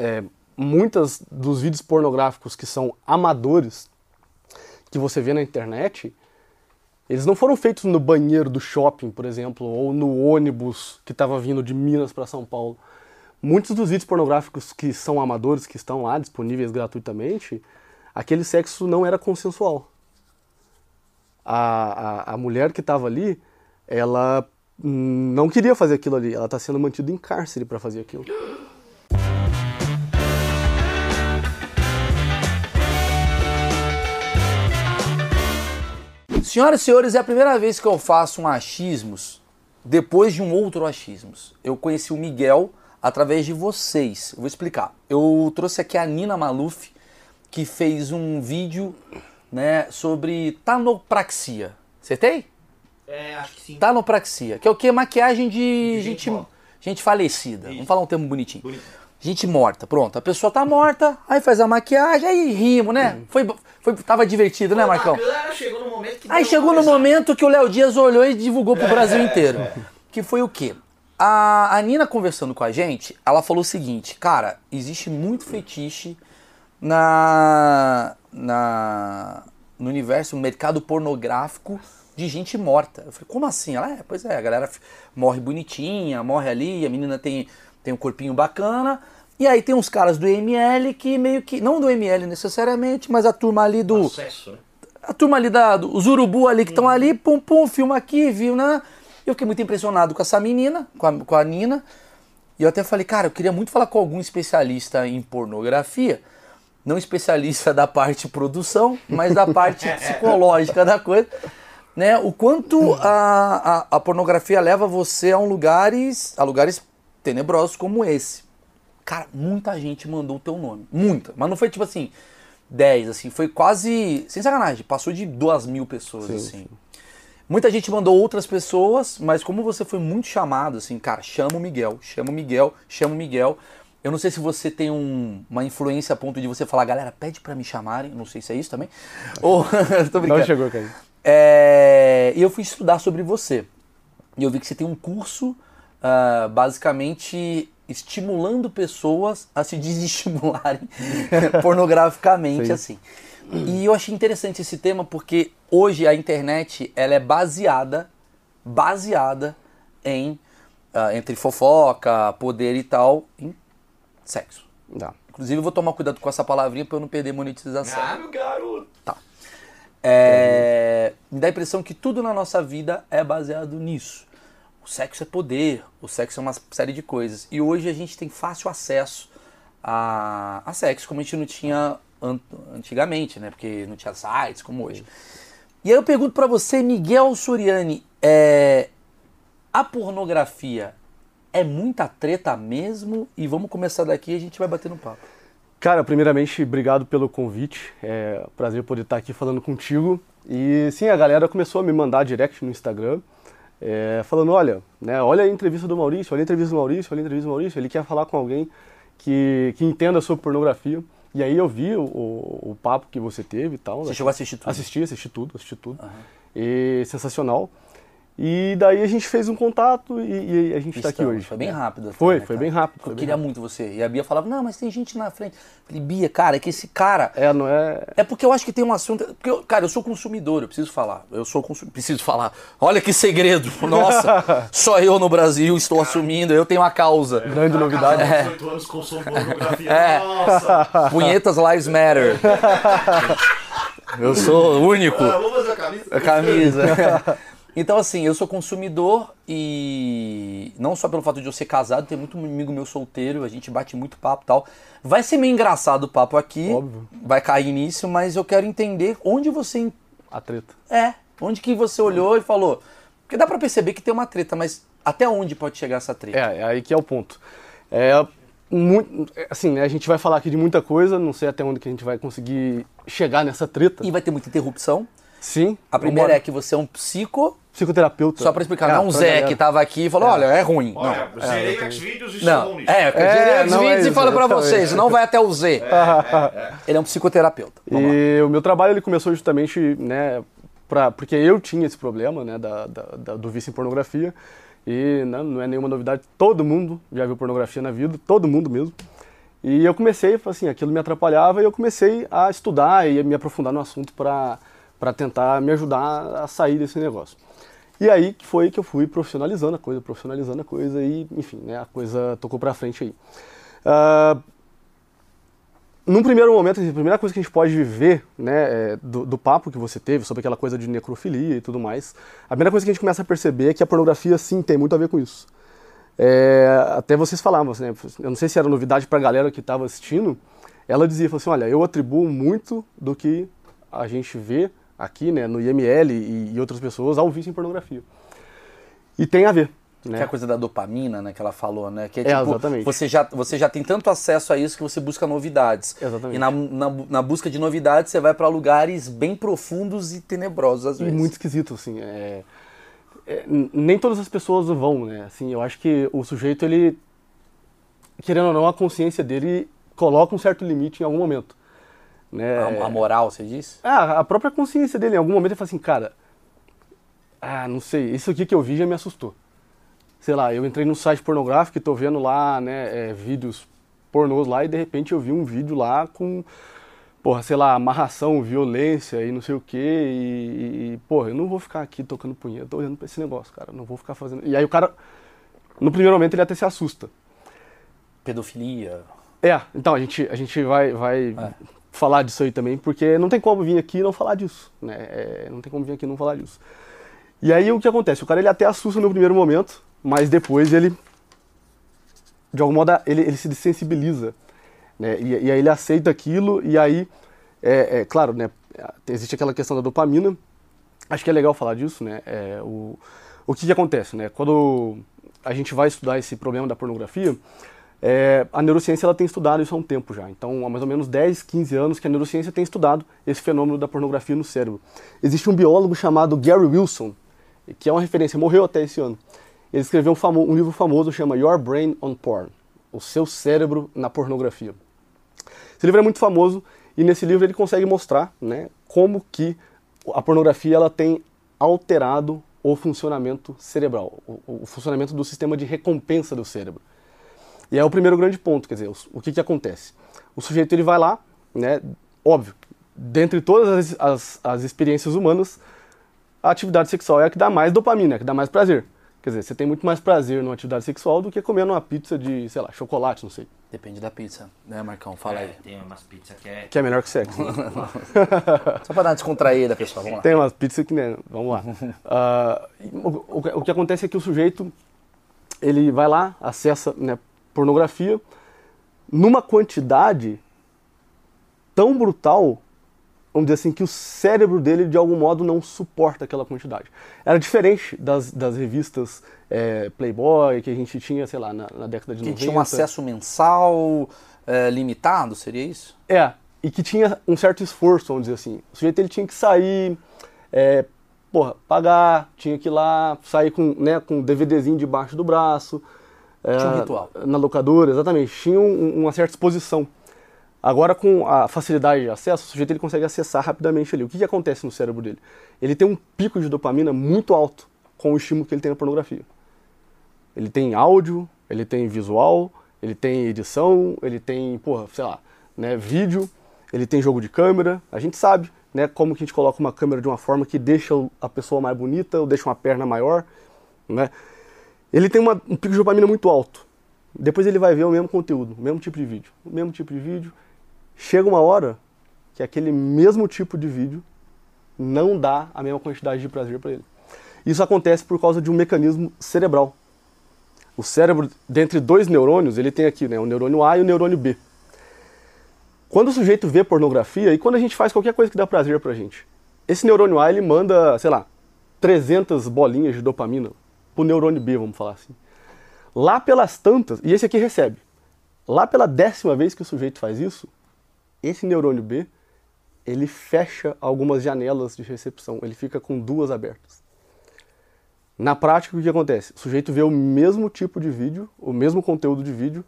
é, muitas dos vídeos pornográficos que são amadores, que você vê na internet, eles não foram feitos no banheiro do shopping, por exemplo, ou no ônibus que estava vindo de Minas para São Paulo. Muitos dos vídeos pornográficos que são amadores, que estão lá disponíveis gratuitamente, aquele sexo não era consensual. A, a, a mulher que estava ali, ela não queria fazer aquilo ali, ela está sendo mantida em cárcere para fazer aquilo. Senhoras e senhores, é a primeira vez que eu faço um achismos depois de um outro achismos. Eu conheci o Miguel através de vocês. Eu vou explicar. Eu trouxe aqui a Nina Maluf, que fez um vídeo né, sobre tanopraxia. Acertei? É, acho que sim. Tanopraxia, que é o que? Maquiagem de, De gente, gente gente, falecida. Vamos Isso. falar um termo bonitinho. Bonito. Gente morta, pronto. A pessoa tá morta, aí faz a maquiagem, aí rimo, né? Foi, foi, tava divertido, né, Marcão? Bacana, chegou no momento que Aí chegou no momento que o Léo Dias olhou e divulgou pro Brasil inteiro. Que foi o quê? A, a Nina conversando com a gente, ela falou o seguinte, cara, existe muito fetiche na, na no universo, no mercado pornográfico de gente morta. Eu falei, como assim? Ela, é, pois é, a galera morre bonitinha, morre ali, a menina tem, tem um corpinho bacana. E aí tem uns caras do ML que meio que, não do ML necessariamente, mas a turma ali do Acesso, né? a turma ali da, do- os urubu ali que estão ali, pum pum, filma aqui, viu, né? Eu fiquei muito impressionado com essa menina, com a, com a Nina. E eu até falei, cara, eu queria muito falar com algum especialista em pornografia. Não especialista da parte produção, mas da parte psicológica da coisa. Né? O quanto a, a, a pornografia leva você a, um lugares, a lugares tenebrosos como esse. Cara, muita gente mandou o teu nome. Muita. Mas não foi tipo assim, 10, assim. Foi quase. Sem sacanagem, passou de 2 mil pessoas, Sim, assim. Muita gente mandou outras pessoas, mas como você foi muito chamado, assim, cara, chama o Miguel, chama o Miguel, chama o Miguel. Eu não sei se você tem um- uma influência a ponto de você falar, galera, pede pra me chamarem. Não sei se é isso também. Ou. tô brincando. Não chegou, cara. É, E eu fui estudar sobre você. E eu vi que você tem um curso, ah, basicamente, estimulando pessoas a se desestimularem pornograficamente, Sim. assim. E eu achei interessante esse tema porque hoje a internet ela é baseada, baseada em ah, entre fofoca, poder e tal, em sexo. Tá. Inclusive eu vou tomar cuidado com essa palavrinha para eu não perder monetização. Ah, meu garoto. É, me dá a impressão que tudo na nossa vida é baseado nisso. O sexo é poder, o sexo é uma série de coisas. E hoje a gente tem fácil acesso a, a sexo, como a gente não tinha an- antigamente, né? Porque não tinha sites como hoje. E aí eu pergunto pra você, Miguel Soriani, é, a pornografia é muita treta mesmo? E vamos começar daqui e a gente vai bater no papo. Cara, primeiramente, obrigado pelo convite. É um prazer poder estar aqui falando contigo. E sim, a galera começou a me mandar direct no Instagram, é, falando, olha, né, olha a entrevista do Maurício, olha a entrevista do Maurício, olha a entrevista do Maurício, ele quer falar com alguém que, que entenda sobre pornografia. E aí eu vi o, o, o papo que você teve e tal. Você chegou a assistir tudo? Assisti, assisti tudo, assisti tudo. E sensacional. E daí a gente fez um contato e, e a gente está aqui hoje. Foi bem rápido. até, Foi, né, foi cara? bem rápido. Eu foi bem queria rápido. muito você. E a Bia falava, não, mas tem gente na frente. Eu falei, Bia, cara, é que esse cara. É, não é. É porque eu acho que tem um assunto. Porque, eu- cara, eu sou consumidor, eu preciso falar. Eu sou consumidor. Preciso falar. Olha que segredo. Nossa, só eu no Brasil estou assumindo, eu tenho uma causa. Grande novidade. Casado, 18 anos consome pornografia. É. Nossa. Punhetas Lives Matter. Eu sou o único. Ah, vamos fazer a camisa? A camisa. Então, assim, eu sou consumidor e não só pelo fato de eu ser casado, tem muito amigo meu solteiro, a gente bate muito papo e tal. Vai ser meio engraçado o papo aqui, Óbvio. vai cair nisso, mas eu quero entender onde você A treta. é, onde que você olhou e falou. Porque dá pra perceber que tem uma treta, mas até onde pode chegar essa treta? É, é aí que é o ponto. É muito, assim, né, a gente vai falar aqui de muita coisa, não sei até onde que a gente vai conseguir chegar nessa treta. E vai ter muita interrupção. Sim. A primeira vambora. é que você é um psico, psicoterapeuta. só pra explicar, É, não é um Zé galera. que tava aqui e falou, olha, é ruim. Olha, não. eu zerei o Xvideos e estou Não, nisso. é, eu É, gerei os não é vídeos e falo pra exatamente. vocês, não vai até o Z. Ele é um psicoterapeuta. Vamos lá. E o meu trabalho ele começou justamente, né, pra, porque eu tinha esse problema, né, da, da- da- do vício em pornografia. E né, não é nenhuma novidade, todo mundo já viu pornografia na vida, todo mundo mesmo. E eu comecei, assim, aquilo me atrapalhava e eu comecei a estudar e a me aprofundar no assunto para tentar me ajudar a sair desse negócio. E aí foi que eu fui profissionalizando a coisa, profissionalizando a coisa e, enfim, né, a coisa tocou pra frente aí. Uh, num primeiro momento, assim, a primeira coisa que a gente pode ver né, é, do, do, papo que você teve sobre aquela coisa de necrofilia e tudo mais, a primeira coisa que a gente começa a perceber é que a pornografia, sim, tem muito a ver com isso. É, até vocês falavam, assim, né, eu não sei se era novidade para a galera que estava assistindo, ela dizia assim, olha, eu atribuo muito do que a gente vê aqui, né, no IML e, e outras pessoas ao vício em pornografia. E tem a ver. Né? Que é a coisa da dopamina, né, que ela falou, né? Que é, é tipo, exatamente. Você já, você já tem tanto acesso a isso que você busca novidades. Exatamente. E na, na, na busca de novidades você vai para lugares bem profundos e tenebrosos às vezes. E muito esquisito, assim. É é, nem todas as pessoas vão, né? Assim, eu acho que o sujeito, ele, querendo ou não, a consciência dele coloca um certo limite em algum momento. Né? A, a moral, você diz? Ah, a própria consciência dele, em algum momento, ele fala assim, cara, ah, não sei, isso aqui que eu vi já me assustou. Sei lá, eu entrei num site pornográfico e tô vendo lá, né, é, vídeos pornôs lá e de repente eu vi um vídeo lá com porra, sei lá, amarração, violência e não sei o quê. E, e, porra, eu não vou ficar aqui tocando punheta, tô olhando pra esse negócio, cara. Não vou ficar fazendo. E aí o cara, no primeiro momento, ele até se assusta. Pedofilia. É, então a gente, a gente vai, vai é. Falar disso aí também, porque não tem como vir aqui e não falar disso, né? É, não tem como vir aqui e não falar disso. E aí o que acontece? O cara ele até assusta no primeiro momento, mas depois ele, de algum modo, ele, ele se desensibiliza né? E, e, aí ele aceita aquilo e aí, é, é, claro, né, existe aquela questão da dopamina. Acho que é legal falar disso, né? É, o, o que, que acontece, né? Quando a gente vai estudar esse problema da pornografia, é, a neurociência ela tem estudado isso há um tempo já. Então, há mais ou menos 10, 15 anos que a neurociência tem estudado esse fenômeno da pornografia no cérebro. Existe um biólogo chamado Gary Wilson, que é uma referência, morreu até esse ano. Ele escreveu um, um livro famoso chamado Your Brain on Porn, o seu cérebro na pornografia. Esse livro é muito famoso e nesse livro ele consegue mostrar né, como que a pornografia ela tem alterado o funcionamento cerebral, o, o, funcionamento do sistema de recompensa do cérebro. E é o primeiro grande ponto, quer dizer, o, o que, que acontece? O sujeito ele vai lá, né, óbvio, dentre todas as, as, as experiências humanas, a atividade sexual é a que dá mais dopamina, é a que dá mais prazer. Quer dizer, você tem muito mais prazer numa atividade sexual do que comendo uma pizza de, sei lá, chocolate, não sei. Depende da pizza, né, Marcão? Fala é, aí. Tem umas pizzas que é. Que é melhor que sexo. Né? Só pra dar uma descontraída, pessoal. Vamos lá. Tem umas pizzas que, né? Vamos lá. Uh, o, o, o, que acontece é que o sujeito ele vai lá, acessa né, pornografia numa quantidade tão brutal vamos dizer assim, que o cérebro dele de algum modo não suporta aquela quantidade. Era diferente das, das revistas é, Playboy que a gente tinha, sei lá, na, na década de que 90. Que tinha um acesso mensal é, limitado, seria isso? É, e que tinha um certo esforço, vamos dizer assim. O sujeito ele tinha que sair, é, porra, pagar, tinha que ir lá, sair com, né, com um DVDzinho debaixo do braço. Tinha um ritual. Na locadora, exatamente. Tinha um, uma certa exposição. Agora, com a facilidade de acesso, o sujeito ele consegue acessar rapidamente ali. O que, que acontece no cérebro dele? Ele tem um pico de dopamina muito alto com o estímulo que ele tem na pornografia. Ele tem áudio, ele tem visual, ele tem edição, ele tem, porra, sei lá, né, vídeo, ele tem jogo de câmera. A gente sabe né, como que a gente coloca uma câmera de uma forma que deixa a pessoa mais bonita ou deixa uma perna maior. Né? Ele tem uma, um pico de dopamina muito alto. Depois ele vai ver o mesmo conteúdo, o mesmo tipo de vídeo. O mesmo tipo de vídeo, Chega uma hora que aquele mesmo tipo de vídeo não dá a mesma quantidade de prazer para ele. Isso acontece por causa de um mecanismo cerebral. O cérebro, dentre dois neurônios, ele tem aqui né, o neurônio A e o neurônio B. Quando o sujeito vê pornografia e quando a gente faz qualquer coisa que dá prazer pra gente, esse neurônio A ele manda, sei lá, 300 bolinhas de dopamina pro neurônio B, vamos falar assim. Lá pelas tantas, e esse aqui recebe. Lá pela décima vez que o sujeito faz isso, esse neurônio B, ele fecha algumas janelas de recepção, ele fica com duas abertas. Na prática, o que acontece? O sujeito vê o mesmo tipo de vídeo, o mesmo conteúdo de vídeo,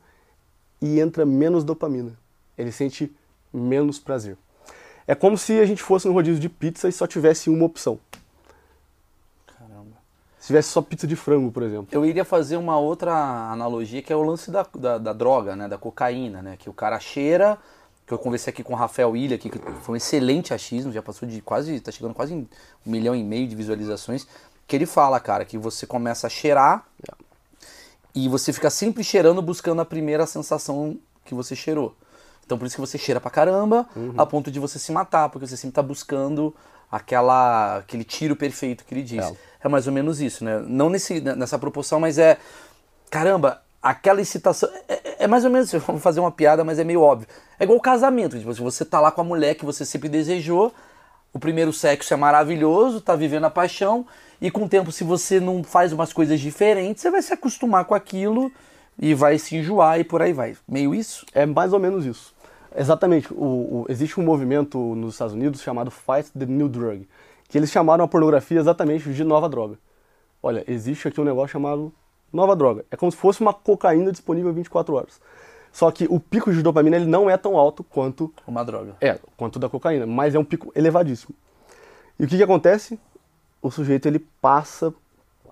e entra menos dopamina. Ele sente menos prazer. É como se a gente fosse no rodízio de pizza e só tivesse uma opção. Se tivesse só pizza de frango, por exemplo. Eu iria fazer uma outra analogia que é o lance da, da, da droga, né? Da cocaína, né? Que o cara cheira, que eu conversei aqui com o Rafael Ilha, que foi um excelente achismo, já passou de quase, tá chegando quase um milhão e meio de visualizações, que ele fala, cara, que você começa a cheirar e você fica sempre cheirando, buscando a primeira sensação que você cheirou. Então por isso que você cheira pra caramba, a ponto de você se matar, porque você sempre tá buscando aquela, aquele tiro perfeito que ele diz. É. É, mais ou menos isso, né? Não nesse, nessa proporção, mas é. Caramba, aquela excitação. É, é- é mais ou menos. Vou fazer uma piada, mas é meio óbvio. É igual o casamento. Tipo, se você tá lá com a mulher que você sempre desejou, o primeiro sexo é maravilhoso, tá vivendo a paixão, e com o tempo, se você não faz umas coisas diferentes, você vai se acostumar com aquilo e vai se enjoar e por aí vai. Meio isso? É mais ou menos isso. Exatamente. O, o- existe um movimento nos Estados Unidos chamado Fight the New Drug, que eles chamaram a pornografia exatamente de nova droga. Olha, existe aqui um negócio chamado nova droga. É como se fosse uma cocaína disponível 24 horas. Só que o pico de dopamina ele não é tão alto quanto Uma droga. é, quanto da cocaína, mas é um pico elevadíssimo. E o que, que acontece? O sujeito ele passa.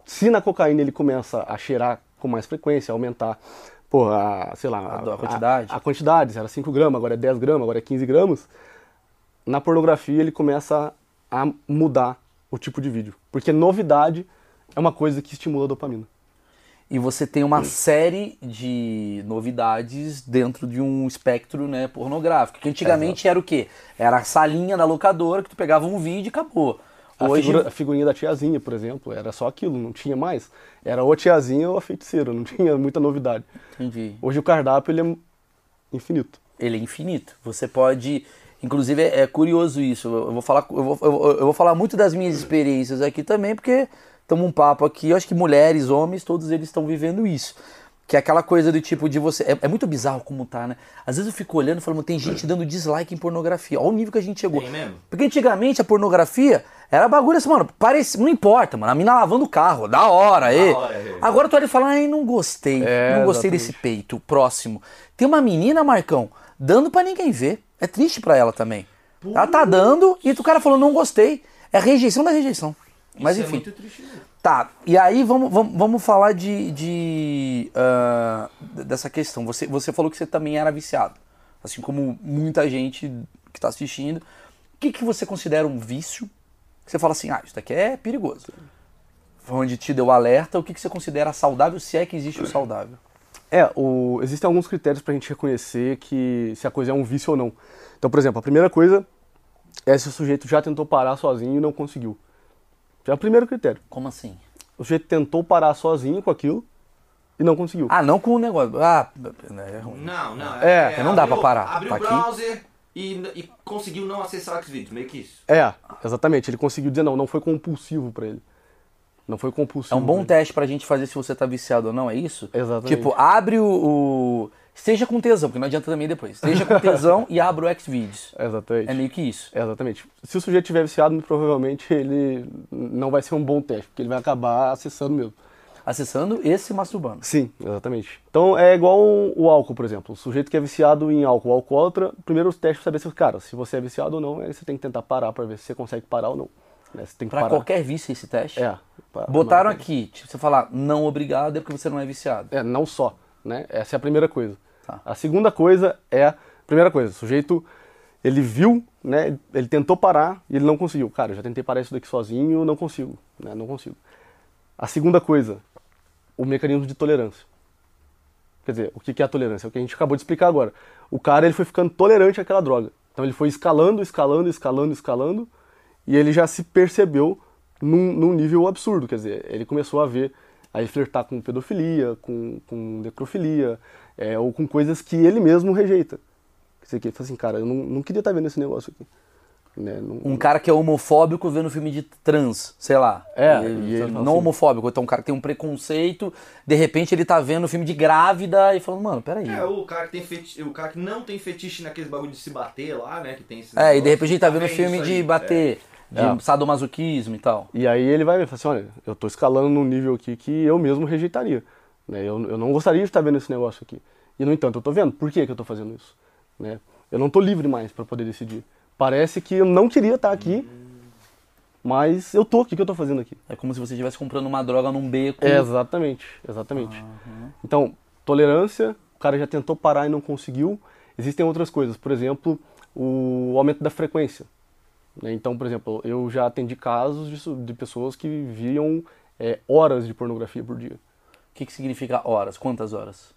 Se na cocaína ele começa a cheirar com mais frequência, aumentar, porra, a, sei lá, A a quantidade. A, quantidade, se era 5 gramas, agora é 10 gramas, agora é 15 gramas. Na pornografia ele começa a mudar o tipo de vídeo. Porque novidade é uma coisa que estimula a dopamina. E você tem uma série de novidades dentro de um espectro né, pornográfico. Que antigamente era o quê? Era a salinha da locadora que tu pegava um vídeo e acabou. A, Hoje. figura- a figurinha da tiazinha, por exemplo, era só aquilo, não tinha mais. Era ou a tiazinha ou a feiticeira, não tinha muita novidade. Entendi. Hoje o cardápio ele é infinito. Ele é infinito. Você pode. Inclusive é, é curioso isso. Eu vou falar, eu vou- eu vou falar muito das minhas experiências aqui também, porque estamos um papo aqui. Eu acho que mulheres, homens, todos eles estão vivendo isso. Que é aquela coisa do tipo de você. É, é muito bizarro como tá, né? Às vezes eu fico olhando e falo, tem gente dando dislike em pornografia. Olha o nível que a gente chegou. Tem mesmo? Porque antigamente a pornografia era bagulho assim, mano, parece, não importa, mano. A mina lavando o carro, da hora, aí. hora, é. Agora tu olha e fala, ai, não gostei. É, não gostei exatamente. desse peito. Próximo. Tem uma menina, Marcão, dando pra ninguém ver. É triste pra ela também. Ela tá dando e o cara falou, não gostei. É rejeição da rejeição. Mas Isso enfim. É muito triste mesmo. Tá, e aí vamos, vamos, vamos falar de, de ah, dessa questão. Você, você falou que você também era viciado, assim como muita gente que está assistindo. O que, que você considera um vício? Que você fala assim, ah, isso daqui é perigoso. Foi onde te deu alerta. O que, que você considera saudável, se é que existe o saudável? É, o, existem alguns critérios pra gente reconhecer que se a coisa é um vício ou não. Então, por exemplo, a primeira coisa é se o sujeito já tentou parar sozinho e não conseguiu. Já é o primeiro critério. Como assim? O sujeito tentou parar sozinho com aquilo e não conseguiu. Ah, não com o negócio. Ah, é ruim. Não, não. É, não dá pra parar. Abriu Tá o aqui. browser e, e conseguiu não acessar os vídeos, meio que isso. É, exatamente. Ele conseguiu dizer não, não foi compulsivo pra ele. Não foi compulsivo. É um bom pra teste pra gente fazer se você tá viciado ou não, é isso? Exatamente. Tipo, abre o, o- Esteja com tesão, porque não adianta também depois. Esteja com tesão e abre o Xvideos. Exatamente. É meio que isso. Exatamente. Se o sujeito estiver viciado, provavelmente ele não vai ser um bom teste, porque ele vai acabar acessando mesmo. Acessando e se masturbando. Sim, exatamente. Então é igual o álcool, por exemplo. O sujeito que é viciado em álcool, alcoólatra, primeiro os testes pra saber se, cara, se você é viciado ou não, aí você tem que tentar parar pra ver se você consegue parar ou não. né? Parar. qualquer vício esse teste. É. Botaram aqui, tipo, você falar não obrigado é porque você não é viciado. É, não só, né? Essa é a primeira coisa. Tá. A segunda coisa é, primeira coisa, o sujeito, ele viu, né? Ele tentou parar e ele não conseguiu. Cara, eu já tentei parar isso daqui sozinho, não consigo, né? Não consigo. A segunda coisa, o mecanismo de tolerância. Quer dizer, o que que é a tolerância? É o que a gente acabou de explicar agora. O cara, ele foi ficando tolerante àquela droga. Então ele foi escalando, escalando, escalando, escalando, e ele já se percebeu num, num nível absurdo. Quer dizer, ele começou a ver, a flertar com pedofilia, com, com necrofilia, é, ou com coisas que ele mesmo rejeita. Ele fala assim, cara, eu não, não queria estar vendo esse negócio aqui. Né? Não- Um cara que é homofóbico vendo filme de trans, sei lá. É, Ele- e ele fala não assim- homofóbico, então um cara que tem um preconceito, de repente ele tá vendo filme de grávida e falando, mano, peraí. É, o cara que tem fetiche, o cara que não tem fetiche naqueles bagulho de se bater lá, né? Que tem esse É, e de repente ele tá vendo vendo filme de aí. bater, de É. sadomasoquismo e tal. E aí ele vai ver fala assim, olha, eu tô escalando num nível aqui que eu mesmo rejeitaria. Né? Eu, eu não gostaria de estar vendo esse negócio aqui. E no entanto, eu tô vendo. Por que, que eu tô fazendo isso? Né? Eu não tô livre mais para poder decidir. Parece que eu não queria estar aqui, mas eu tô, o que, que eu tô fazendo aqui? É como se você estivesse comprando uma droga num beco. É, exatamente, exatamente. Então, tolerância, o cara já tentou parar e não conseguiu. Existem outras coisas, por exemplo, o aumento da frequência. Né? Então, por exemplo, eu já atendi casos de, de pessoas que viam é, horas de pornografia por dia. O que, que significa horas? Quantas horas?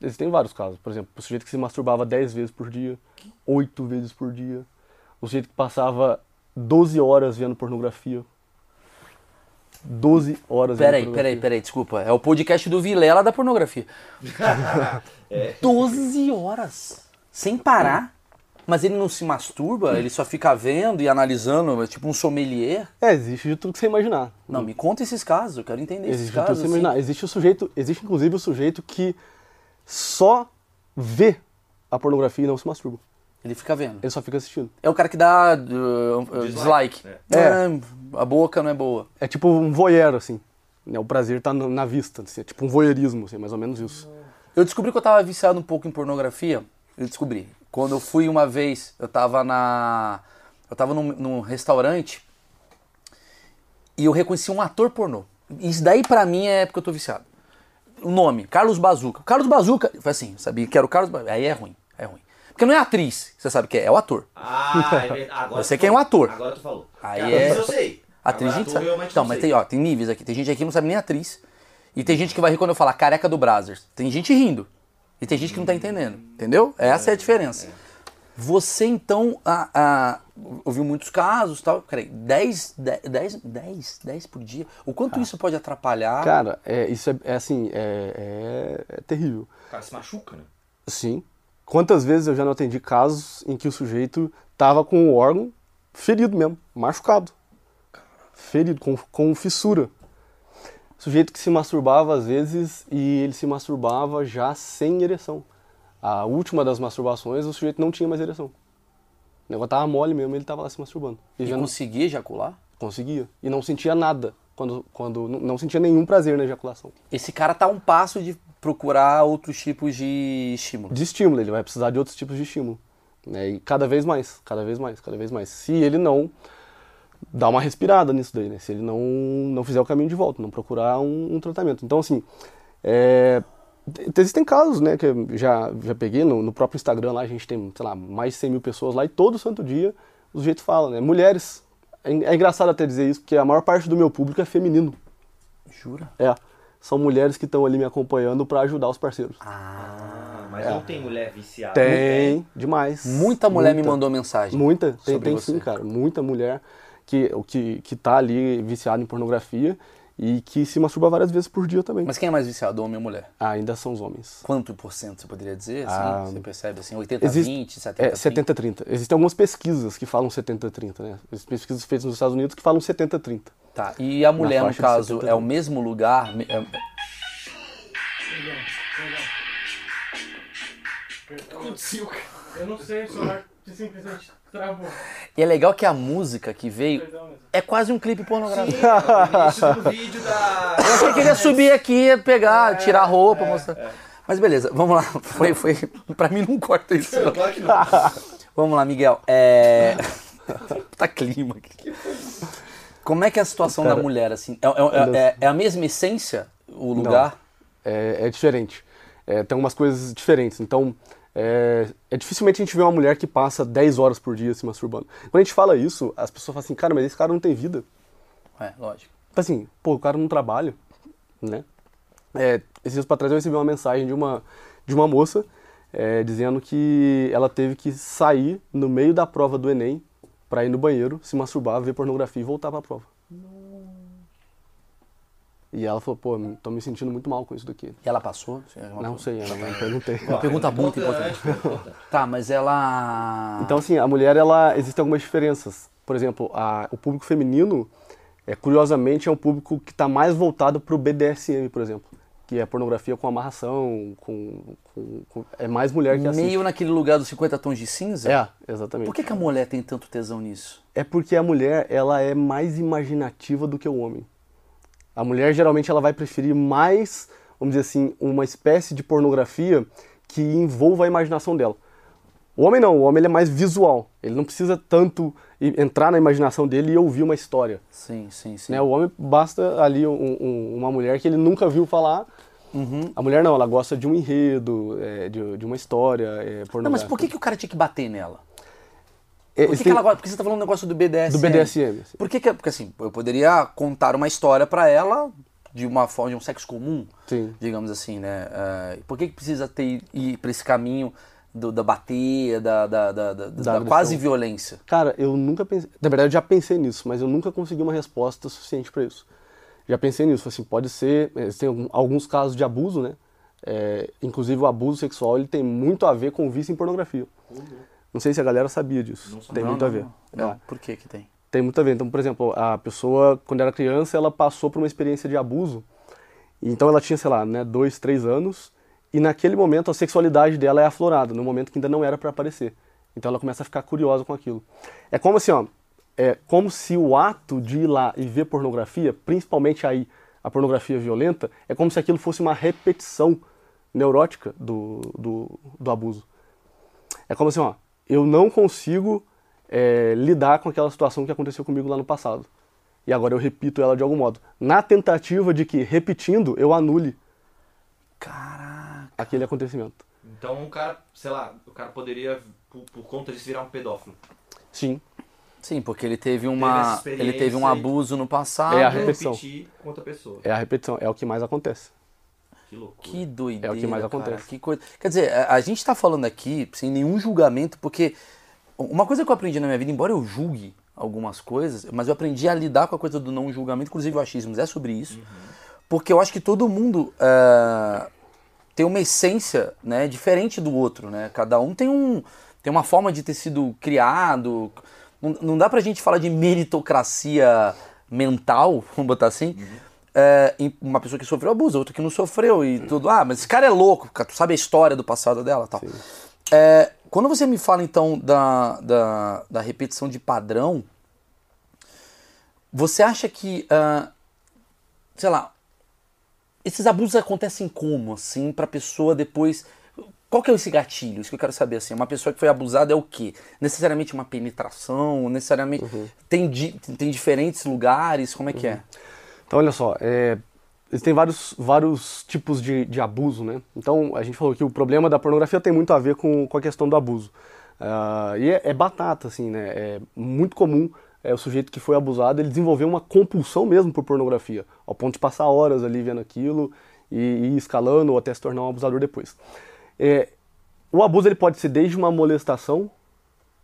Existem vários casos, por exemplo, o sujeito que se masturbava 10 vezes por dia, 8 vezes por dia, o sujeito que passava 12 horas vendo pornografia. 12 horas Peraí, vendo peraí, pornografia. peraí, desculpa. É o podcast do Vilela da pornografia. 12 horas. Sem parar. Mas ele não se masturba, ele só fica vendo e analisando, é tipo um sommelier. É, existe de tudo que você imaginar. Não, me conta esses casos, eu quero entender esses Existe de tudo que casos. você assim. imaginar. Existe o sujeito, existe inclusive o sujeito que só vê a pornografia e não se masturba. Ele fica vendo. Ele só fica assistindo. É o cara que dá uh, uh, dislike. É. Ah, a boca não é boa. É tipo um voyeur, assim. né? O prazer tá na na vista, assim, é tipo um voyeurismo, assim, mais ou menos isso. Eu descobri que eu tava viciado um pouco em pornografia. Eu descobri. Quando eu fui uma vez, eu tava na. Eu tava num, num restaurante e eu reconheci um ator pornô. Isso daí pra mim é porque eu tô viciado. O nome, Carlos Bazuca. Carlos Bazuca, foi assim, sabia que era o Carlos Bazuca. Aí é ruim, é ruim. Porque não é atriz, você sabe que é, é o ator. Ah, é verdade. Agora tu quem é um ator. Agora tu falou. Aí é- eu sei. Atriz Agora, gente sabe. Então, mas sei. tem, ó, tem níveis aqui. Tem gente aqui que não sabe nem atriz. E tem gente que vai rir quando eu falar careca do Brazzers. Tem gente rindo. E tem gente que não tá entendendo. Entendeu? Essa é a diferença. Você então a, a- ouviu muitos casos tal. Peraí, 10, 10, 10, 10 por dia. O quanto isso pode atrapalhar? Cara, é, isso é, é assim, é, é- é terrível. O cara se machuca, né? Sim. Quantas vezes eu já não atendi casos em que o sujeito tava com o órgão ferido mesmo, machucado. Ferido, com, com fissura. Sujeito que se masturbava às vezes e ele se masturbava já sem ereção. A última das masturbações, o sujeito não tinha mais ereção. O negócio tava mole mesmo, ele tava lá se masturbando. E E já não conseguir ejacular? conseguia. E não sentia nada. Quando, quando não não sentia nenhum prazer na ejaculação. Esse cara tá a um passo de procurar outros tipos de estímulo. de estímulo, ele vai precisar de outros tipos de estímulo. Né? E cada vez mais, cada vez mais, cada vez mais. Se ele não dar uma respirada nisso daí, né? Se ele não, não fizer o caminho de volta, não procurar um, um tratamento. Então, assim, é, existem casos, né, que eu já, já peguei no, no próprio Instagram lá, a gente tem, sei lá, mais de 100 mil pessoas lá e todo santo dia o sujeito fala, né? Mulheres. É, é engraçado até dizer isso, porque a maior parte do meu público é feminino. Jura? É. São mulheres que estão ali me acompanhando para ajudar os parceiros. Ah, mas não tem mulher viciada. Tem, demais. Muita mulher me Muita. mandou mensagem. Muita, tem, tem sim, cara. Muita mulher que, que, que tá ali viciada em pornografia e que se masturba várias vezes por dia também. Mas quem é mais viciado, homem ou mulher? Ah, ainda são os homens. Quanto por cento você poderia dizer? Assim, Ah, você percebe assim, 80, existe- 20, 70, É 70-30. Existem algumas pesquisas que falam 70-30, né? Existem pesquisas feitas nos Estados Unidos que falam 70-30. Tá. E a mulher, no caso, 70, é o mesmo lugar? é- Eu não sei, o celular simplesmente travou. E é legal que a música que veio é quase um clipe pornográfico. No início do vídeo da. Eu achei que ele ia subir aqui, pegar, tirar a roupa, mostrar. Mas beleza, vamos lá. Foi, foi. Pra mim não corta isso. não. Claro que não. Vamos lá, Miguel. É. tá clima aqui. Como é que é a situação da Cara, mulher, assim? É, é- é- é a mesma essência, o lugar? É, é diferente. É, tem umas coisas diferentes. Então, é, é dificilmente a gente vê uma mulher que passa 10 horas por dia se masturbando. Quando a gente fala isso, as pessoas falam assim, cara, mas esse cara não tem vida. É, lógico. Tipo assim, pô, o cara não trabalha, né? É, esses dias pra trás eu recebi uma mensagem de uma, de uma moça é, dizendo que ela teve que sair no meio da prova do Enem pra ir no banheiro, se masturbar, ver pornografia e voltar pra prova. E ela falou, pô, tô me sentindo muito mal com isso daqui. E ela passou? Sim, é Não sei, eu não perguntei. Uma pergunta muito importante. Tá, mas ela. Então, assim, a mulher, ela existem algumas diferenças. Por exemplo, a- o público feminino, é, curiosamente, é um público que está mais voltado para o BDSM, por exemplo. Que é pornografia com amarração, com, com- com- é mais mulher que assiste. meio naquele lugar dos 50 tons de cinza? É, exatamente. Por que, que a mulher tem tanto tesão nisso? É porque a mulher, ela é mais imaginativa do que o homem. A mulher, geralmente, ela vai preferir mais, vamos dizer assim, uma espécie de pornografia que envolva a imaginação dela. O homem não, o homem ele é mais visual. Ele não precisa tanto entrar na imaginação dele e ouvir uma história. Sim, sim, sim. Né? O homem basta ali um- um- uma mulher que ele nunca viu falar. Uhum. A mulher não, ela gosta de um enredo, é, de, de uma história é, pornográfica. Não, mas por que, que o cara tinha que bater nela? É, Por que, que ela gosta? Porque você tá falando um negócio do BDSM. Do BDSM. assim. Por que, que porque assim, eu poderia contar uma história pra ela de uma forma de um sexo comum, Sim. digamos assim, né? Eh, por que, que precisa ter ir pra esse caminho do, da bater, da, da, da, da- quase violência? Cara, eu nunca pensei. Na verdade, eu já pensei nisso, mas eu nunca consegui uma resposta suficiente pra isso. Já pensei nisso, assim, pode ser. eh, Tem alguns casos de abuso, né? É, inclusive, o abuso sexual ele tem muito a ver com o vício em pornografia. Não sei se a galera sabia disso. Não tem Não, muito não, a ver. Não, É. não. por que que tem? Tem muito a ver. Então, por exemplo, a pessoa, quando era criança, ela passou por uma experiência de abuso. Então, ela tinha, sei lá, né, dois, três anos. E naquele momento, a sexualidade dela é aflorada, no momento que ainda não era para aparecer. Então, ela começa a ficar curiosa com aquilo. É como assim, ó. É como se o ato de ir lá e ver pornografia, principalmente aí a pornografia violenta, é como se aquilo fosse uma repetição neurótica do, do, do abuso. É como assim, ó, eu não consigo é, lidar com aquela situação que aconteceu comigo lá no passado. E agora eu repito ela de algum modo. Na tentativa de que, repetindo, eu anule Caraca. aquele acontecimento. Então o cara, sei lá, o cara poderia, por, por conta disso, virar um pedófilo. Sim. Sim, porque ele teve uma. experiência Ele teve um abuso no passado. É a repetição. repetir com outra pessoa. É a repetição, é o que mais acontece. Que loucura. Que doideira. É o que mais cara, acontece. que coisa. Quer dizer, a, a gente tá falando aqui sem nenhum julgamento, porque uma coisa que eu aprendi na minha vida, embora eu julgue algumas coisas, mas eu aprendi a lidar com a coisa do não julgamento, inclusive o achismo é sobre isso, porque eu acho que todo mundo ah, tem uma essência né, diferente do outro, né? Cada um tem, um, tem uma forma de ter sido criado. Não, não dá pra gente falar de meritocracia mental, vamos botar assim, é, uma pessoa que sofreu abuso, outra que não sofreu e tudo. Ah, mas esse cara é louco, cara, tu sabe a história do passado dela tal. É, quando você me fala então da, da, da repetição de padrão, você acha que, ah, sei lá, esses abusos acontecem como, assim, pra pessoa depois. Qual que é esse gatilho? Isso que eu quero saber, assim. Uma pessoa que foi abusada é o quê? Necessariamente uma penetração? Necessariamente. Tem, di- tem diferentes lugares? Como é que é? Então, olha só, é, existem vários, vários tipos de, de abuso, né? Então, a gente falou que o problema da pornografia tem muito a ver com, com a questão do abuso. Ah, e é, é batata, assim, né? É muito comum é, o sujeito que foi abusado ele desenvolver uma compulsão mesmo por pornografia, ao ponto de passar horas ali vendo aquilo e, e escalando ou até se tornar um abusador depois. É, o abuso ele pode ser desde uma molestação,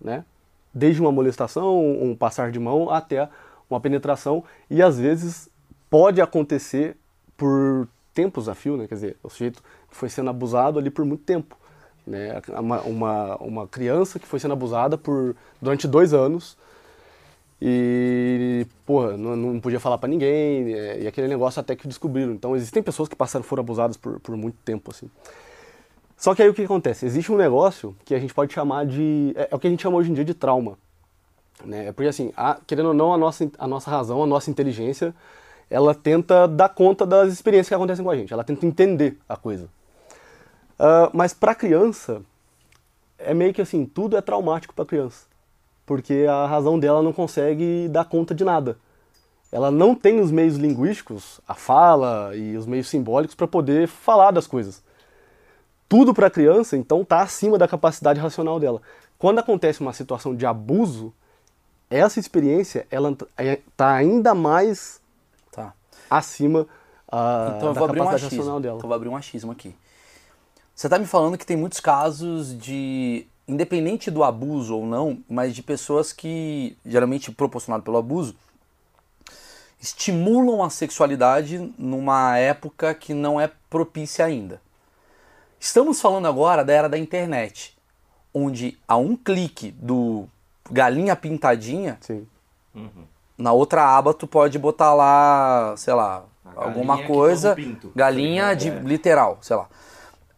né? Desde uma molestação, um passar de mão, até uma penetração, e às vezes pode acontecer por tempos a fio, né? Quer dizer, o sujeito foi sendo abusado ali por muito tempo. Né? Uma, uma, uma criança que foi sendo abusada por durante dois anos e, porra, não, não podia falar pra ninguém, é, e aquele negócio até que descobriram. Então, existem pessoas que passaram, foram abusadas por, por muito tempo, assim. Só que aí o que acontece? Existe um negócio que a gente pode chamar de. É, é o que a gente chama hoje em dia de trauma. Né? Porque, assim, a- querendo ou não, a nossa, a nossa razão, a nossa inteligência, ela tenta dar conta das experiências que acontecem com a gente, ela tenta entender a coisa. Ah, mas pra criança, é meio que assim: tudo é traumático pra criança. Porque a razão dela não consegue dar conta de nada. Ela não tem os meios linguísticos, a fala e os meios simbólicos para poder falar das coisas tudo para a criança, então está acima da capacidade racional dela. Quando acontece uma situação de abuso, essa experiência ela está ainda mais. Acima ah, Então da um capacidade achismo. racional dela. Então eu vou abrir um achismo aqui. Você tá me falando que tem muitos casos de, independente do abuso ou não, mas de pessoas que, geralmente proporcionado pelo abuso, estimulam a sexualidade numa época que não é propícia ainda. Estamos falando agora da era da internet, onde a um clique do galinha pintadinha, Sim. Na outra aba tu pode botar lá, sei lá, A alguma coisa, pinto. galinha de literal, sei lá.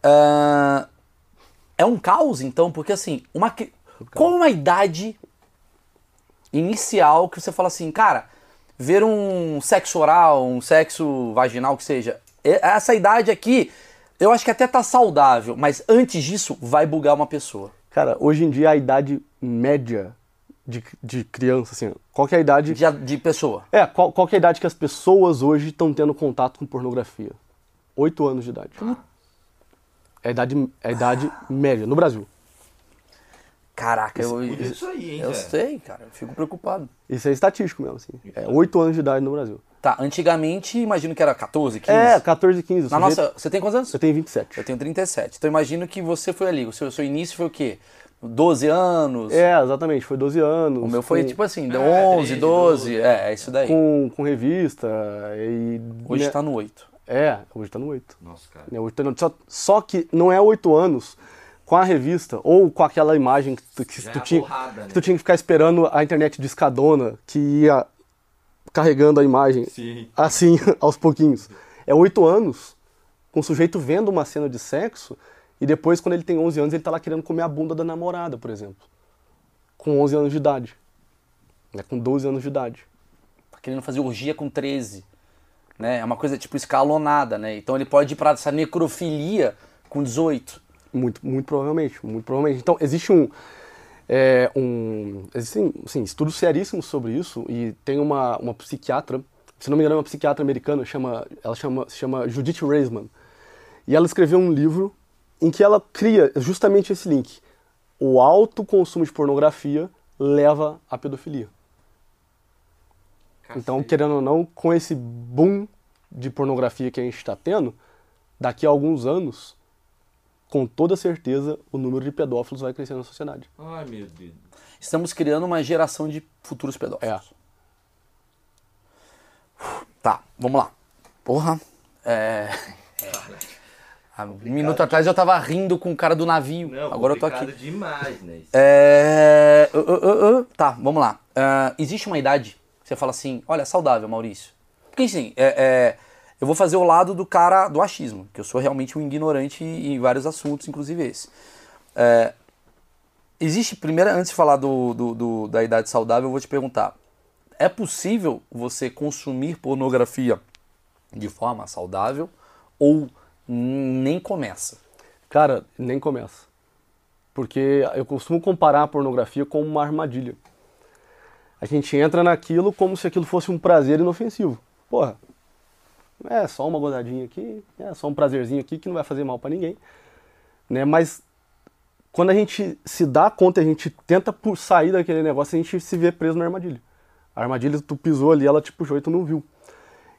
Ah, é um caos então, porque assim, uma qual uma idade inicial que você fala assim, cara, ver um sexo oral, um sexo vaginal que seja, essa idade aqui, eu acho que até tá saudável, mas antes disso vai bugar uma pessoa. Cara, hoje em dia a idade média de, de criança, assim, qual que é a idade... De, de pessoa. É, qual, qual que é a idade que as pessoas hoje estão tendo contato com pornografia? Oito anos de idade. É a idade, é a idade média, no Brasil. Caraca, eu, Cuida disso aí, hein, eu cara. sei, cara. Eu fico preocupado. Isso é estatístico mesmo, assim. É oito anos de idade no Brasil. Tá, antigamente imagino que era 14, 15. É, 14, 15. o Na sujeito- nossa, você tem quantos anos? Eu tenho 27. Eu tenho 37. Então imagino que você foi ali. O seu, seu início foi o quê? 12 anos? É, exatamente, foi 12 anos. O meu foi com, tipo assim, É, 11, 13, 12. 12. É, é isso daí. com, com revista e... Hoje né, tá no 8. É, hoje tá no 8. Nossa, cara. Né, hoje tá no- Só, só que não é 8 anos com a revista ou com aquela imagem que tu, que tu é tinha, porrada, né? que tu tinha que ficar esperando a internet discadona que ia carregando a imagem Sim. assim, aos pouquinhos. É 8 anos com o sujeito vendo uma cena de sexo e depois, quando ele tem 11 anos, ele tá lá querendo comer a bunda da namorada, por exemplo. Com 11 anos de idade. Né, com 12 anos de idade. Tá querendo fazer orgia com 13. Né? É uma coisa tipo escalonada, né? Então ele pode ir pra essa necrofilia com 18. Muito, muito provavelmente, muito provavelmente. Então, existe um. é, um existem assim, estudos seríssimos sobre isso e tem uma, uma psiquiatra, se não me engano, é uma psiquiatra americana, chama, ela chama, se chama Judith Reisman. E ela escreveu um livro em que ela cria justamente esse link. O alto consumo de pornografia leva à pedofilia. Então, Cacete. querendo ou não, com esse boom de pornografia que a gente está tendo, daqui a alguns anos, com toda certeza, o número de pedófilos vai crescer na sociedade. Ai, meu Deus. Estamos criando uma geração de futuros pedófilos. Tá, vamos lá. Porra. É. Há um minuto atrás eu tava rindo com o cara do navio. Não, Agora eu tô aqui. demais, né? É. uh, uh, uh, uh. Tá, vamos lá. Ah, existe uma idade que você fala assim: olha, saudável, Maurício. Porque assim, é, é, eu vou fazer o lado do cara do achismo, que eu sou realmente um ignorante em vários assuntos, inclusive esse. É, existe, primeiro, antes de falar do, do- do- da idade saudável, eu vou te perguntar: é possível você consumir pornografia de forma saudável ou nem começa? Cara, nem começa. Porque eu costumo comparar a pornografia com uma armadilha. A gente entra naquilo como se aquilo fosse um prazer inofensivo. Porra, é só uma gozadinha aqui, é só um prazerzinho aqui que não vai fazer mal pra ninguém. Né? Mas quando a gente se dá conta, a gente tenta por sair daquele negócio, a gente se vê preso na armadilha. A armadilha, tu pisou ali, ela te puxou e tu não viu.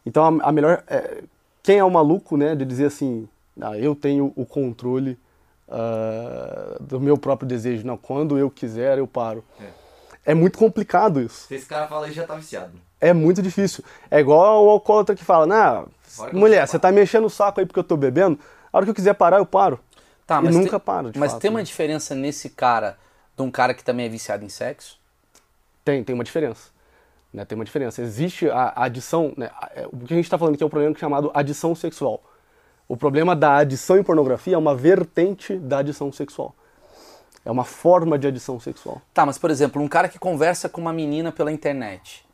Então a, a melhor. é, quem é o maluco, né, de dizer assim, ah, eu tenho o controle ah, do meu próprio desejo. Não, quando eu quiser, eu paro. É, muito complicado isso. Se esse cara fala aí, já tá viciado. É muito difícil. É igual o alcoólatra que fala, nah, eu mulher, você tá me enchendo o saco aí porque eu tô bebendo, a hora que eu quiser parar, eu paro. Tá, e mas nunca tem, para, de Mas fato, tem uma né? diferença nesse cara de um cara que também é viciado em sexo? Tem, tem uma diferença. Né? Tem uma diferença. Existe a a adição, né? a- é, o que a gente está falando aqui é um problema chamado adição sexual. O problema da adição em pornografia é uma vertente da adição sexual. É uma forma de adição sexual. Tá, mas por exemplo, um cara que conversa com uma menina pela internet.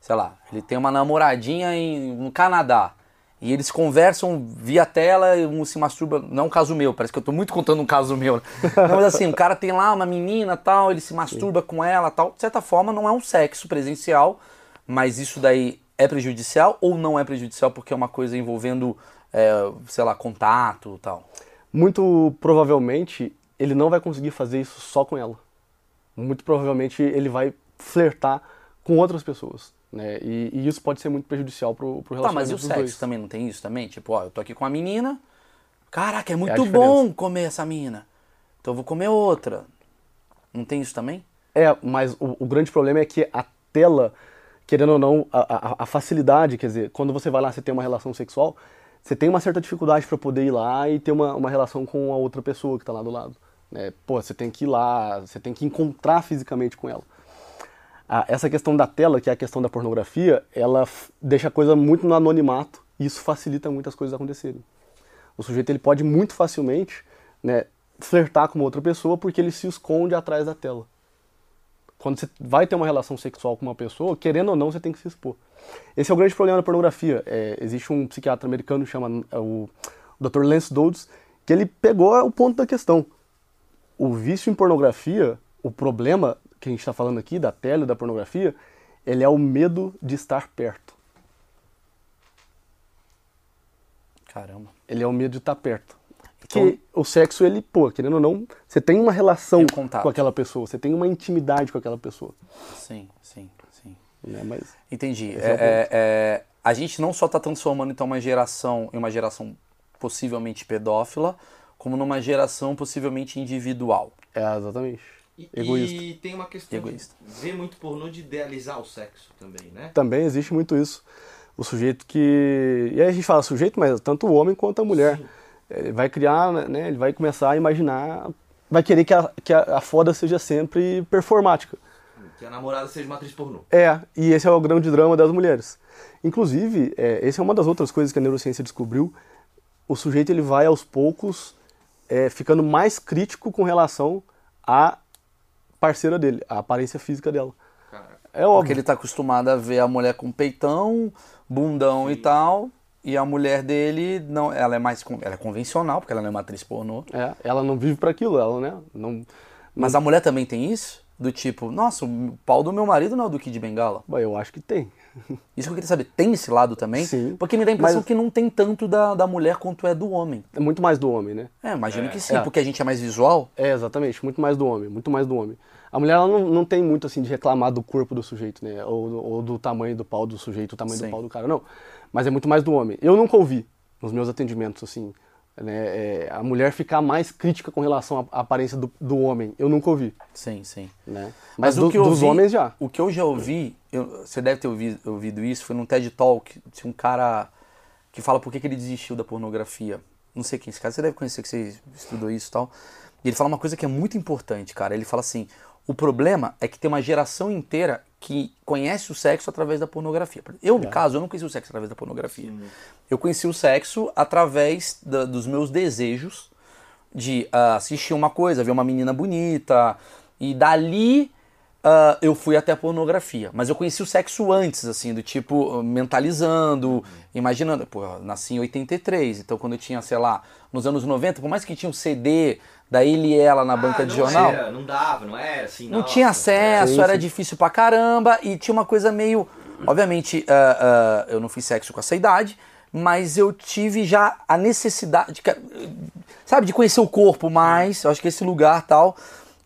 Sei lá, ele tem uma namoradinha em, no Canadá. E eles conversam via tela um se masturba. Não é um caso meu, parece que eu tô muito contando um caso meu. né? Não, mas assim, o cara tem lá uma menina tal, ele se masturba com ela tal. De certa forma, não é um sexo presencial, mas isso daí é prejudicial ou não é prejudicial porque é uma coisa envolvendo, é, sei lá, contato tal? Muito provavelmente ele não vai conseguir fazer isso só com ela. Muito provavelmente ele vai flertar com outras pessoas. Né? E, e isso pode ser muito prejudicial pro, pro Tá, mas relacionamento e o sexo dois. também não tem isso também? Tipo, ó, eu tô aqui com a menina. Caraca, é muito diferença. bom comer essa mina. Então eu vou comer outra. Não tem isso também? É, mas o, o grande problema é que a tela, querendo ou não, a, a- a facilidade, quer dizer, quando você vai lá, você tem uma relação sexual, você tem uma certa dificuldade para poder ir lá e ter uma, uma relação com a outra pessoa que tá lá do lado. né? pô, você tem que ir lá, você tem que encontrar fisicamente com ela. Essa questão da tela, que é a questão da pornografia, ela deixa a coisa muito no anonimato e isso facilita muitas coisas acontecerem. O sujeito ele pode muito facilmente né, flertar com outra pessoa porque ele se esconde atrás da tela quando você vai ter uma relação sexual com uma pessoa, querendo ou não, você tem que se expor. Esse é o grande problema da pornografia. É, existe um psiquiatra americano que chama é, o Dr. Lance Dodds, que ele pegou o ponto da questão. o vício em pornografia, o problema que a gente está falando aqui, da tele, da pornografia, ele é o medo de estar perto. Caramba. Ele é o medo de estar perto. Porque Então- o sexo, ele, pô, querendo ou não, você tem uma relação Tem um contato. com aquela pessoa, você tem uma intimidade com aquela pessoa. Sim, sim, sim. Né? Mas Entendi. É, é é, é, a gente não só está transformando então uma geração em uma geração possivelmente pedófila, como numa geração possivelmente individual. é exatamente. E, Egoísta. e tem uma questão Egoísta. de ver muito pornô de idealizar o sexo também, né? Também existe muito isso. O sujeito que. E aí a gente fala sujeito, mas tanto o homem quanto a mulher. Sim. Ele vai criar, né? Ele vai começar a imaginar. Vai querer que a, que a, a foda seja sempre performática. Que a namorada seja uma atriz pornô. É, e esse é o grande drama das mulheres. Inclusive, é, essa é uma das outras coisas que a neurociência descobriu. O sujeito ele vai aos poucos é, ficando mais crítico com relação à parceira dele, à aparência física dela. Cara, É óbvio. Porque ele tá acostumado a ver a mulher com peitão, bundão e tal, e a mulher dele não, ela é mais ela é convencional, porque ela não é uma atriz pornô. É, ela não vive para aquilo, ela, né? Não, Mas a mulher também tem isso? Do tipo, nossa, o pau do meu marido não é o do Kid Bengala. Bom, eu acho que tem. Isso que eu queria saber, tem esse lado também? Sim. Porque me dá a impressão Mas- que não tem tanto da, da mulher quanto é do homem. É muito mais do homem, né? É, imagino que sim, É. porque a gente é mais visual. É, exatamente, muito mais do homem, muito mais do homem. A mulher ela não, não tem muito assim de reclamar do corpo do sujeito, né? Ou, ou do tamanho do pau do sujeito, o tamanho Sim. do pau do cara, não. Mas é muito mais do homem. Eu nunca ouvi nos meus atendimentos, assim, né, é, a mulher ficar mais crítica com relação à aparência do, do homem. Eu nunca ouvi, Sim, sim. né? Mas, Mas, o do- que eu dos ouvi- homens já. O que eu já ouvi, eu- você deve ter ouvido, ouvido isso, foi num TED Talk, tinha um cara que fala por que, que ele desistiu da pornografia. Não sei quem é esse cara, você deve conhecer que você estudou isso e tal. E ele fala uma coisa que é muito importante, cara. Ele fala assim: o problema é que tem uma geração inteira que conhece o sexo através da pornografia. Eu, no caso, eu não conheci o sexo através da pornografia. Eu conheci o sexo através da- dos meus desejos de ah, assistir uma coisa, ver uma menina bonita, e dali ah, eu fui até a pornografia. Mas eu conheci o sexo antes, assim, do tipo, mentalizando, imaginando. Pô, eu nasci em 83, então quando eu tinha, sei lá, nos anos 90, por mais que tinha um CD da ele e ela na banca Ah, de não jornal. Era, não dava, não era assim. Não nossa, tinha acesso, Sim, era sim. difícil pra caramba e tinha uma coisa meio. Obviamente, ah, ah, eu não fiz sexo com essa idade, mas eu tive já a necessidade, de, sabe, de conhecer o corpo mais. Eu acho que esse lugar tal.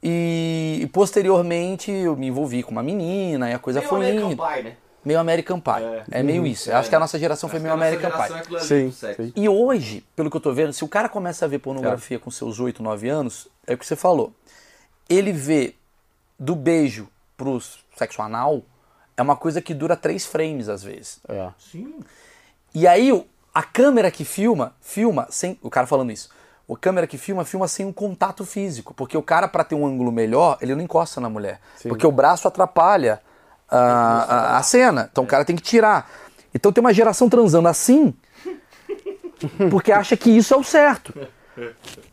E, e posteriormente eu me envolvi com uma menina e a coisa Meio foi indo. Pie, né? Meio American Pie. É, meio isso. Eu acho que a nossa geração foi Acho meio a nossa American Pie. é Sim, sim. E hoje, pelo que eu tô vendo, se o cara começa a ver pornografia com seus 8, 9 anos, é o que você falou. Ele vê do beijo pro sexo anal é uma coisa que dura três frames às vezes. É. Sim. E aí a câmera que filma, filma sem. O cara falando isso. O câmera que filma, filma sem um contato físico. Porque o cara, pra ter um ângulo melhor, ele não encosta na mulher. Porque o braço atrapalha a, a, a cena. Então o cara tem que tirar. Então tem uma geração transando assim, porque acha que isso é o certo.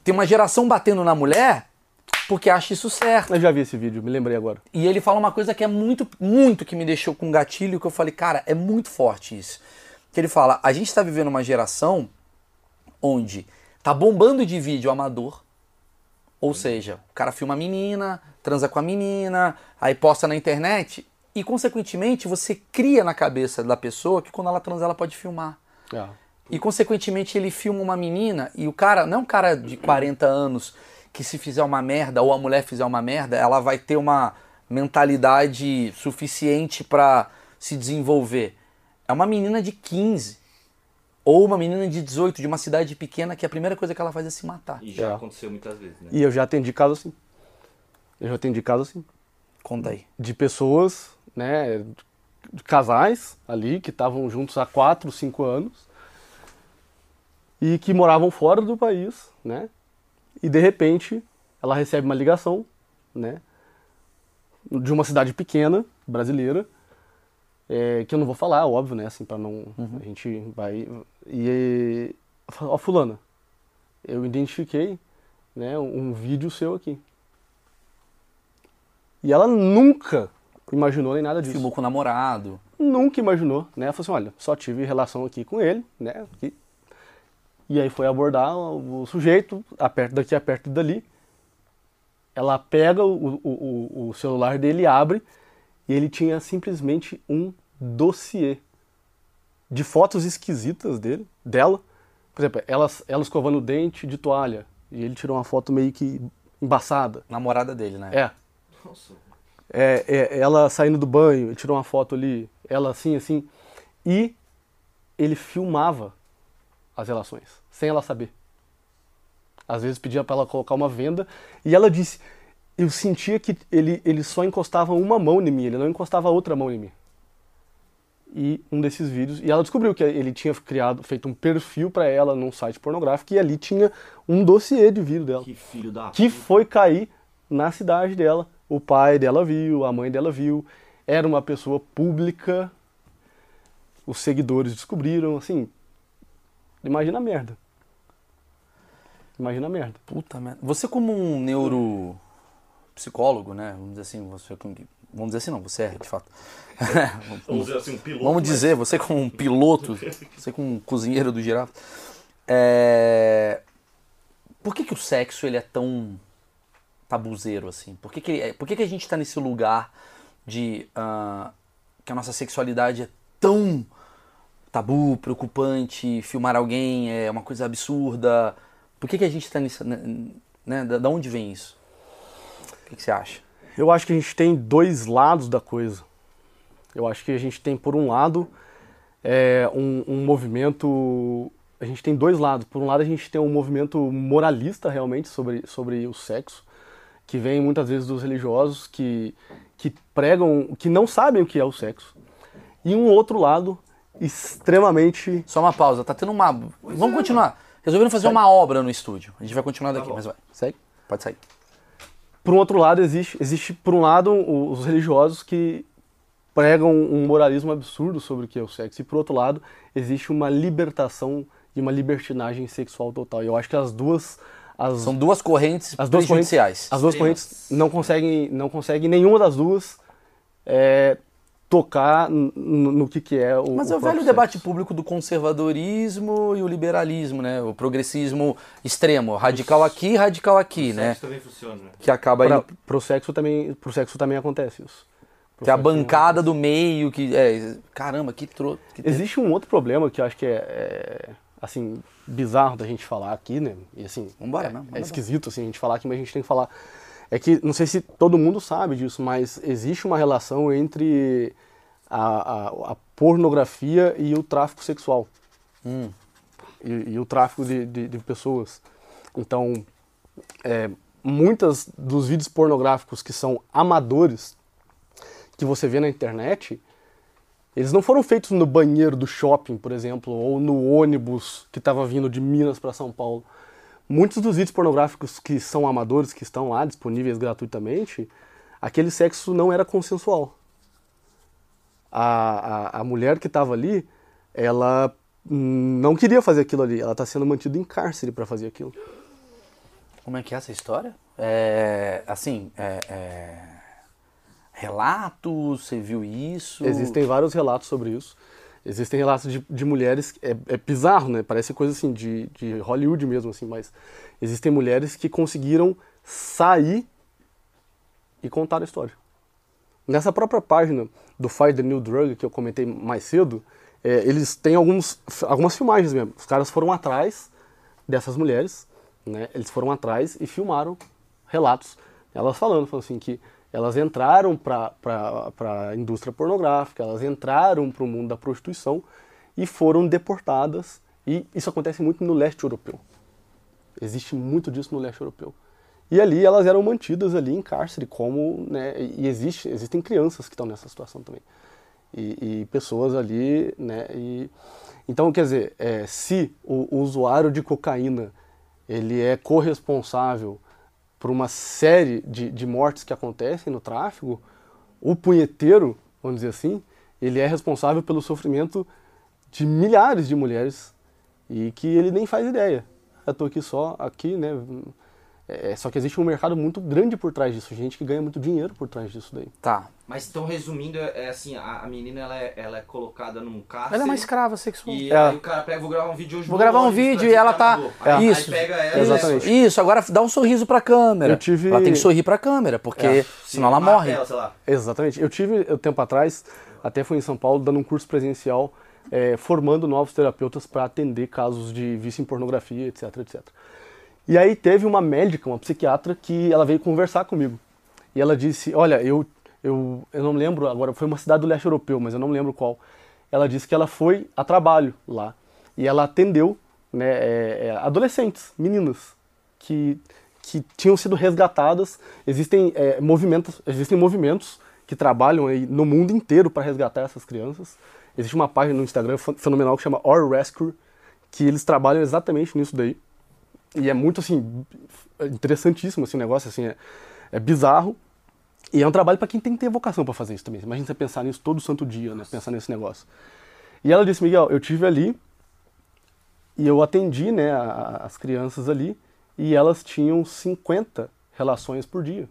Tem uma geração batendo na mulher porque acha isso certo. Eu já vi esse vídeo, me lembrei agora. E ele fala uma coisa que é muito, muito que me deixou com gatilho, que eu falei, cara, é muito forte isso. Que ele fala, a gente está vivendo uma geração onde tá bombando de vídeo amador, ou seja, o cara filma a menina, transa com a menina, aí posta na internet, e consequentemente você cria na cabeça da pessoa que quando ela transa ela pode filmar. É. E consequentemente ele filma uma menina e o cara, não é um cara de 40 anos que se fizer uma merda ou a mulher fizer uma merda, ela vai ter uma mentalidade suficiente pra se desenvolver. É uma menina de 15 ou uma menina de 18 de uma cidade pequena que a primeira coisa que ela faz é se matar. E já É. aconteceu muitas vezes, né? E eu já atendi caso assim. Eu já atendi caso assim. Conta aí. de pessoas, né, de casais ali que estavam juntos há 4, 5 anos e que moravam fora do país, né? E de repente ela recebe uma ligação, né, de uma cidade pequena brasileira, é, que eu não vou falar, óbvio, né, assim para não a gente vai e ó fulana, eu identifiquei, né, um vídeo seu aqui. E ela nunca imaginou nem nada disso. Filmou com o namorado. Nunca imaginou, né? Ela falou assim, olha, só tive relação aqui com ele, né? aqui. E aí foi abordar o sujeito, a perto daqui, a perto dali. ela pega o, o, o celular dele, abre e ele tinha simplesmente um dossiê de fotos esquisitas dele, dela. Por exemplo, ela, ela escovando o dente de toalha e ele tirou uma foto meio que embaçada. Namorada dele, né? É. Nossa. É, é, ela saindo do banho, tirou uma foto ali, ela assim, assim. E ele filmava as relações, sem ela saber. Às vezes pedia para ela colocar uma venda e ela disse: Eu sentia que ele, ele só encostava uma mão em mim, ele não encostava outra mão em mim. E um desses vídeos, e ela descobriu que ele tinha criado, feito um perfil para ela num site pornográfico e ali tinha um dossiê de vídeo dela Que filho da que puta. foi cair na cidade dela. O pai dela viu, a mãe dela viu. Era uma pessoa pública. Os seguidores descobriram, assim. Imagina a merda. Imagina a merda. Puta merda. Você como um neuropsicólogo, né? Vamos dizer assim, você vamos dizer assim não, você é, de fato. Vamos dizer assim, um piloto. Vamos mas- dizer, você como um piloto, você como um cozinheiro do girafa, é... por que, que o sexo ele é tão tabuzeiro assim? Por que, que, é- por que, que a gente tá nesse lugar de ah, que a nossa sexualidade é tão tabu, preocupante, filmar alguém é uma coisa absurda? Por que, que a gente tá nisso, né? né? Da, da onde vem isso? O que, que você acha? Eu acho que a gente tem dois lados da coisa. Eu acho que a gente tem, por um lado, é, um, um movimento. A gente tem dois lados. Por um lado, a gente tem um movimento moralista realmente sobre, sobre o sexo, que vem muitas vezes dos religiosos que, que pregam, que não sabem o que é o sexo. E um outro lado extremamente. Só uma pausa, tá tendo uma. Vamos continuar. Resolveram fazer uma obra no estúdio. A gente vai continuar daqui, bom. mas vai. Segue? Pode sair. Por um outro lado, existe, existe por um lado, os religiosos que pregam um moralismo absurdo sobre o que é o sexo, e por outro lado, existe uma libertação e uma libertinagem sexual total. E eu acho que as duas. As, São duas correntes as duas correntes, prejudiciais. as duas correntes não conseguem, não conseguem nenhuma das duas é, tocar no que, que é o. Mas é o velho debate sexo. público do conservadorismo e o liberalismo, né? O progressismo extremo, radical aqui, radical aqui, O né? sexo também funciona, né? Que acaba Pra, indo, pro sexo também, pro sexo também acontece isso. Pro que a bancada do meio que é, caramba, que tro... que te- Existe um outro problema que eu acho que é, é, assim, bizarro da gente falar aqui, né? E assim, Vambora, é, né? é esquisito assim, a gente falar aqui, mas a gente tem que falar. É que, não sei se todo mundo sabe disso, mas existe uma relação entre a, a- a pornografia e o tráfico sexual. Hum. E, e o tráfico de, de, de pessoas. Então, é, muitas dos vídeos pornográficos que são amadores, que você vê na internet, eles não foram feitos no banheiro do shopping, por exemplo, ou no ônibus que estava vindo de Minas para São Paulo. Muitos dos vídeos pornográficos que são amadores, que estão lá disponíveis gratuitamente, aquele sexo não era consensual. A, a, a mulher que estava ali, ela não queria fazer aquilo ali, ela está sendo mantida em cárcere para fazer aquilo. Como é que é essa história? É, assim, é, é, relatos, você viu isso? Existem vários relatos sobre isso. Existem relatos de, de mulheres, é, é bizarro, né? Parece coisa assim de, de Hollywood mesmo, assim, mas existem mulheres que conseguiram sair e contar a história. Nessa própria página do Fight the New Drug, que eu comentei mais cedo, é, eles têm alguns, algumas filmagens mesmo. Os caras foram atrás dessas mulheres, né? Eles foram atrás e filmaram relatos. Elas falando, falando assim, que elas entraram para a indústria pornográfica, elas entraram para o mundo da prostituição e foram deportadas. E isso acontece muito no leste europeu. Existe muito disso no leste europeu. E ali elas eram mantidas ali em cárcere, como, né, e existe, existem crianças que estão nessa situação também. E, e pessoas ali, né, e... Então, quer dizer, é, se o, o usuário de cocaína, ele é corresponsável por uma série de, de mortes que acontecem no tráfico, o punheteiro, vamos dizer assim, ele é responsável pelo sofrimento de milhares de mulheres e que ele nem faz ideia. Eu tô aqui só, aqui, né, É, só que existe um mercado muito grande por trás disso, gente que ganha muito dinheiro por trás disso daí. Tá. Mas então, resumindo, é é assim, a, a menina ela é, ela é colocada num cárcere. Ela é uma escrava sexual. E É. aí o cara pega, vou gravar um vídeo hoje Vou gravar um vídeo e ela tá-. Aí, Isso. Aí pega ela Exatamente. Isso, agora dá um sorriso pra câmera. Eu tive- Ela tem que sorrir pra câmera, porque É. senão ela morre. Ela, sei lá. Exatamente. Eu tive, um tempo atrás, até fui em São Paulo, dando um curso presencial, é, formando novos terapeutas para atender casos de vício em pornografia, etc, etc. E aí teve uma médica, uma psiquiatra, que ela veio conversar comigo. E ela disse, olha, eu, eu, eu não lembro agora, foi uma cidade do leste europeu, mas eu não lembro qual. Ela disse que ela foi a trabalho lá. E ela atendeu né, é, é, adolescentes, meninas, que, que tinham sido resgatadas. Existem, é, movimentos, existem movimentos que trabalham no mundo inteiro para resgatar essas crianças. Existe uma página no Instagram fe- fenomenal que chama Or Rescue, que eles trabalham exatamente nisso daí. E é muito assim interessantíssimo esse negócio, assim, é, é bizarro. E é um trabalho para quem tem que ter vocação para fazer isso também. Imagina você pensar nisso todo santo dia, né? Pensar nesse negócio. E ela disse, Miguel, eu tive ali e eu atendi, né, a- a- as crianças ali e elas tinham 50 relações por dia.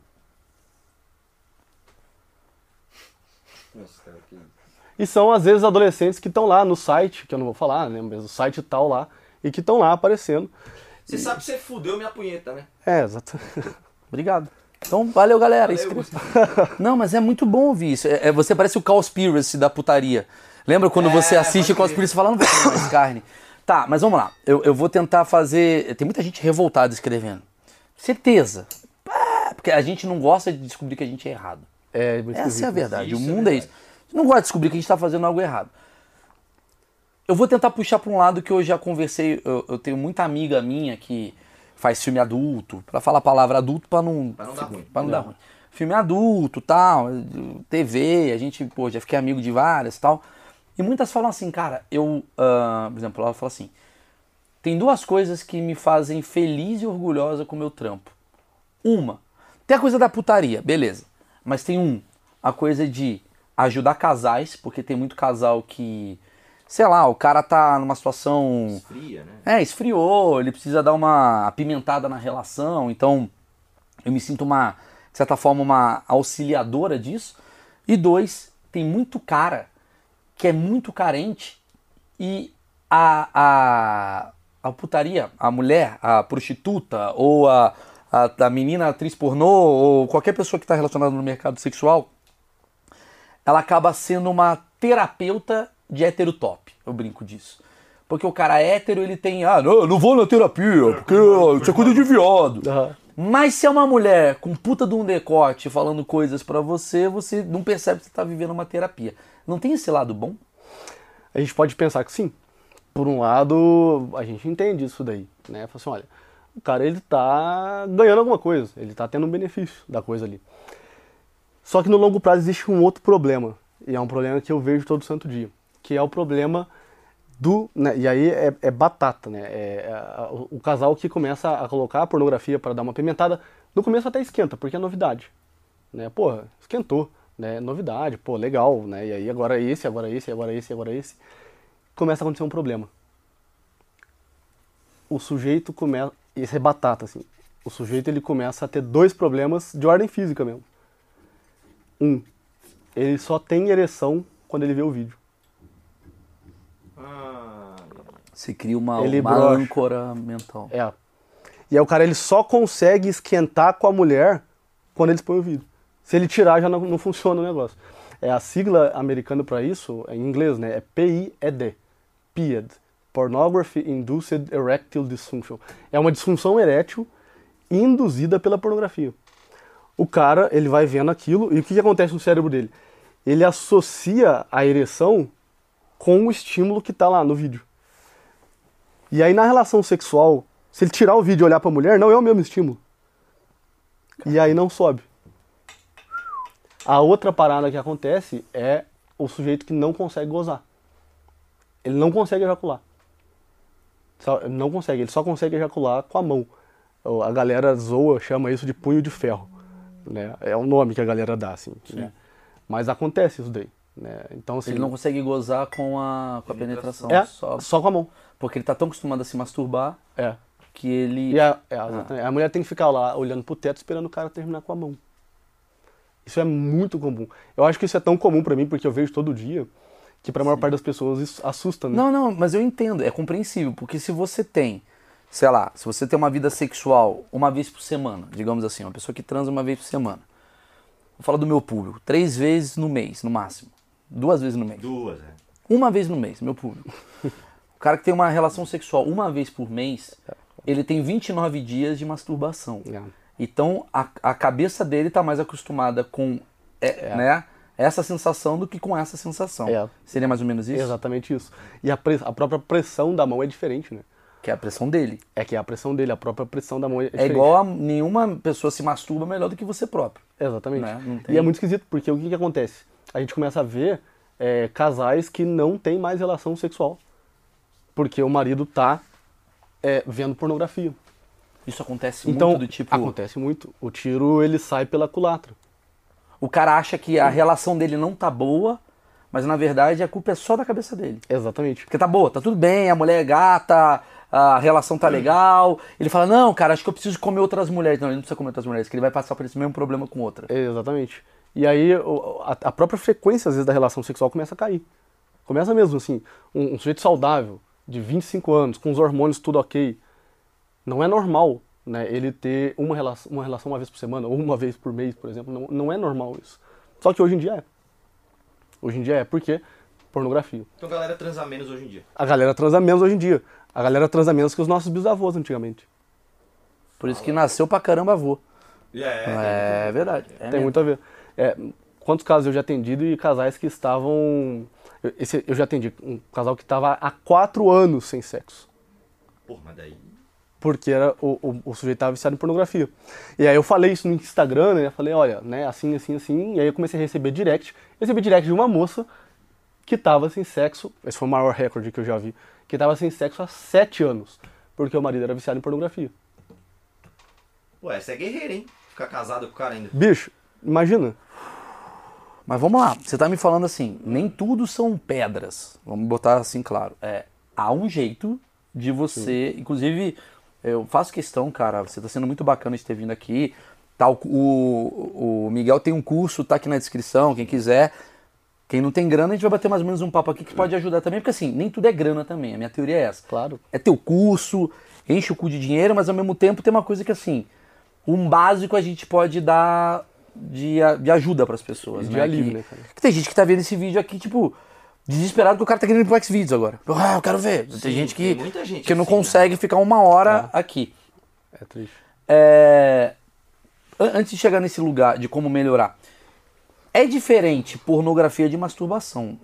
E são, às vezes, adolescentes que estão lá no site, que eu não vou falar, né, mas o site tal lá, e que estão lá aparecendo. Você sabe que você fudeu minha punheta, né? É, exato. Obrigado. Então, valeu, galera. Valeu, Não, mas é muito bom ouvir isso. É, é- você parece o Cowspiracy da putaria. Lembra quando É, você assiste Cowspiracy e fala, não mais carne? Tá, mas vamos lá. Eu, eu vou tentar fazer... Tem muita gente revoltada escrevendo. Certeza. Ah, Porque a gente não gosta de descobrir que a gente é errado. É, Essa é a esquisito. verdade. Isso o é mundo é, verdade. isso. A gente não gosta de descobrir que a gente está fazendo algo errado. Eu vou tentar puxar para um lado que eu já conversei. Eu, eu tenho muita amiga minha que faz filme adulto, para falar a palavra adulto para não, Pra não dar ruim. pra não dar ruim. Filme adulto, tal, TV, a gente, pô, já fiquei amigo de várias tal. E muitas falam assim, cara, eu, ah, por exemplo, ela fala assim: tem duas coisas que me fazem feliz e orgulhosa com o meu trampo. Uma, tem a coisa da putaria, beleza. Mas tem um, a coisa de ajudar casais, porque tem muito casal que, sei lá, o cara tá numa situação Fria, né? é, esfriou, ele precisa dar uma apimentada na relação, então eu me sinto uma, de certa forma, uma auxiliadora disso. E dois, tem muito cara que é muito carente e a, a, a putaria, a mulher, a prostituta ou a, a, a menina atriz pornô ou qualquer pessoa que está relacionada no mercado sexual, ela acaba sendo uma terapeuta de hétero top. Eu brinco disso. Porque o cara hétero, ele tem, ah, não, eu não vou na terapia, porque isso é coisa de viado. Aham. Mas se é uma mulher com puta de um decote falando coisas pra você, você não percebe que você tá vivendo uma terapia. Não tem esse lado bom? A gente pode pensar que sim. Por um lado, a gente entende isso daí, né? Fala assim, olha, o cara ele tá ganhando alguma coisa, ele tá tendo um benefício da coisa ali. Só que no longo prazo existe um outro problema, e é um problema que eu vejo todo santo dia, que é o problema do, né, e aí é, é batata, né? É, é, o casal que começa a colocar a pornografia para dar uma pimentada, no começo até esquenta, porque é novidade, né? Porra, esquentou, né? Novidade, pô, legal, né? E aí agora esse, agora esse, agora esse, agora esse, começa a acontecer um problema. O sujeito começa, isso é batata assim. O sujeito ele começa a ter dois problemas de ordem física mesmo. Um, ele só tem ereção quando ele vê o vídeo. Ah, Você cria uma, Ele uma brocha. âncora mental. É. E aí o cara ele só consegue esquentar com a mulher quando eles põem o vídeo. Se ele tirar já não, não funciona o negócio. É a sigla americana para isso, é em inglês, né? É PIED. PIED. Pornography Induced Erectile Dysfunction. É uma disfunção erétil induzida pela pornografia. O cara, ele vai vendo aquilo e o que, que acontece no cérebro dele? Ele associa a ereção com o estímulo que está lá no vídeo. E aí na relação sexual, se ele tirar o vídeo e olhar pra mulher, não é o mesmo estímulo. E aí não sobe. A outra parada que acontece é o sujeito que não consegue gozar. Ele não consegue ejacular. Só- não consegue, ele só consegue ejacular com a mão. A galera zoa, chama isso de punho de ferro. Né? É o nome que a galera dá, assim. Né? Mas acontece isso daí. Né? Então, assim, Ele não consegue gozar com a, com a penetração. é Só, só com a mão. porque ele tá tão acostumado a se masturbar É. que ele. E a, é, exatamente. a mulher tem que ficar lá olhando pro teto esperando o cara terminar com a mão. Isso é muito comum. Eu acho que isso é tão comum pra mim porque eu vejo todo dia que pra maior parte das pessoas isso assusta, né? Não, não, mas eu entendo, é compreensível, porque se você tem, sei lá, se você tem uma vida sexual uma vez por semana, digamos assim, uma pessoa que transa uma vez por semana. Vou falar do meu público, três vezes no mês, no máximo. Duas vezes no mês. Duas, é. Uma vez no mês, meu público. O cara que tem uma relação sexual uma vez por mês, ele tem 29 dias de masturbação. É. Então a, a cabeça dele tá mais acostumada com é, né, essa sensação do que com essa sensação. É. Seria mais ou menos isso? Exatamente isso. E a, pre- a própria pressão da mão é diferente, né? Que é a pressão dele. É que a pressão dele, a própria pressão da mão é É diferente. igual a nenhuma pessoa se masturba melhor do que você próprio. Exatamente. Né? E é muito esquisito, porque o que, que acontece? A gente começa a ver é, casais que não têm mais relação sexual. Porque o marido tá é, vendo pornografia. Isso acontece Então, muito do tipo. acontece muito. O tiro, ele sai pela culatra. O cara acha que a relação dele não tá boa, mas na verdade a culpa é só da cabeça dele. Exatamente. Porque tá boa, tá tudo bem, a mulher é gata, a relação tá legal. Ele fala, não, cara, acho que eu preciso comer outras mulheres. Não, ele não precisa comer outras mulheres, que ele vai passar por esse mesmo problema com outra. Exatamente. E aí a, própria frequência, às vezes, da relação sexual começa a cair. Começa mesmo, assim, um, um sujeito saudável, de 25 anos, com os hormônios tudo ok. Não é normal, né, ele ter uma relação, uma relação uma vez por semana, ou uma vez por mês, por exemplo. Não, não é normal isso. Só que hoje em dia é. Hoje em dia é, porque pornografia. Então a galera transa menos hoje em dia. A galera transa menos hoje em dia. A galera transa menos que os nossos bisavôs antigamente. Por isso que nasceu pra caramba avô. É, É verdade. É Tem mesmo. muito a ver. É, quantos casos eu já atendi de casais que estavam. eu- Esse, eu já atendi um casal que estava há quatro anos sem sexo. Porra, mas daí. Porque era, o, o, o sujeito estava viciado em pornografia. E aí eu falei isso no Instagram, né? Eu falei, olha, né, assim, assim, assim. E aí eu comecei a receber direct. Recebi direct de uma moça que estava sem sexo. Esse foi o maior recorde que eu já vi. Que estava sem sexo há sete anos. Porque o marido era viciado em pornografia. Pô, essa é guerreira, hein? Ficar casado com o cara ainda. Bicho, imagina. Mas vamos lá, você tá me falando assim, nem tudo são pedras. Vamos botar assim claro. É, há um jeito de você, inclusive, eu faço questão, cara, você tá sendo muito bacana de ter vindo aqui. Tá, o, o Miguel tem um curso, tá aqui na descrição, quem quiser. Quem não tem grana, a gente vai bater mais ou menos um papo aqui que pode ajudar também, porque assim, nem tudo é grana também. A minha teoria é essa. Claro. É teu curso, enche o cu de dinheiro, mas ao mesmo tempo tem uma coisa que assim, um básico a gente pode dar de, de ajuda para as pessoas, De né? alívio, que, né, cara? que tem gente que tá vendo esse vídeo aqui, tipo, desesperado que o cara tá querendo ir pro Xvideos agora. Ah, eu quero ver. tem Sim, gente que, tem gente que não assim, né? consegue ficar uma hora aqui. É triste. É, an- Antes de chegar nesse lugar de como melhorar, é diferente pornografia de masturbação,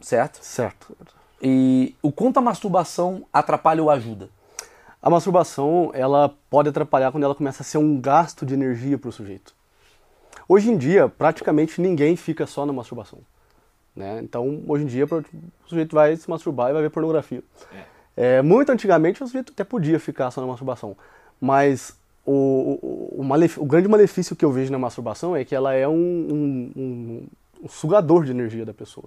certo? Certo. E o quanto a masturbação atrapalha ou ajuda? A masturbação, ela pode atrapalhar quando ela começa a ser um gasto de energia para o sujeito. Hoje em dia, praticamente ninguém fica só na masturbação. Né? Então, hoje em dia, o sujeito vai se masturbar e vai ver pornografia. É, muito antigamente, o sujeito até podia ficar só na masturbação. Mas o, o, o malef- o grande malefício que eu vejo na masturbação é que ela é um, um- um- um sugador de energia da pessoa.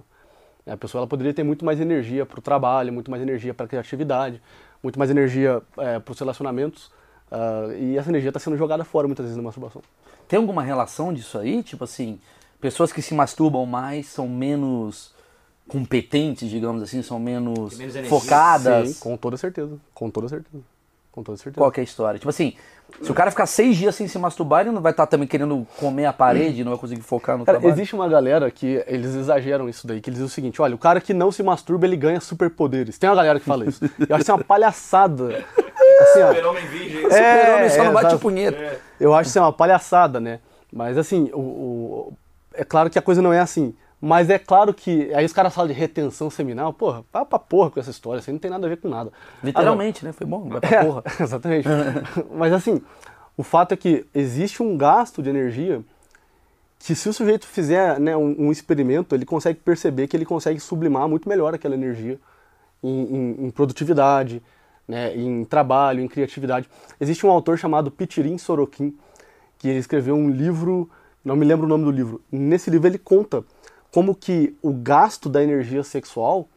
A pessoa ela poderia ter muito mais energia para o trabalho, muito mais energia para a criatividade, muito mais energia para os relacionamentos. Ah, e essa energia está sendo jogada fora muitas vezes na masturbação. Tem alguma relação disso aí? Tipo assim, pessoas que se masturbam mais são menos competentes, digamos assim, são menos, menos focadas. Sim, com toda certeza. Com toda certeza. Com toda certeza. Qual que é a história? Tipo assim, se o cara ficar seis dias sem se masturbar, ele não vai estar também querendo comer a parede, não vai conseguir focar no Cara, trabalho. existe uma galera que eles exageram isso daí, que eles dizem o seguinte, olha, o cara que não se masturba, ele ganha superpoderes. Tem uma galera que fala isso. Eu acho isso uma palhaçada. Assim, Super-homem virgem. Super-homem só não bate exato. punheta. Eu acho isso uma palhaçada, né? Mas assim, o, o- é claro que a coisa não é assim. Mas é claro que. Aí os caras falam de retenção seminal, porra, vai pra porra com essa história, isso aí não tem nada a ver com nada. Literalmente, né? Foi bom, vai pra É, porra. exatamente. Mas assim, o fato é que existe um gasto de energia que se o sujeito fizer né, um, um experimento, ele consegue perceber que ele consegue sublimar muito melhor aquela energia em, em- em produtividade, né, em trabalho, em criatividade. Existe um autor chamado Pitirim Sorokin, que ele escreveu um livro, não me lembro o nome do livro. Nesse livro ele conta como que o gasto da energia sexual,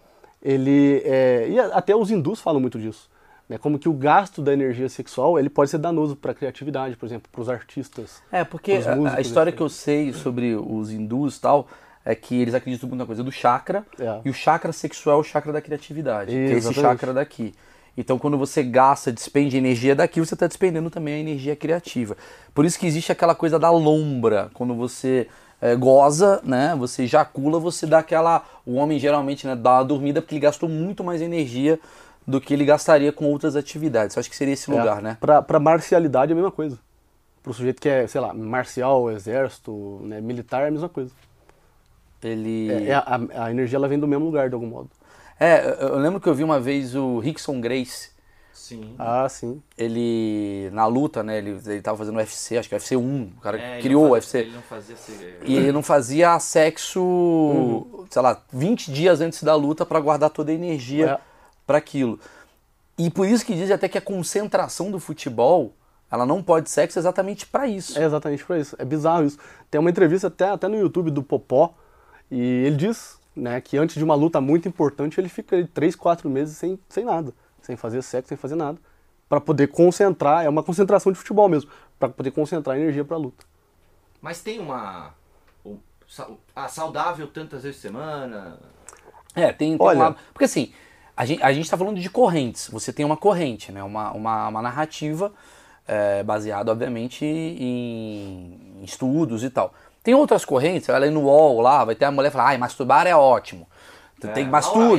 ele é, e até os hindus falam muito disso. Né? Como que o gasto da energia sexual ele pode ser danoso para a criatividade, por exemplo, para os artistas. É, porque Os a- músicos, história assim. que eu sei sobre os hindus e tal é que eles acreditam muito na coisa do chakra É. e o chakra sexual é o chakra da criatividade, que é esse Exatamente. chakra daqui. Então, quando você gasta, despende energia daqui, você está despendendo também a energia criativa. Por isso que existe aquela coisa da lombra. Quando você é, goza, né, você ejacula, você dá aquela... O homem geralmente né, dá uma dormida porque ele gastou muito mais energia do que ele gastaria com outras atividades. Eu acho que seria esse lugar, né? Para marcialidade é a mesma coisa. Para o sujeito que é, sei lá, marcial, exército, né, militar é a mesma coisa. Ele... É, é a, a energia ela vem do mesmo lugar de algum modo. É, eu lembro que eu vi uma vez o Rickson Grace, Sim. Ah, sim. ele na luta, né? Ele, ele tava fazendo UFC, acho que UFC 1, o cara É, ele criou o não UFC. fazia- Ele não fazia. E ele não fazia sexo, sei lá, 20 dias antes da luta pra guardar toda a energia É. pra aquilo. E por isso que dizem até que a concentração do futebol, ela não pode sexo exatamente pra isso. É exatamente para isso. É bizarro isso. Tem uma entrevista até, até no YouTube do Popó e ele diz né, que antes de uma luta muito importante ele fica aí, três, quatro meses sem, sem nada, sem fazer sexo, sem fazer nada, para poder concentrar. É uma concentração de futebol mesmo, para poder concentrar energia para a luta. Mas tem uma... um- ah, saudável tantas vezes por semana... É, tem, tem Olha- um lado. Porque assim, a gente, a gente tá falando de correntes. Você tem uma corrente, né? Uma, uma, uma narrativa é, baseada, obviamente, em, em estudos e tal. Tem outras correntes, você vai ler no UOL lá, vai ter a mulher falar, ai, masturbar é ótimo. É, tem que masturbar.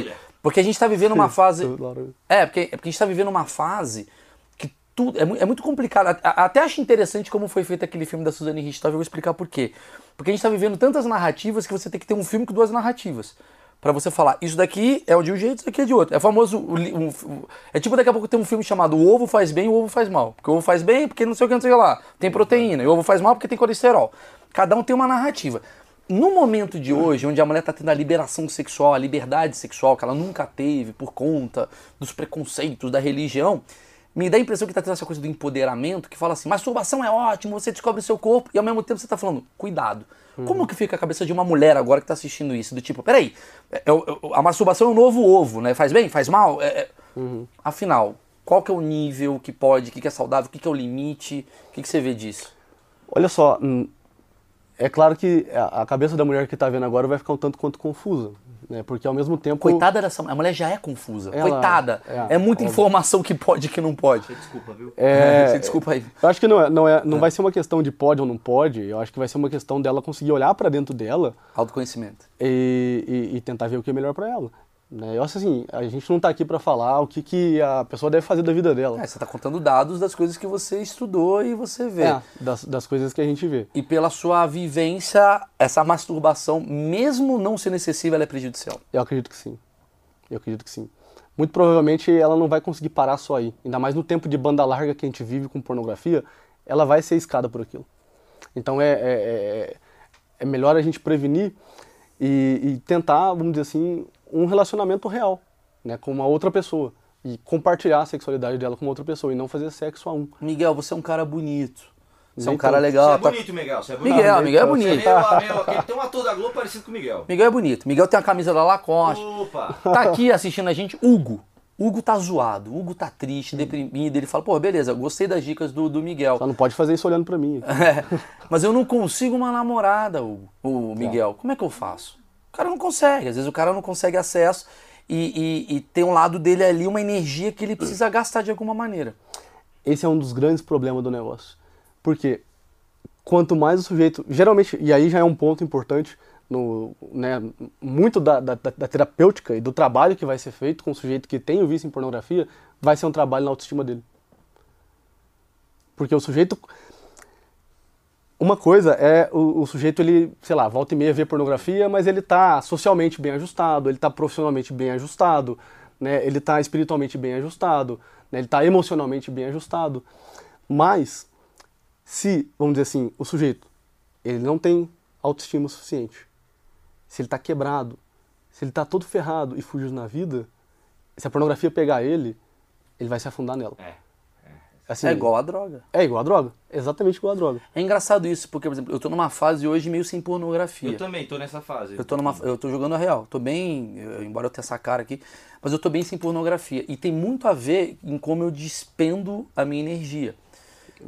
Porque a gente tá vivendo uma fase. É, porque, é porque a gente tá vivendo uma fase que tudo é, é muito complicado. Até acho interessante como foi feito aquele filme da Suzane Richthofen, eu vou explicar por quê. Porque a gente tá vivendo tantas narrativas que você tem que ter um filme com duas narrativas. Pra você falar, isso daqui é de um jeito, isso daqui é de outro. É famoso. um- um- é tipo daqui a pouco tem um filme chamado O Ovo Faz Bem e o Ovo Faz Mal. Porque o ovo faz bem porque não sei o que, não sei o que lá. Tem proteína. E o ovo faz mal porque tem colesterol. Cada um tem uma narrativa. No momento de hoje, onde a mulher está tendo a liberação sexual, a liberdade sexual que ela nunca teve por conta dos preconceitos da religião, me dá a impressão que está tendo essa coisa do empoderamento que fala assim: masturbação é ótimo, você descobre o seu corpo, e ao mesmo tempo você está falando, cuidado. Como que fica a cabeça de uma mulher agora que está assistindo isso? Do tipo, peraí, é- é o- a masturbação é um novo ovo, né? Faz bem? Faz mal? É- é- Afinal, qual que é o nível que pode, o que, que é saudável, o que, que é o limite? O que, que você vê disso? Olha só, hum, é claro que a cabeça da mulher que está vendo agora vai ficar um tanto quanto confusa, né? Porque ao mesmo tempo Coitada dessa a mulher já é confusa. Ela- Coitada. é, É, muita óbvio. informação que pode e que não pode. Desculpa, viu? É, Você desculpa aí. Eu acho que não, é, não, é, não vai ser uma questão de pode ou não pode, eu acho que vai ser uma questão dela conseguir olhar para dentro dela Autoconhecimento. e, e- e tentar ver o que é melhor para ela. Né? Eu acho assim, a gente não tá aqui para falar o que, que a pessoa deve fazer da vida dela. É, você está contando dados das coisas que você estudou e você vê. É, das, das coisas que a gente vê. E pela sua vivência, essa masturbação, mesmo não sendo excessiva, ela é prejudicial. Eu acredito que sim. Eu acredito que sim. Muito provavelmente ela não vai conseguir parar só aí. Ainda mais no tempo de banda larga que a gente vive com pornografia, ela vai ser escada por aquilo. Então é, é, é, é melhor a gente prevenir e, e tentar, vamos dizer assim, um relacionamento real né, com uma outra pessoa. E compartilhar a sexualidade dela com uma outra pessoa e não fazer sexo a um. Miguel, você é um cara bonito. Você é um cara legal. Você é tá- bonito, Miguel. Você é bonito. Miguel, Miguel é Você é bonito. aquele- tem um ator da Globo parecido com o Miguel. Miguel é bonito. Miguel tem a camisa da Lacoste. Opa! Tá aqui assistindo a gente, Hugo. Hugo tá zoado, Hugo tá triste, deprimido. Ele fala, pô, beleza, gostei das dicas do, do Miguel. Só não pode fazer isso olhando pra mim. É, mas eu não consigo uma namorada, Hugo, o Miguel. Como é que eu faço? O cara não consegue. Às vezes o cara não consegue acesso e, e- e tem um lado dele ali, uma energia que ele precisa gastar de alguma maneira. Esse é um dos grandes problemas do negócio. Porque quanto mais o sujeito. Geralmente, e aí já é um ponto importante, no, né, muito da, da, da terapêutica e do trabalho que vai ser feito com o sujeito que tem o vício em pornografia, vai ser um trabalho na autoestima dele. Porque o sujeito. Uma coisa é o, o sujeito, ele, sei lá, volta e meia vê pornografia, mas ele tá socialmente bem ajustado, ele tá profissionalmente bem ajustado, né? Ele tá espiritualmente bem ajustado, né? Ele tá emocionalmente bem ajustado. Mas se, vamos dizer assim, o sujeito, ele não tem autoestima suficiente, se ele tá quebrado, se ele tá todo ferrado e fugido na vida, se a pornografia pegar ele, ele vai se afundar nela. É. Assim, É igual a droga. É igual a droga. Exatamente igual a droga. É engraçado isso, porque, por exemplo, eu tô numa fase hoje meio sem pornografia. Eu também tô nessa fase. Eu tô, numa, eu tô jogando a real. Tô bem, eu- embora eu tenha essa cara aqui, mas eu tô bem sem pornografia. E tem muito a ver em como eu despendo a minha energia.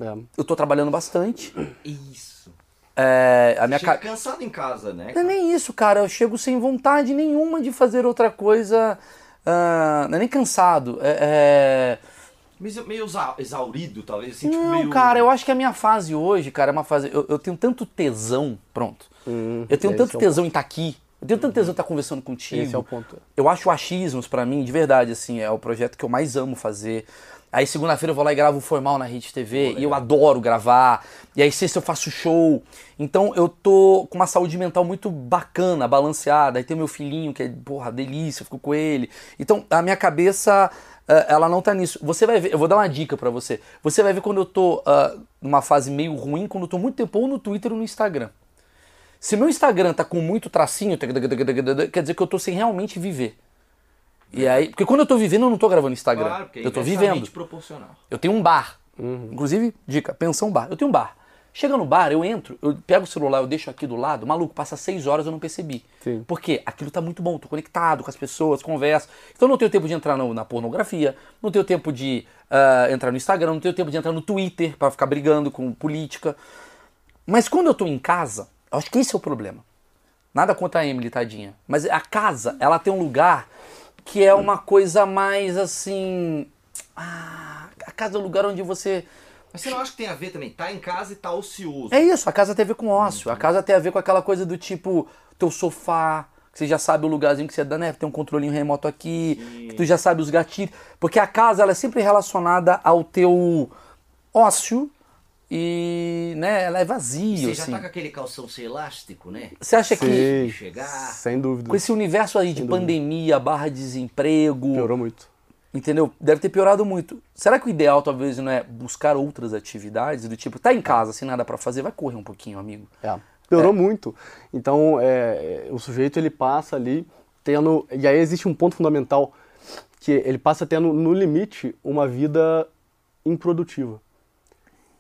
É. Eu tô trabalhando bastante. Isso. É, a minha Chega ca... cansado em casa, né? Não é nem isso, cara. Eu chego sem vontade nenhuma de fazer outra coisa. ah, não é nem cansado. É, é... Meio, meio exa- exaurido, talvez, assim, tipo, Não, meio... cara, eu acho que a minha fase hoje, cara, é uma fase. Eu, eu tenho tanto tesão, pronto. eu tenho é, tanto é tesão em estar aqui. Eu tenho tanto tesão em estar conversando contigo. Esse é o ponto. Eu acho o Achismos, pra mim, de verdade, assim, é o projeto que eu mais amo fazer. Aí segunda-feira eu vou lá e gravo o Formal na Rede TV, e eu adoro gravar. E aí sexta eu faço show. Então eu tô com uma saúde mental muito bacana, balanceada. Aí tem o meu filhinho, que é, porra, delícia, eu fico com ele. Então a minha cabeça, ela não tá nisso. Você vai ver, eu vou dar uma dica pra você. Você vai ver quando eu tô ah, numa fase meio ruim, quando eu tô muito tempo ou no Twitter ou no Instagram. Se meu Instagram tá com muito tracinho, quer dizer que eu tô sem realmente viver. E aí, porque quando eu tô vivendo, eu não tô gravando Instagram. Claro, porque é eu tô vivendo. proporcional. Eu tenho um bar. Inclusive, dica, pensão bar. Eu tenho um bar. Chega no bar, eu entro, eu pego o celular, eu deixo aqui do lado, maluco, passa seis horas eu não percebi. Sim. Por quê? Aquilo tá muito bom, tô conectado com as pessoas, converso. Então não tenho tempo de entrar no- na pornografia, não tenho tempo de ah, entrar no Instagram, não tenho tempo de entrar no Twitter pra ficar brigando com política. Mas quando eu tô em casa, eu acho que esse é o problema. Nada contra a Emily, tadinha. Mas a casa, ela tem um lugar que é uma coisa mais assim. Ah, a casa é um lugar onde você. Mas você não acha que tem a ver também? Tá em casa e tá ocioso. É isso, a casa tem a ver com ócio. A casa tem a ver com aquela coisa do tipo, teu sofá, que você já sabe o lugarzinho que você dá, né? Tem um controlinho remoto aqui, que tu já sabe os gatilhos. Porque a casa, ela é sempre relacionada ao teu ócio e, né, ela é vazia, Você já assim. tá com aquele calção sem elástico, né? Você acha que Sim, chegar. sem dúvida. com esse universo aí de pandemia, barra desemprego, Piorou muito. Entendeu? Deve ter piorado muito. Será que o ideal talvez não é buscar outras atividades do tipo, tá em casa sem nada pra fazer, vai correr um pouquinho, amigo. É, piorou muito. Então, é, o sujeito ele passa ali tendo. E aí existe um ponto fundamental que ele passa tendo, no limite, uma vida improdutiva.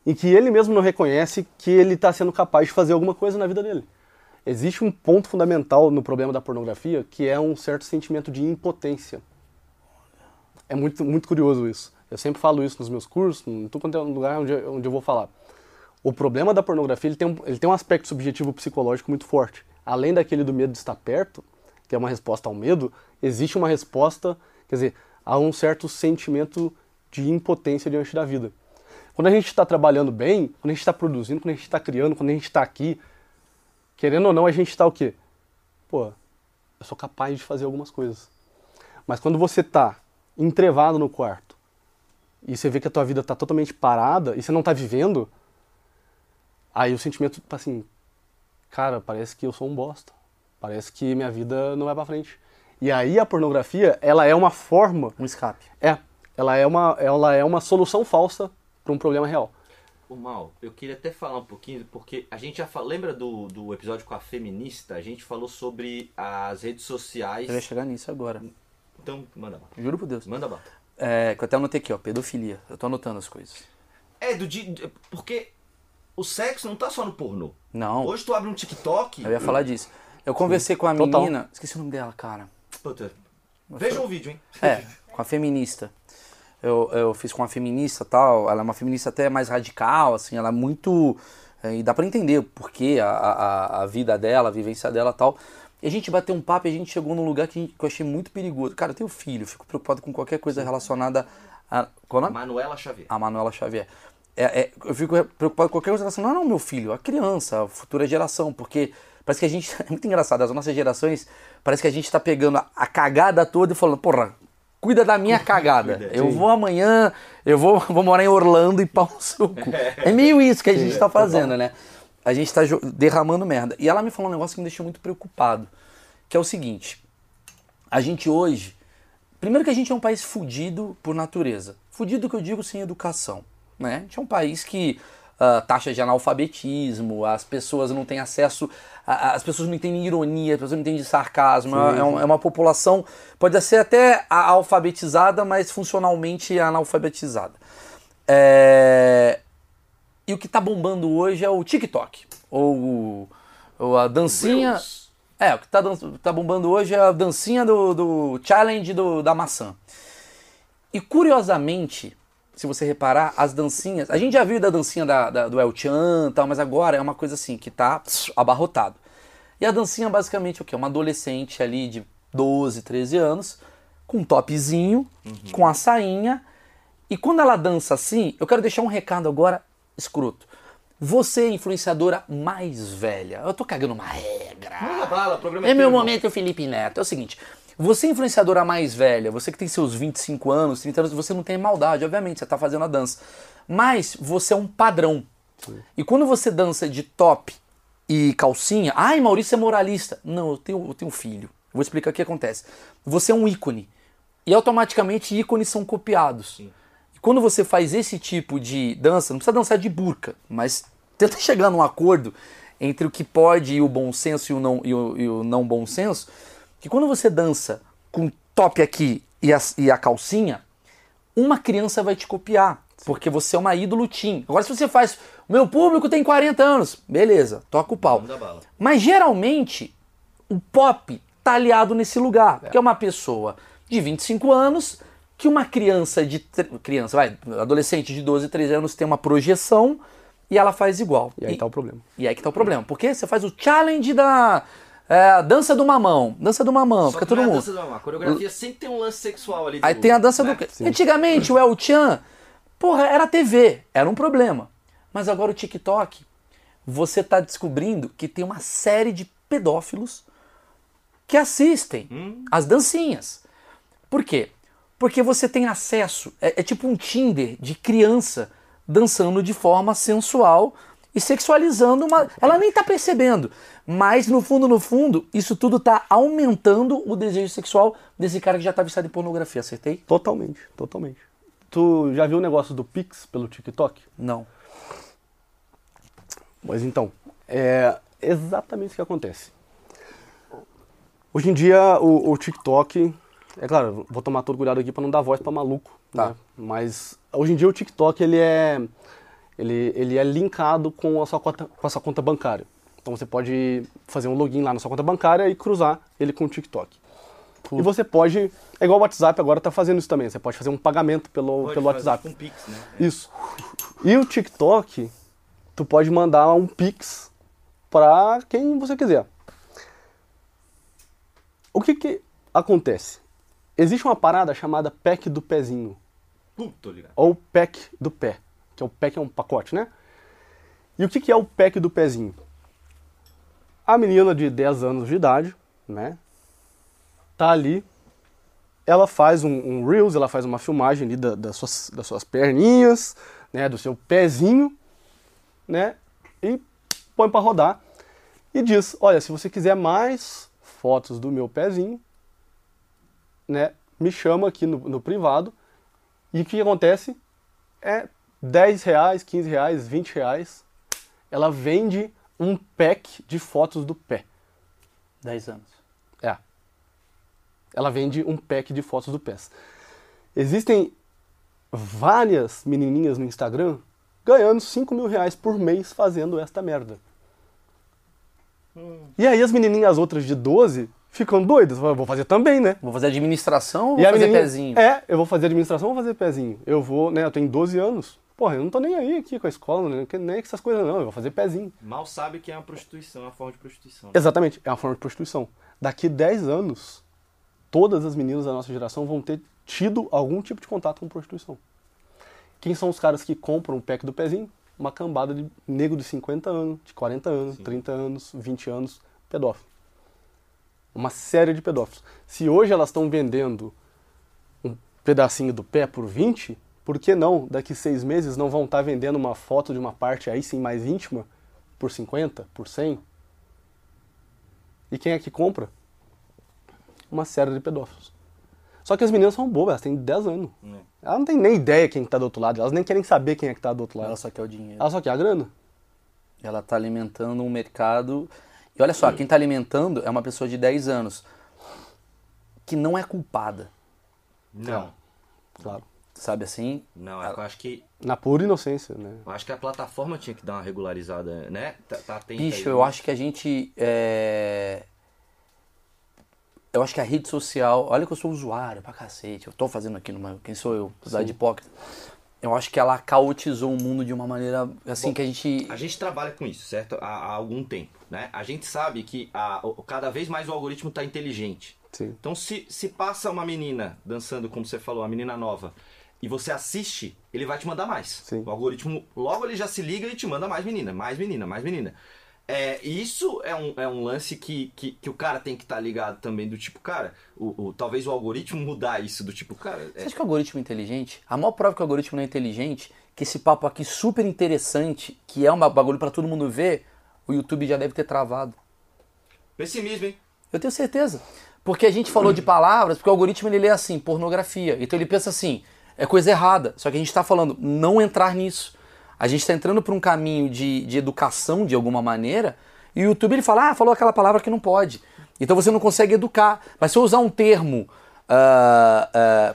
Em que ele mesmo não reconhece que ele está sendo capaz de fazer alguma coisa na vida dele. Existe um ponto fundamental no problema da pornografia que é um certo sentimento de impotência. É muito, muito curioso isso. Eu sempre falo isso nos meus cursos, em todo quanto é lugar onde, onde eu vou falar. O problema da pornografia ele tem, um, ele tem um aspecto subjetivo psicológico muito forte. Além daquele do medo de estar perto, que é uma resposta ao medo, existe uma resposta, quer dizer, a um certo sentimento de impotência diante da vida. Quando a gente está trabalhando bem, quando a gente está produzindo, quando a gente está criando, quando a gente está aqui, querendo ou não, a gente está o quê? Pô, eu sou capaz de fazer algumas coisas. Mas quando você está entrevado no quarto e você vê que a tua vida está totalmente parada e você não está vivendo, aí o sentimento tá assim, cara, parece que eu sou um bosta. Parece que minha vida não vai para frente. E aí a pornografia, ela é uma forma, Um escape. é, ela é uma, ela é uma solução falsa para um problema real. Ô Mal, eu queria até falar um pouquinho, porque a gente já falou, lembra do, do episódio com a feminista? A gente falou sobre as redes sociais. Eu ia chegar nisso agora. Então, manda bala. Juro por Deus. Manda bala. É, que eu até anotei aqui, ó, pedofilia. Eu tô anotando as coisas. É, do di- porque o sexo não tá só no pornô. Não, Hoje tu abre um TikTok. eu ia falar disso. Eu conversei com a Total. menina, esqueci o nome dela, cara. Puta, veja o vídeo, hein? É, com a feminista. Eu, eu fiz com uma feminista e tal. Ela é uma feminista até mais radical, assim, ela é muito. é, e dá pra entender o porquê, a, a, a vida dela, a vivência dela e tal. E a gente bateu um papo e a gente chegou num lugar que, que eu achei muito perigoso. Cara, eu tenho filho, fico preocupado com qualquer coisa relacionada a. Qual é? Manuela Xavier. a Manuela Xavier. É, é, eu fico preocupado com qualquer coisa relacionada, não, não, meu filho, a criança, a futura geração, porque parece que a gente, é muito engraçado, as nossas gerações, parece que a gente tá pegando a, a cagada toda e falando, porra, cuida da minha cagada. Eu vou amanhã, eu vou, vou morar em Orlando e pau no suco. É meio isso que a gente tá fazendo, né? A gente tá jo- derramando merda. E ela me falou um negócio que me deixou muito preocupado, que é o seguinte, a gente hoje, Primeiro que a gente é um país fudido por natureza. Fudido que eu digo sem educação. Né? A gente é um país que ah, taxa de analfabetismo, as pessoas não têm acesso, a- as pessoas não entendem ironia, as pessoas não entendem sarcasmo. é, um- é uma população, pode ser até alfabetizada, mas funcionalmente analfabetizada. É, E o que tá bombando hoje é o TikTok. Ou, ou a dancinha. Reels. É, o que tá, dan- tá bombando hoje é a dancinha do, do challenge do- da maçã. E curiosamente, se você reparar, as dancinhas. A gente já viu da dancinha da, da- do El Chan e tal, mas agora é uma coisa assim que tá abarrotado. E a dancinha basicamente é o quê? Uma adolescente ali de 12, 13 anos, com um topzinho, com a sainha. E quando ela dança assim, eu quero deixar um recado agora escroto. Você, influenciadora mais velha, eu tô cagando uma regra. Manda bala, programa É meu teu, irmão. momento, Felipe Neto. É o seguinte, você influenciadora mais velha, você que tem seus 25 anos, 30 anos, você não tem maldade, obviamente, você tá fazendo a dança. Mas você é um padrão. E quando você dança de top e calcinha, ai, Maurício é moralista. Não, eu tenho, eu tenho um filho. Vou explicar o que acontece. Você é um ícone. E automaticamente ícones são copiados. E quando você faz esse tipo de dança, não precisa dançar de burca, mas tenta chegar num acordo entre o que pode e o bom senso e o não, e o, e o não bom senso, que quando você dança com top aqui e a, e a calcinha, uma criança vai te copiar, porque você é uma ídolo teen. Agora se você faz, o meu público tem 40 anos, beleza, toca o pau. Mas geralmente o pop tá aliado nesse lugar, porque é uma pessoa de 25 anos que uma criança de criança, vai, adolescente de 12, 13 anos tem uma projeção e ela faz igual. E aí tá o problema. E aí que tá o problema, porque você faz o challenge da é, dança do mamão, dança do mamão, Só fica que todo não é a mundo. dança do mamão. A coreografia sempre tem um lance sexual ali. Aí do- tem a dança né? do. Antigamente, o El Chan, porra, era TV, era um problema. Mas agora o TikTok, você tá descobrindo que tem uma série de pedófilos que assistem as dancinhas. Por quê? Porque você tem acesso, é, é tipo um Tinder de criança dançando de forma sensual e sexualizando uma. Ela nem tá percebendo. Mas no fundo, no fundo, isso tudo tá aumentando o desejo sexual desse cara que já tá viciado em pornografia, acertei? Totalmente, totalmente. Tu já viu o negócio do Pix pelo TikTok? Não. Mas então, é exatamente o que acontece. Hoje em dia, o, o TikTok, é claro, vou tomar todo cuidado aqui para não dar voz para maluco, Tá. né? Mas hoje em dia o TikTok ele é ele, ele é linkado com a sua conta com a sua conta bancária. Então você pode fazer um login lá na sua conta bancária e cruzar ele com o TikTok. E você pode, é igual o WhatsApp agora tá fazendo isso também, você pode fazer um pagamento pelo, Pode pelo fazer WhatsApp. Com Pix, né? Isso. E o TikTok, tu pode mandar um Pix pra quem você quiser. O que que acontece? Existe uma parada chamada pack do pezinho, Puta, tô ligado. ou pack do pé, que é o pack é um pacote, né? E o que que é o pack do pezinho? A menina de 10 anos de idade, né? Tá ali, ela faz um, um Reels, ela faz uma filmagem ali da- das, suas, das suas perninhas, né? Do seu pezinho, né? E põe pra rodar. E diz, olha, se você quiser mais fotos do meu pezinho, né? Me chama aqui no, no privado. E o que acontece? É 10 reais, 15 reais, 20 reais. Ela vende um pack de fotos do pé. 10 anos. É. Ela vende um pack de fotos do pé. Existem várias menininhas no Instagram ganhando 5 mil reais por mês fazendo esta merda. E aí as menininhas outras de 12 ficam doidas. Eu vou fazer também, né? Vou fazer administração ou E vou fazer pezinho? É, eu vou fazer administração ou vou fazer pezinho? Eu vou, né? Eu tenho 12 anos. Porra, eu não tô nem aí aqui com a escola, né, nem com essas coisas não. Eu vou fazer pezinho. Mal sabe que é uma prostituição, é uma forma de prostituição. né? Exatamente, é uma forma de prostituição. Daqui 10 anos, todas as meninas da nossa geração vão ter tido algum tipo de contato com prostituição. Quem são os caras que compram o pack do pezinho? Uma cambada de nego de 50 anos, de 40 anos, 30 anos, 20 anos, pedófilo. Uma série de pedófilos. Se hoje elas estão vendendo um pedacinho do pé por 20, por que não, daqui seis meses, não vão estar vendendo uma foto de uma parte aí sim mais íntima por 50, por 100? E quem é que compra? Uma série de pedófilos. Só que as meninas são bobas, elas têm 10 anos. É. Elas não têm nem ideia quem está do outro lado, elas nem querem saber quem é que está do outro lado. Ela só quer o dinheiro. Ela só quer a grana. Ela tá alimentando um mercado. E olha só, quem tá alimentando é uma pessoa de 10 anos que não é culpada. Não. Claro. Sabe assim? Não, eu acho que Na pura inocência, né? eu acho que a plataforma tinha que dar uma regularizada, né? Tá, tá atenta Bicho, aí. eu acho que a gente. é, Eu acho que a rede social. Olha que eu sou usuário pra cacete. Eu tô fazendo aqui numa. Quem sou eu? Usar de hipócrita. Eu acho que ela caotizou o mundo de uma maneira assim que a gente. A gente trabalha com isso, certo? Há, há algum tempo, né? A gente sabe que a- cada vez mais o algoritmo está inteligente. Sim. Então, se, se passa uma menina dançando, como você falou, uma menina nova, e você assiste, ele vai te mandar mais. Sim. O algoritmo, logo ele já se liga e te manda mais menina, mais menina, mais menina. É, isso é um, é um lance que, que, que o cara tem que estar ligado também, do tipo, cara, o, o- talvez o algoritmo mudar isso, do tipo, cara, é- Você acha que o algoritmo é inteligente? A maior prova que o algoritmo não é inteligente, que esse papo aqui super interessante, que é um bagulho pra todo mundo ver, o YouTube já deve ter travado. pessimismo, hein? Eu tenho certeza. Porque a gente falou de palavras, porque o algoritmo ele lê assim, pornografia. Então ele pensa assim, é coisa errada. Só que a gente está falando, não entrar nisso. A gente está entrando por um caminho de, de educação de alguma maneira, e o YouTube ele fala, ah, falou aquela palavra que não pode. Então você não consegue educar. Mas se eu usar um termo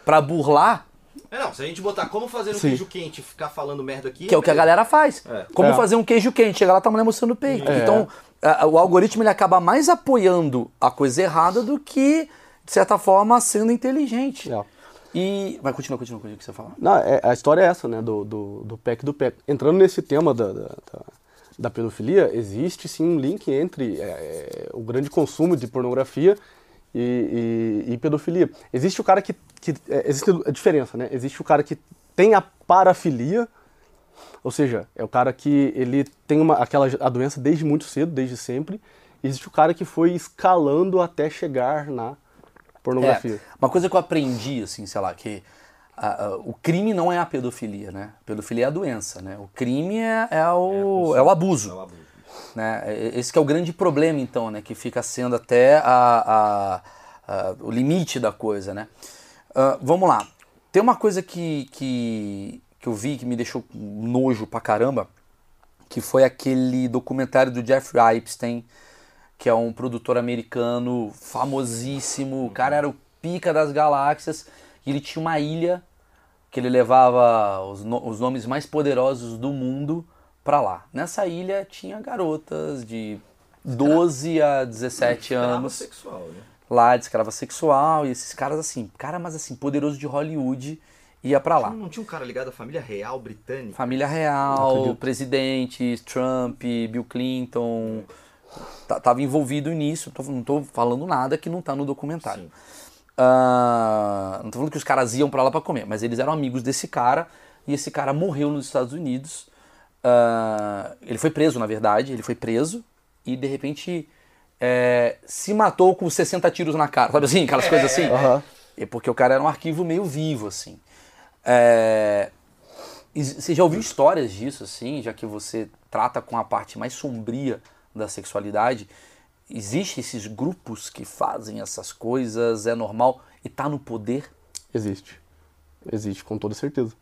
para burlar, É, não, se a gente botar como fazer um Sim. queijo quente e ficar falando merda aqui. que é o que a galera faz. É. Como É. fazer um queijo quente. Chega lá, tá mulher mostrando o peito. É. Então, a- o algoritmo ele acaba mais apoiando a coisa errada do que, de certa forma, sendo inteligente. É. E. Vai, continua, continua, continua o que você fala. Não, é- a história é essa, né? Do, do, do PEC do PEC. Entrando nesse tema da, da, da- da pedofilia, existe sim um link entre é, é, o grande consumo de pornografia e, e- e pedofilia. Existe o cara que. que é, existe a diferença, né? Existe o cara que tem a parafilia, ou seja, é o cara que ele tem uma, aquela a doença desde muito cedo, desde sempre. Existe o cara que foi escalando até chegar na pornografia. É, uma coisa que eu aprendi, assim, sei lá, que a- a- o crime não é a pedofilia, né? A pedofilia é a doença, né? O crime é, é o, é o abuso. É o abuso. né? É- Esse que é o grande problema, então, né? Que fica sendo até a- a- a- o limite da coisa, né? Ah, vamos lá. Tem uma coisa que, que, que eu vi que me deixou nojo pra caramba, que foi aquele documentário do Jeffrey Epstein, que é um produtor americano famosíssimo. O cara era o pica das galáxias e ele tinha uma ilha que ele levava os, no- os nomes mais poderosos do mundo pra lá. Nessa ilha tinha garotas de 12 a 17 Escrava anos sexual, né? lá de escrava sexual e esses caras assim, cara, mas assim, poderoso de Hollywood ia pra lá. Não tinha um cara ligado à família real britânica? Família real, presidentes, Trump, Bill Clinton, tá- tava envolvido nisso. Tô- não tô falando nada que não tá no documentário. Ah, não tô falando que os caras iam pra lá pra comer, mas eles eram amigos desse cara e esse cara morreu nos Estados Unidos. Ah, ele foi preso, na verdade, ele foi preso e de repente é, se matou com 60 tiros na cara, sabe assim? Aquelas coisas assim. Aham. É porque o cara era um arquivo meio vivo, assim. É, e Você já ouviu histórias disso, assim, já que você trata com a parte mais sombria da sexualidade? Existem esses grupos que fazem essas coisas, é normal e tá no poder? Existe. Existe, com toda certeza.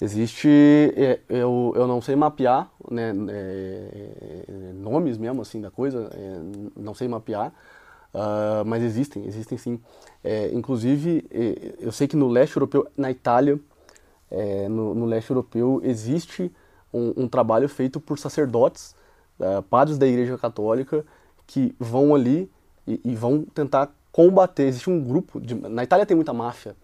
Existe, é, eu, eu não sei mapear né, é, nomes mesmo assim da coisa, é, não sei mapear, ah, mas existem, existem sim. É, inclusive, é, eu sei que no leste europeu, na Itália, é, no, no leste europeu, existe um, um trabalho feito por sacerdotes, ah, padres da Igreja Católica, que vão ali e, e vão tentar combater. Existe um grupo, de, na Itália tem muita máfia,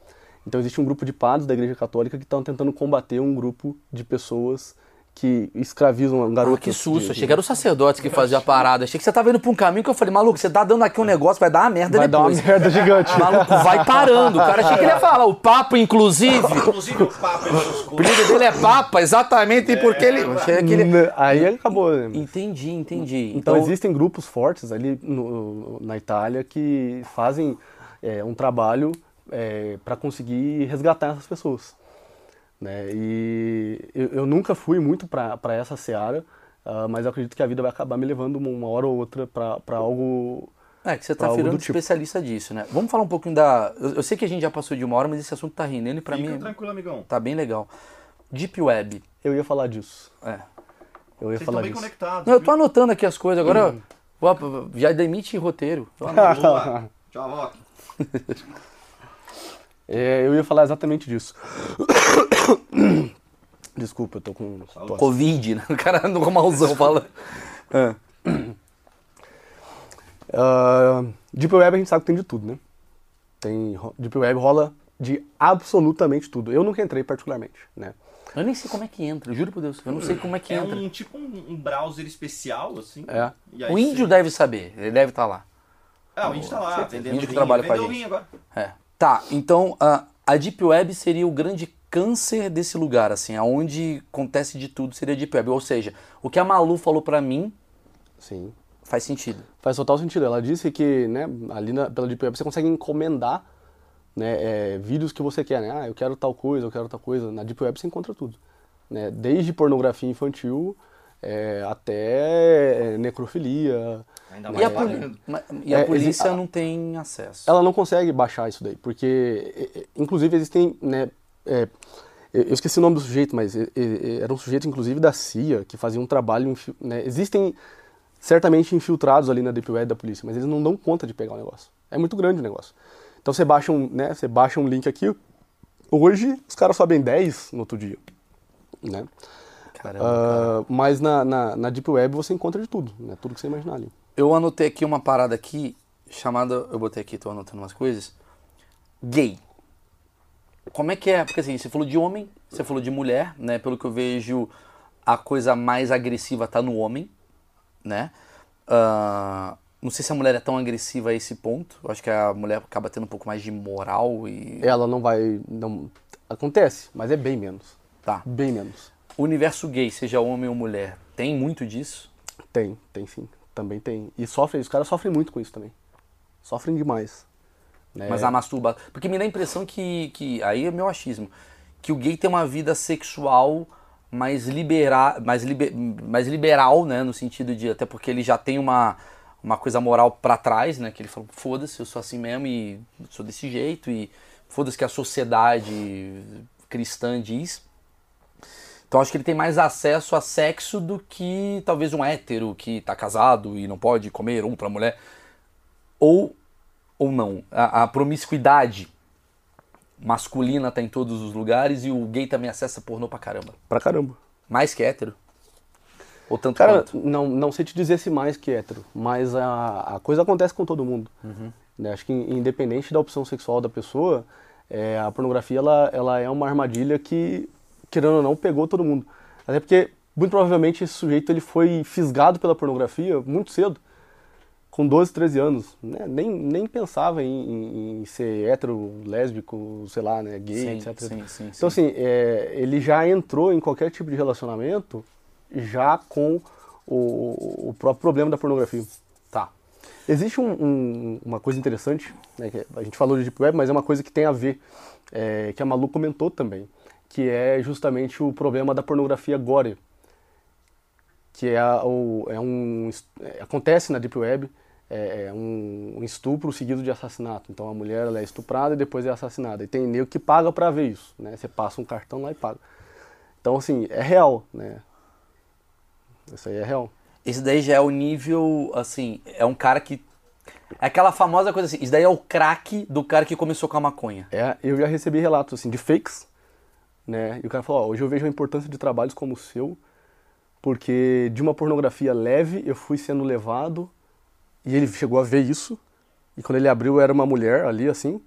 então existe um grupo de padres da Igreja Católica que estão tentando combater um grupo de pessoas que escravizam garotos. Ah, que susto, de- achei que era o sacerdote que fazia a parada. Achei que você tava indo pra um caminho que eu falei, maluco, você tá dando aqui um negócio, vai dar uma merda Vai dar uma depois. merda gigante. Maluco, vai parando. O cara achei que ele ia falar, o Papa, inclusive. Inclusive o Papa seus O apelido dele é Papa, exatamente porque ele. Achei que ele... Aí acabou. Né? Entendi, entendi. Então, existem grupos fortes ali no- na Itália que fazem é, um trabalho para conseguir resgatar essas pessoas. Né? E eu, eu nunca fui muito para essa seara, ah, mas eu acredito que a vida vai acabar me levando uma, hora ou outra para algo. É, que você tá algo virando do tipo. especialista disso, né? Vamos falar um pouquinho da. Eu, eu sei que a gente já passou de uma hora, mas esse assunto tá rendendo e pra Fica mim tranquilo, amigão. tá bem legal. Deep Web. Eu ia falar disso. É. Eu ia Vocês estão falar bem disso. conectados. Não, eu tô anotando aqui as coisas, agora vou- já demite roteiro. Boa. Tchau, Rock. É, eu ia falar exatamente disso. Desculpa, eu tô com tosse. Covid, né? O cara anda com malzão, fala. É. Ah, Deep Web a gente sabe que tem de tudo, né? Tem, Deep Web rola de absolutamente tudo. Eu nunca entrei particularmente, né? Eu nem sei como é que entra, juro por Deus. Eu não sei como é que É entra. um tipo um, um browser especial, assim. É. E aí O índio você- deve saber, ele deve estar lá. Ah, o índio tá lá, vendendo Índio que trabalha com a gente. agora. É. Tá, então a, a Deep Web seria o grande câncer desse lugar, assim, aonde acontece de tudo seria a Deep Web. Ou seja, o que a Malu falou pra mim Sim. faz sentido. Faz total sentido. Ela disse que, né, ali na, pela Deep Web você consegue encomendar né, é, vídeos que você quer, né? Ah, eu quero tal coisa, eu quero tal coisa. Na Deep Web você encontra tudo. Né? Desde pornografia infantil é, até é, necrofilia. Ainda E mais a, poli- pagando. ma- e a É, polícia não tem acesso. Ela não consegue baixar isso daí, porque, é, inclusive, existem, né, é, eu esqueci o nome do sujeito, mas era um sujeito, inclusive, da CIA, que fazia um trabalho, né, existem certamente infiltrados ali na Deep Web da polícia, mas eles não dão conta de pegar o negócio. É muito grande o negócio. Então você baixa um, né, você baixa um link aqui, hoje os caras sobem 10 no outro dia, né? Caramba. Ah, mas na, na, na Deep Web você encontra de tudo, né? Tudo que você imaginar ali. Eu anotei aqui uma parada aqui, chamada. Eu botei aqui, tô anotando umas coisas. Gay. Como é que é? Porque assim, você falou de homem, você falou de mulher, né? Pelo que eu vejo, a coisa mais agressiva tá no homem, né? Ah, não sei se a mulher é tão agressiva a esse ponto. Eu acho que a mulher acaba tendo um pouco mais de moral e. Ela não vai. Não, acontece, mas é bem menos. Tá. Bem menos. O universo gay, seja homem ou mulher, tem muito disso? Tem, tem sim. Também tem. E sofrem, os caras sofrem muito com isso também. Sofrem demais. né? Mas a masturbação. Porque me dá a impressão que, que. Aí é meu achismo. Que o gay tem uma vida sexual mais, libera, mais, liber, mais liberal, né? No sentido de. Até porque ele já tem uma, uma coisa moral pra trás, né? Que ele falou: foda-se, eu sou assim mesmo e sou desse jeito. E foda-se que a sociedade cristã diz. Então acho que ele tem mais acesso a sexo do que talvez um hétero que tá casado e não pode comer outra mulher. Ou ou não. A, a promiscuidade masculina tá em todos os lugares e o gay também acessa pornô pra caramba. Pra caramba. Mais que hétero. Ou tanto Cara, quanto. não, não sei te dizer se mais que hétero, mas a, a coisa acontece com todo mundo. Uhum. Né? Acho que in- independente da opção sexual da pessoa, é, a pornografia ela, ela é uma armadilha que, querendo ou não, pegou todo mundo. Até porque, muito provavelmente, esse sujeito ele foi fisgado pela pornografia muito cedo. Com 12, 13 anos. Né? Nem, nem pensava em, em- em ser hétero, lésbico, sei lá, né? gay, Sim, etc. sim, sim, Então, sim. assim, é, ele já entrou em qualquer tipo de relacionamento já com o, o próprio problema da pornografia. Tá. Existe um- um- uma coisa interessante, né, a gente falou de Deep Web, mas é uma coisa que tem a ver, é, que a Malu comentou também, que é justamente o problema da pornografia gore, que é, a- o, é um é, acontece na Deep Web, é, é um, um estupro seguido de assassinato. Então a mulher é estuprada e depois é assassinada. E tem nego que paga pra ver isso, né? Você passa um cartão lá e paga. Então assim é real, né? Isso aí é real. Esse daí já é o nível, assim, é um cara que. É aquela famosa coisa assim, isso daí é o craque do cara que começou com a maconha. É, eu já recebi relatos assim de fakes, né? E o cara falou, ó, hoje eu vejo a importância de trabalhos como o seu, porque de uma pornografia leve eu fui sendo levado e ele chegou a ver isso. E quando ele abriu era uma mulher ali assim,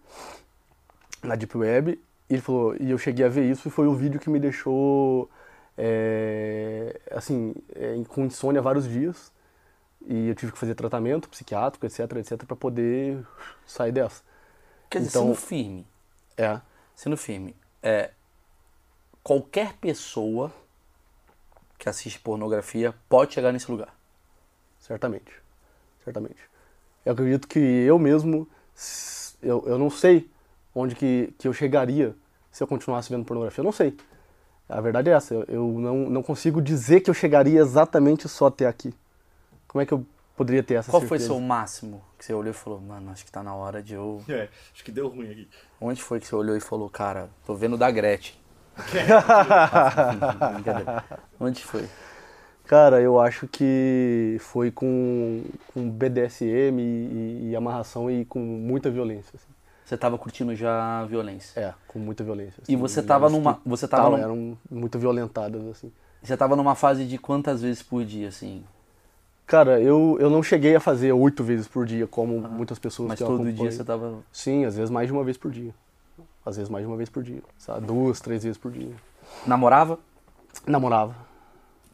na deep web, e ele falou, e eu cheguei a ver isso e foi o vídeo que me deixou é, assim, é, com insônia vários dias. E eu tive que fazer tratamento psiquiátrico, etc, etc, para poder sair dessa. Quer dizer, Então- sendo firme. É. Sendo firme. É, qualquer pessoa que assiste pornografia pode chegar nesse lugar. Certamente. Certamente. Eu acredito que eu mesmo, eu, eu não sei onde que, que eu chegaria se eu continuasse vendo pornografia. Eu não sei. A verdade é essa. Eu, eu não, não consigo dizer que eu chegaria exatamente só até aqui. Como é que eu poderia ter essa Qual foi certeza? seu máximo que você olhou e falou, mano, acho que tá na hora de eu. É, acho que deu ruim aqui. Onde foi que você olhou e falou, cara, tô vendo da Gretchen? Onde foi? Cara, eu acho que foi com, com BDSM e, e- e amarração e com muita violência. assim. Você tava curtindo já a violência. É, com muita violência. E assim, você mulheres tava que numa. Você tava tavam- num- eram muito violentadas, assim. Você tava numa fase de quantas vezes por dia, assim? Cara, eu, eu não cheguei a fazer oito vezes por dia, como muitas pessoas Mas todo dia você tava. Sim, às vezes mais de uma vez por dia. Às vezes mais de uma vez por dia. Sabe? Duas, três vezes por dia. Namorava? Namorava.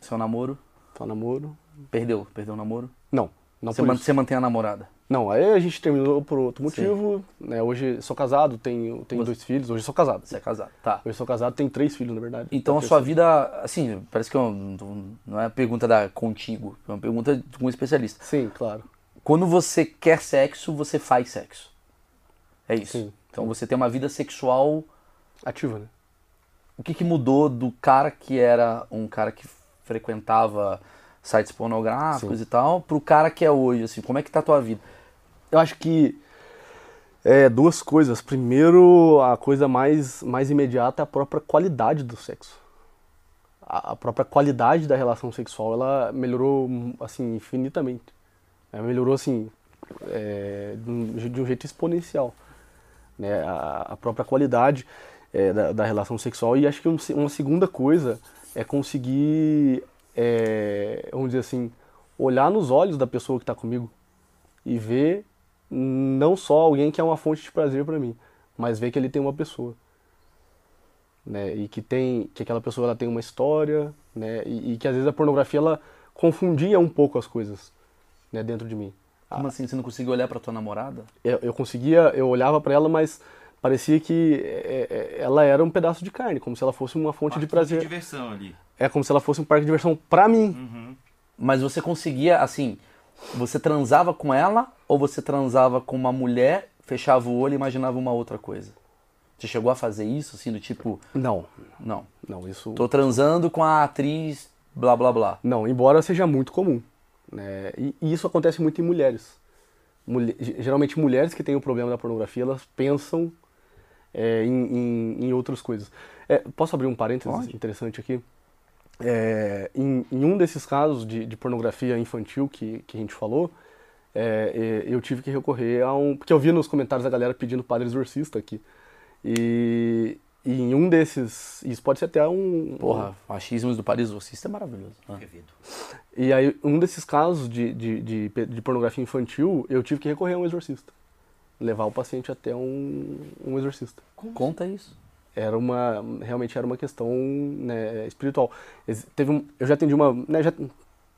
Seu namoro? Só namoro. Perdeu? Perdeu o namoro? Não, não você, man- isso. você mantém a namorada? Não, aí a gente terminou por outro motivo. Né? Hoje sou casado, tenho, tenho dois filhos. Hoje sou casado. Você é casado? Tá. Hoje sou casado, tenho três filhos, na verdade. Então a Tá sua terceiro. vida, assim, parece que eu não é uma pergunta da contigo, é uma pergunta com um especialista. Sim, claro. Quando você quer sexo, você faz sexo. É isso. Sim. Então você tem uma vida sexual. Ativa, né? O que, que mudou do cara que era um cara que frequentava sites pornográficos Sim. e tal, pro cara que é hoje, assim, como é que tá a tua vida? Eu acho que é, duas coisas. Primeiro, a coisa mais, mais imediata é a própria qualidade do sexo. A, a própria qualidade da relação sexual, ela melhorou, assim, infinitamente. Ela melhorou, assim, é, de, um, de um jeito exponencial. Né? A, a própria qualidade é, da, da relação sexual. E acho que um uma segunda coisa é conseguir, é, vamos dizer assim, olhar nos olhos da pessoa que está comigo e ver não só alguém que é uma fonte de prazer para mim, mas ver que ele tem uma pessoa, né? E que tem que aquela pessoa ela tem uma história, né? E, e que às vezes a pornografia ela confundia um pouco as coisas, né? Dentro de mim. Como assim, você não conseguiu olhar pra tua namorada? Eu, eu conseguia, eu olhava para ela, mas parecia que é, é, ela era um pedaço de carne, como se ela fosse uma fonte de prazer. diversão ali. É como se ela fosse um parque de diversão para mim. Mas você conseguia, assim, você transava com ela ou você transava com uma mulher, fechava o olho e imaginava uma outra coisa? Você chegou a fazer isso, assim, do tipo, Não, não, não, isso tô transando com a atriz blá blá blá. Não, embora seja muito comum. Né? E, e isso acontece muito em mulheres. Mulhe- ge- geralmente mulheres que têm o problema da pornografia, elas pensam é, em, em, em outras coisas. É, posso abrir um parênteses Pode. interessante aqui? É, em, em um desses casos de, de pornografia infantil que, que a gente falou, é, é, eu tive que recorrer a um... Porque eu vi nos comentários a galera pedindo padre exorcista aqui. E, e em um desses... Isso pode ser até um... Porra, machismos do Paris Exorcista é maravilhoso. Ah. E aí, um desses casos de, de, de, de pornografia infantil, eu tive que recorrer a um exorcista. Levar o paciente até um, um exorcista. Conta isso. Era uma, realmente era uma questão né, espiritual. Teve um, eu já atendi uma, né, já,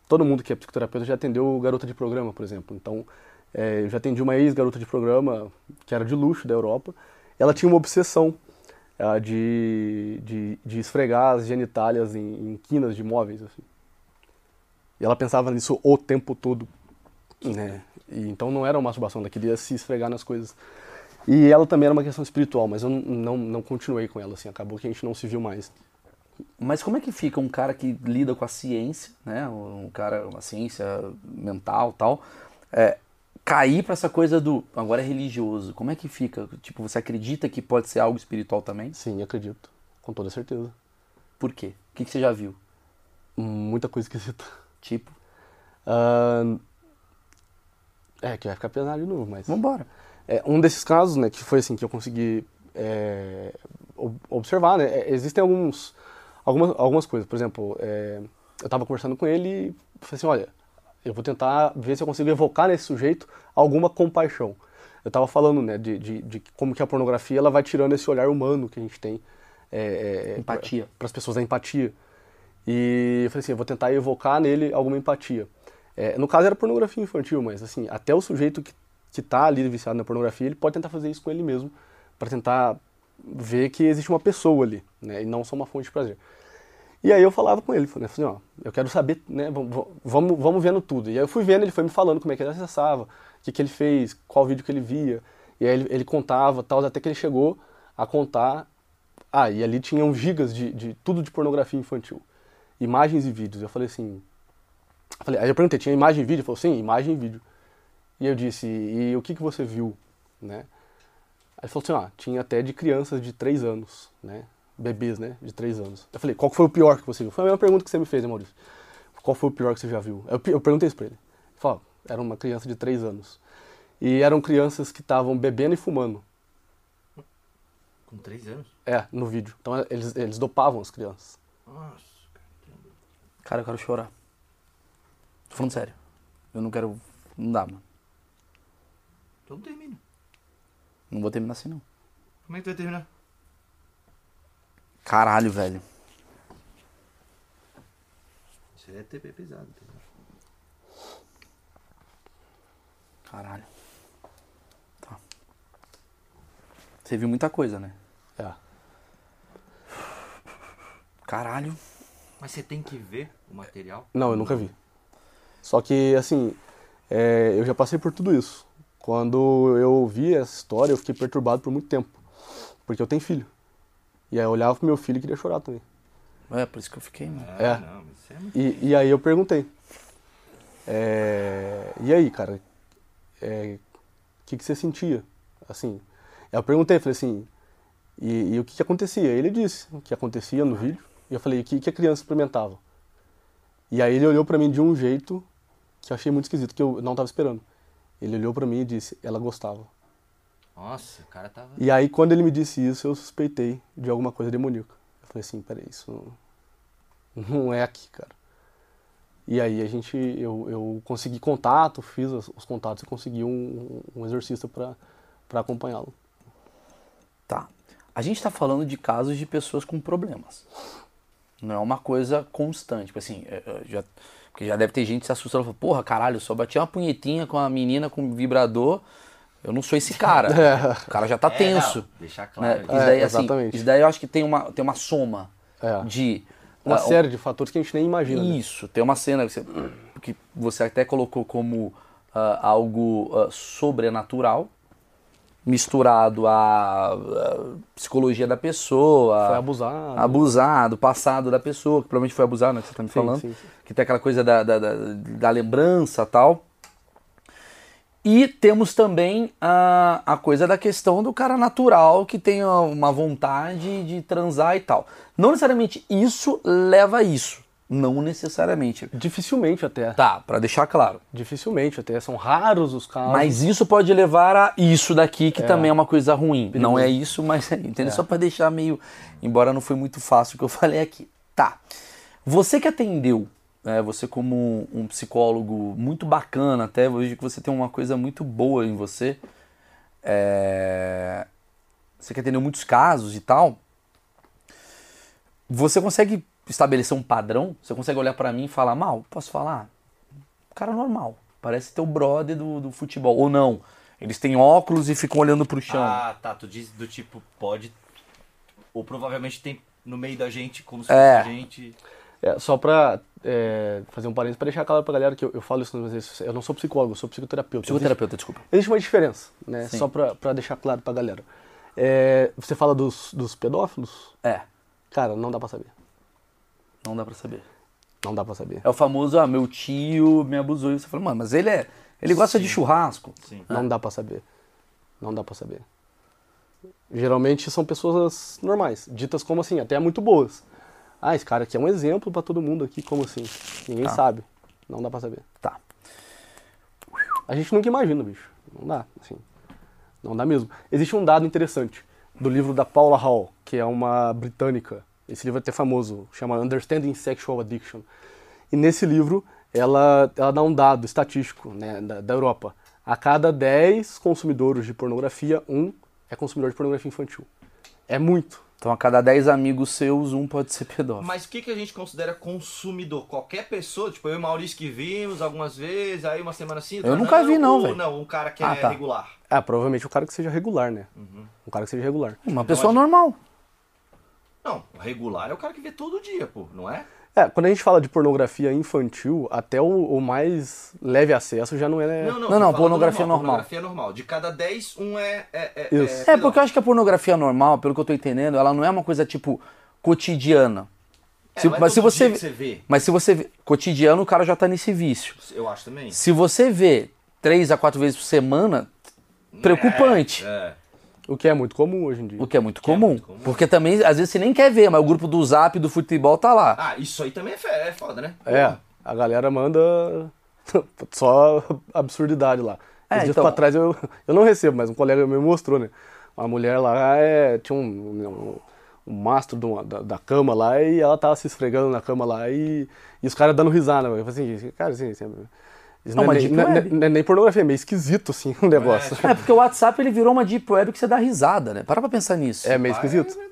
todo mundo que é psicoterapeuta já atendeu garota de programa, por exemplo. Então, é, eu já atendi uma ex-garota de programa, que era de luxo da Europa. Ela tinha uma obsessão de, de, de esfregar as genitálias em, em quinas de móveis, assim. E ela pensava nisso o tempo todo. Né? E, então não era uma masturbação, ela queria se esfregar nas coisas. E ela também era uma questão espiritual, mas eu não, não, não continuei com ela, assim, acabou que a gente não se viu mais. Mas como é que fica um cara que lida com a ciência, né? Um cara, uma ciência mental tal, é, cair pra essa coisa do agora é religioso. Como é que fica? Tipo, você acredita que pode ser algo espiritual também? Sim, acredito, com toda certeza. Por quê? O que, que você já viu? Muita coisa esquisita. Tipo, Ahn, é, que vai ficar pesado de novo, mas... vambora. É, um desses casos, né, que foi assim, que eu consegui é, ob- observar, né, é, existem alguns, algumas, algumas coisas. Por exemplo, é, eu estava conversando com ele e falei assim, olha, eu vou tentar ver se eu consigo evocar nesse sujeito alguma compaixão. Eu estava falando, né, de, de, de como que a pornografia ela vai tirando esse olhar humano que a gente tem. É, Empatia. Para as pessoas, a empatia. E eu falei assim, eu vou tentar evocar nele alguma empatia. É, no caso era pornografia infantil, mas assim, até o sujeito que, que tá ali viciado na pornografia, ele pode tentar fazer isso com ele mesmo, para tentar ver que existe uma pessoa ali, né, e não só uma fonte de prazer. E aí eu falava com ele, falei assim, ó, eu quero saber, né, vamos, vamos, vendo tudo. E aí eu fui vendo, ele foi me falando como é que ele acessava, o que, que ele fez, qual vídeo que ele via. E aí ele, ele contava, tal, até que ele chegou a contar. Ah, e ali tinham gigas de, de tudo de pornografia infantil. Imagens e vídeos. Eu falei assim. eu falei- aí eu perguntei, tinha imagem e vídeo? Ele falou, sim, imagem e vídeo. E eu disse, e o que, que você viu? Né? Aí ele falou assim, ah, tinha até de crianças de 3 anos, né? Bebês, né? De 3 anos. Eu falei, qual foi o pior que você viu? Foi a mesma pergunta que você me fez, né, Maurício? Qual foi o pior que você já viu? Eu, eu perguntei isso pra ele. Ele falou, "Ah, era uma criança de 3 anos. E eram crianças que estavam bebendo e fumando. Com três anos? É, no vídeo. Então eles, eles dopavam as crianças. Nossa. Cara, eu quero chorar. Tô falando sério. Eu não quero. Não dá, mano. Então termina. Não vou terminar assim, não. Como é que tu vai terminar? Caralho, velho. Isso aí é TP pesado. tá? Caralho. Tá. Você viu muita coisa, né? É. Caralho. Mas você tem que ver o material. Não, eu nunca vi. Só que, assim, é, eu já passei por tudo isso. Quando eu ouvi essa história, eu fiquei perturbado por muito tempo. Porque eu tenho filho. E aí eu olhava pro meu filho e queria chorar também. É, por isso que eu fiquei, mano. Ah, É. não, é. E, e aí eu perguntei. é, e aí, cara, o que, que você sentia? Assim, eu perguntei, falei assim, e, e o que, que acontecia? Ele disse o que acontecia no vídeo. E eu falei, o que, que a criança experimentava? E aí ele olhou pra mim de um jeito que eu achei muito esquisito, que eu não tava esperando. Ele olhou pra mim e disse, ela gostava. Nossa, o cara tava... E aí quando ele me disse isso, eu suspeitei de alguma coisa demoníaca. Eu falei assim, peraí, isso não, não é aqui, cara. E aí a gente, eu, eu consegui contato, fiz os, os contatos e consegui um, um exorcista pra pra acompanhá-lo. Tá. A gente tá falando de casos de pessoas com problemas. Não é uma coisa constante. Tipo assim, é, é, já, porque já deve ter gente se assustando e falando, porra, caralho, eu só bati uma punhetinha com a menina com vibrador. Eu não sou esse cara. O cara já tá É, tenso. não, deixar né? claro. Isso, É, daí, assim, exatamente. isso daí eu acho que tem uma, tem uma soma É. de. Uma ah, série de fatores que a gente nem imagina. né? Isso, tem uma cena que você, que você até colocou como ah, algo ah, sobrenatural, misturado à, psicologia da pessoa, Foi abusado. abusado, passado da pessoa, que provavelmente foi abusado, né, que você está me Sim, falando, sim, sim. que tem aquela coisa da, da, da, da lembrança tal. E temos também a, a coisa da questão do cara natural que tem uma vontade de transar e tal. Não necessariamente isso leva a isso. Não necessariamente. Dificilmente até. Tá, pra deixar claro. Dificilmente até. São raros os casos. Mas isso pode levar a isso daqui, que também é uma coisa ruim. Não é isso, mas entendeu? Só pra deixar meio. Embora não foi muito fácil o que eu falei aqui. Tá. Você que atendeu, né, você como um psicólogo muito bacana, até eu vejo que você tem uma coisa muito boa em você. é, Você que atendeu muitos casos e tal. Você consegue estabelecer um padrão? Você consegue olhar pra mim e falar, mal, posso falar? cara normal. Parece teu brother do, do futebol. Ou não. Eles têm óculos e ficam olhando pro chão. Ah, tá. Tu diz do tipo, pode. Ou provavelmente tem no meio da gente, como se É. fosse gente. É, só pra é, fazer um parênteses, pra deixar claro pra galera que eu, eu falo isso nas vezes, eu não sou psicólogo, eu sou psicoterapeuta. Psicoterapeuta, desculpa. Existe, existe uma diferença, né? Sim. Só pra, pra deixar claro pra galera. É, você fala dos, dos pedófilos? É, Cara, não dá pra saber. não dá pra saber. Não dá pra saber. É o famoso, ah, meu tio me abusou. E você fala, mano, mas ele é. Ele gosta de churrasco. Sim. Não dá pra saber. Não dá pra saber. Geralmente são pessoas normais, ditas como assim, até muito boas. Ah, esse cara aqui é um exemplo pra todo mundo aqui, como assim? Ninguém Tá. sabe. Não dá pra saber. Tá. A gente nunca imagina, bicho. Não dá, assim. Não dá mesmo. Existe um dado interessante do livro da Paula Hall, que é uma britânica. Esse livro é até famoso, chama Understanding Sexual Addiction. E nesse livro, ela, ela dá um dado estatístico né, da, da Europa. A cada 10 consumidores de pornografia, um é consumidor de pornografia infantil. É muito. Então a cada 10 amigos seus, um pode ser pedófilo. Mas o que, que a gente considera consumidor? Qualquer pessoa, tipo eu e o Maurício que vimos algumas vezes, aí uma semana assim. outra nunca vi, não, ou velho. Não, um cara que Ah, é tá. regular. Ah, provavelmente o cara que seja regular, né? Uhum. Um cara que seja regular. Uma pessoa normal. Não, regular é o cara que vê todo dia, pô, não é? É, quando a gente fala de pornografia infantil, até o, o mais leve acesso já não é. Não, não, Não, não, pornografia normal. Pornografia normal. De cada 10, um é. é, é, Isso. É, porque eu acho que a pornografia normal, pelo que eu tô entendendo, ela não é uma coisa, tipo, cotidiana. É, Se- é mas se você, você vê. Mas se você vê, cotidiano, o cara já tá nesse vício. Eu acho também. Se você vê três a quatro vezes por semana, preocupante. É. O que é muito comum hoje em dia. O que é muito Que é comum. muito comum. Porque também, às vezes, você nem quer ver, mas o grupo do zap do futebol tá lá. Ah, isso aí também é, é foda, né? É, a galera manda só absurdidade lá. É, dias então- pra trás eu, eu não recebo, mas um colega meu me mostrou, né? uma mulher lá é, tinha um, um, um mastro de uma- da, da cama lá e ela tava se esfregando na cama lá e, e os caras dando risada. Eu falei assim, cara, assim, assim, Não, não, é nem, não, é- web. não é nem pornografia, é meio esquisito assim o negócio. É, porque o WhatsApp ele virou uma deep web que você dá risada, né? Para pra pensar nisso. É, meio Ah, esquisito. É verdade.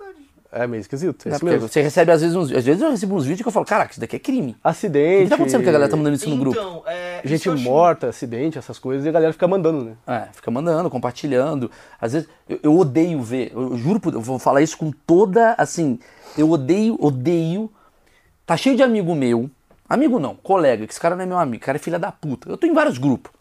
É meio esquisito, é isso mesmo. você recebe às vezes uns. Às vezes eu recebo uns vídeos que eu falo, caraca, isso daqui é crime. O Acidente. que tá acontecendo que a galera tá mandando isso no grupo? Então, é, isso Gente eu acho- morta, acidente, essas coisas, e a galera fica mandando, né? É, fica mandando, compartilhando. Às vezes, eu, eu odeio ver, eu, eu juro por Deus, eu vou falar isso com toda, assim, eu odeio, odeio. Tá cheio de amigo meu, amigo não, colega, que esse cara não é meu amigo, cara é filha da puta. Eu tô em vários grupos,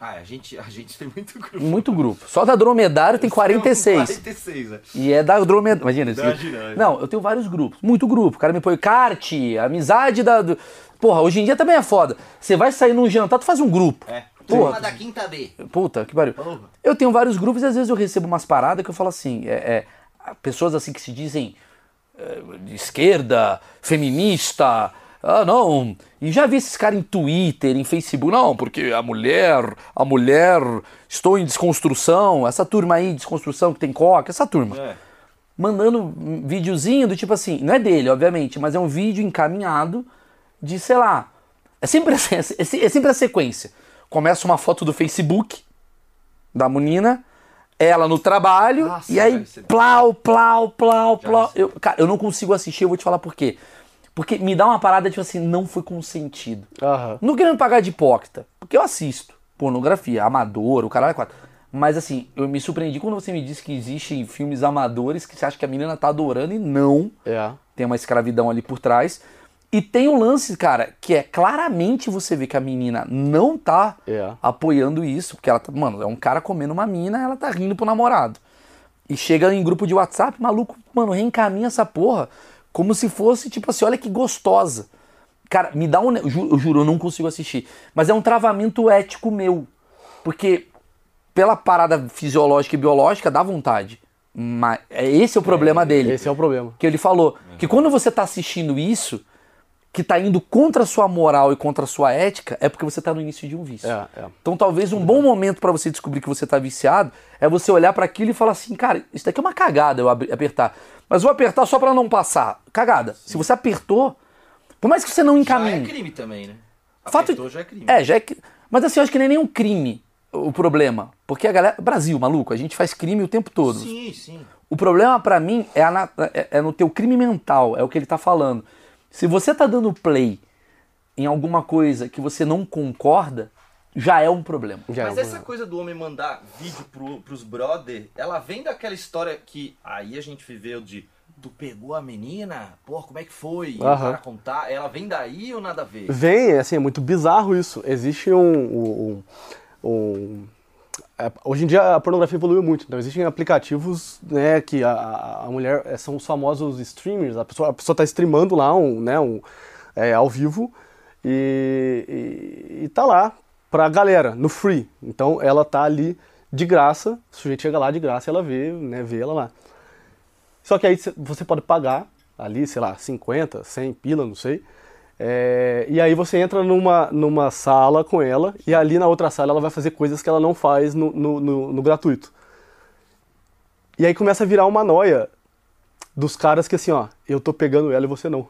Ah, a gente, a gente tem muito grupo. muito grupo. Só da Dromedário tem 46. 46, é. E é da Dromedário. Imagina isso. É. Não, eu tenho vários grupos. Muito grupo. O cara me põe kart, amizade da. do- Porra, hoje em dia também é foda. Você vai sair num jantar, tu faz um grupo. É. Porra. Turma da quinta B. Puta, que pariu. Porra. Eu tenho vários grupos e às vezes eu recebo umas paradas que eu falo assim, é, é, pessoas assim que se dizem é, de esquerda, feminista, ah não, e já vi esses caras em Twitter, em Facebook, não, porque a mulher, a mulher, estou em desconstrução, essa turma aí, desconstrução que tem coca, essa turma É. mandando um videozinho do tipo assim, não é dele, obviamente, mas é um vídeo encaminhado de, sei lá, é sempre, assim, é se- é sempre a sequência. Começa uma foto do Facebook da menina, ela no trabalho, Nossa, e aí plau, plau, plau, plau. Eu, cara, eu não consigo assistir, eu vou te falar por quê. Porque me dá uma parada, tipo assim, não foi consentido. Aham. Não querendo pagar de hipócrita, porque eu assisto pornografia, amador, o caralho é quatro. Mas assim, eu me surpreendi quando você me disse que existem filmes amadores que você acha que a menina tá adorando e não. É. Tem uma escravidão ali por trás. E tem um lance, cara, que é claramente você vê que a menina não tá É. apoiando isso, porque ela tá, mano, é um cara comendo uma mina, ela tá rindo pro namorado. E chega em grupo de WhatsApp, maluco, mano, reencaminha essa porra como se fosse, tipo assim, olha que gostosa. Cara, me dá um. Eu juro, eu juro, eu não consigo assistir. Mas é um travamento ético meu. Porque pela parada fisiológica e biológica dá vontade. Mas é- esse é o problema dele. Esse é o problema. Que ele falou que quando você tá assistindo isso, que tá indo contra a sua moral e contra a sua ética, é porque você tá no início de um vício. É, é. Então talvez um bom momento pra você descobrir que você tá viciado é você olhar pra aquilo e falar assim, cara, isso daqui é uma cagada eu apertar. Mas vou apertar só pra não passar. Cagada. Se você apertou, por mais que você não Já é encaminhe. crime também, né? Fato- Apertou, já é crime. É, já é. Mas assim, eu acho que nem nenhum crime o problema. Porque a galera. Brasil, maluco, a gente faz crime o tempo todo. Sim, sim. O problema pra mim é, a é- é no teu crime mental, é o que ele tá falando. Se você tá dando play em alguma coisa que você não concorda, já é um problema. Já Mas é um essa coisa do homem mandar vídeo pro, pros brother, ela vem daquela história que aí a gente viveu de tu pegou a menina? Pô, como é que foi? E o Aham. cara contar, ela vem daí ou nada a ver? Vem, assim, é muito bizarro isso. Existe um. um, um- é, hoje em dia a pornografia evoluiu muito, então existem aplicativos né, que a- a, mulher é, são os famosos streamers, a pessoa, a pessoa tá streamando lá um, né, um, é, ao vivo e, e, e tá lá pra galera, no free. Então ela tá ali de graça, o sujeito chega lá de graça ela vê, né, vê ela lá. Só que aí cê- você pode pagar ali, sei lá, 50, 100 pila, não sei. É, e aí você entra numa, numa sala com ela e ali na outra sala ela vai fazer coisas que ela não faz no, no, no- no gratuito. E aí começa a virar uma noia dos caras que assim, ó, eu tô pegando ela e você não.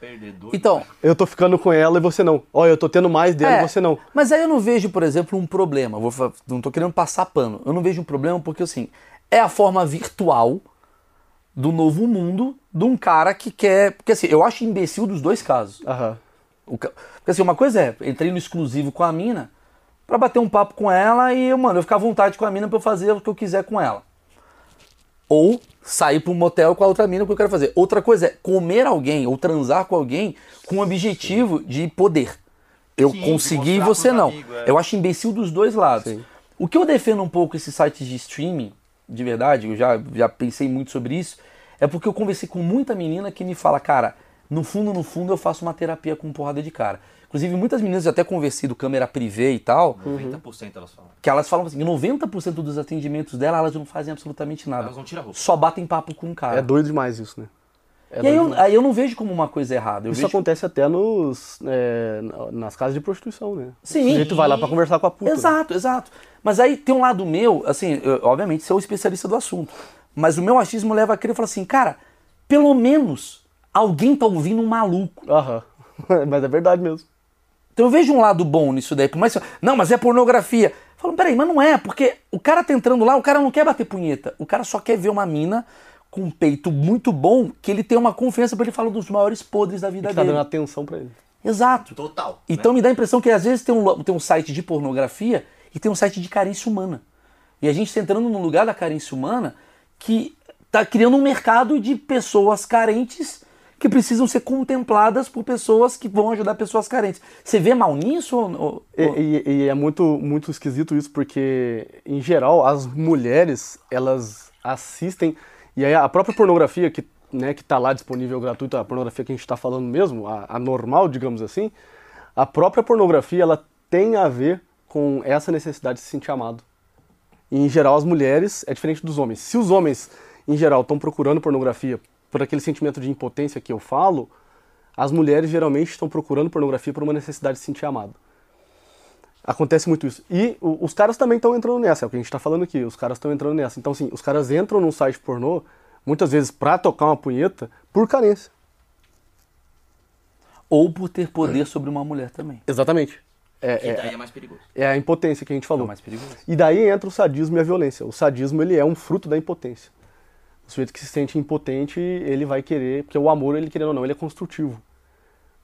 Perdedor. Então, Eu tô ficando com ela e você não. Ó, eu tô tendo mais dela É, e você não. Mas aí eu não vejo, por exemplo, um problema. Vou, não tô querendo passar pano. Eu não vejo um problema porque, assim, é a forma virtual do novo mundo de um cara que quer. Porque, assim, eu acho imbecil dos dois casos. Aham. Ca- Porque, assim, uma coisa é, entrei no exclusivo com a mina pra bater um papo com ela e, mano, eu ficar à vontade com a mina pra eu fazer o que eu quiser com ela. Ou sair pra um motel com a outra mina que eu quero fazer. Outra coisa é comer alguém ou transar com alguém com o objetivo de poder. Eu Sim, consegui e você não. amigos, é. Eu acho imbecil dos dois lados. Sim. O que eu defendo um pouco esses sites de streaming, de verdade, eu já, já pensei muito sobre isso, é porque eu conversei com muita menina que me fala, cara, no fundo, no fundo eu faço uma terapia com porrada de cara. Inclusive, muitas meninas, eu até conversei do câmera privê e tal, 90% elas falam. que elas falam assim, que 90% dos atendimentos dela, elas não fazem absolutamente nada. Elas não tiram roupa. Só batem papo com o cara. É doido demais isso, né? É e aí doido eu, aí eu não vejo como uma coisa errada. Eu Isso vejo... acontece até nos, é, na- nas casas de prostituição, né? Sim. O sujeito vai lá pra conversar com a puta. né? Exato, exato. Mas aí tem um lado meu, assim, eu, obviamente você é o especialista do assunto, mas o meu achismo leva a crer e fala assim, cara, pelo menos alguém tá ouvindo um maluco. Aham. Mas é verdade mesmo. Então eu vejo um lado bom nisso daí. Por mais que- não, mas é pornografia. Falo, peraí, mas não é, porque o cara tá entrando lá, o cara não quer bater punheta. O cara só quer ver uma mina com um peito muito bom, que ele tem uma confiança pra ele falar dos maiores podres da vida Que tá dele. dando atenção pra ele. Exato. Total. Então me dá a impressão que às vezes tem um, tem um site de pornografia e tem um site de carência humana. E a gente está entrando num lugar da carência humana que está criando um mercado de pessoas carentes que precisam ser contempladas por pessoas que vão ajudar pessoas carentes. Você vê mal nisso? Ou, ou- E, e- e é muito, muito esquisito isso, porque, em geral, as mulheres, elas assistem, e aí a própria pornografia que, né, que tá lá disponível gratuita, a pornografia que a gente está falando mesmo, a, a normal, digamos assim, a própria pornografia, ela tem a ver com essa necessidade de se sentir amado. E, em geral, as mulheres é diferente dos homens. Se os homens, em geral, estão procurando pornografia por aquele sentimento de impotência que eu falo, as mulheres geralmente estão procurando pornografia por uma necessidade de se sentir amado. Acontece muito isso. E o- os caras também estão entrando nessa, é o que a gente está falando aqui. Os caras estão entrando nessa. Então, assim, os caras entram num site pornô, muitas vezes pra tocar uma punheta, por carência. ou por ter poder sobre uma mulher também. Exatamente. É, é- daí é mais perigoso. é a impotência que a gente É falou. o mais perigoso. E daí entra o sadismo e a violência. O sadismo, ele é um fruto da impotência. O sujeito que se sente impotente, ele vai querer, porque o amor, ele querendo ou não, ele é construtivo.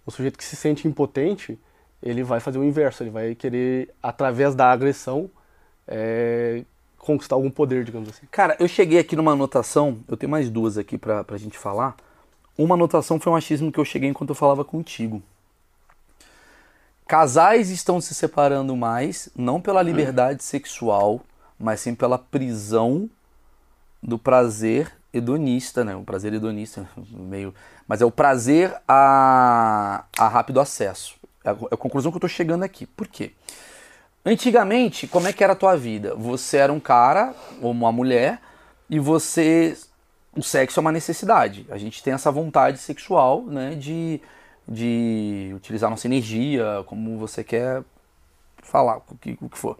O sujeito que se sente impotente, ele vai fazer o inverso, ele vai querer, através da agressão, é, conquistar algum poder, digamos assim. Cara, eu cheguei aqui numa anotação, eu tenho mais duas aqui pra, pra gente falar. Uma anotação foi um achismo que eu cheguei enquanto eu falava contigo. Casais estão se separando mais, não pela liberdade sexual, mas sim pela prisão do prazer hedonista, né? O prazer hedonista, meio. Mas é o prazer a, a rápido acesso. É a, é conclusão que eu tô chegando aqui. Por quê? Antigamente, como é que era a tua vida? Você era um cara ou uma mulher e você. O sexo é uma necessidade. A gente tem essa vontade sexual, né? De, de utilizar nossa energia, como você quer falar, o que, o que for.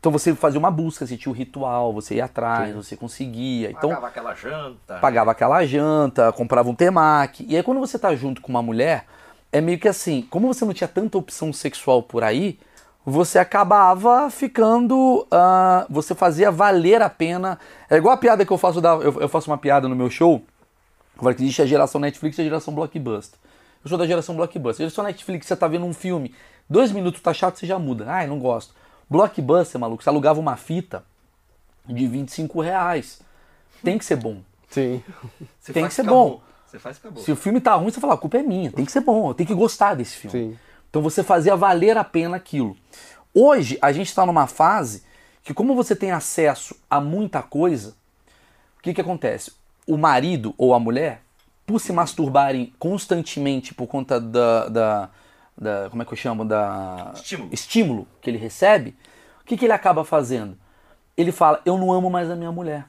Então você fazia uma busca, você tinha o ritual, você ia atrás, você conseguia. Então, Pagava aquela janta. pagava aquela janta, comprava um temaki. E aí quando você tá junto com uma mulher, é meio que assim, como você não tinha tanta opção sexual por aí, você acabava ficando. ah, você fazia valer a pena. É igual a piada que eu faço da. Eu, eu faço uma piada no meu show. Falo que existe a geração Netflix e a geração Blockbuster. Eu sou da geração Blockbuster. A geração Netflix, você tá vendo um filme, dois minutos tá chato, você já muda. Ai, não gosto. Blockbuster, maluco, você alugava uma fita de 25 reais. Tem que ser bom. Sim. Você tem que ser bom. Você faz acabou. Se o filme tá ruim, você fala, a culpa é minha, tem que ser bom, eu tenho que gostar desse filme. Sim. Então você fazia valer a pena aquilo. Hoje a gente está numa fase que, como você tem acesso a muita coisa, o que, que acontece? O marido ou a mulher, por se masturbarem constantemente por conta da. da, da- como é que eu chamo? Da. Estímulo. estímulo que ele recebe, o que, que ele acaba fazendo? Ele fala: Eu não amo mais a minha mulher.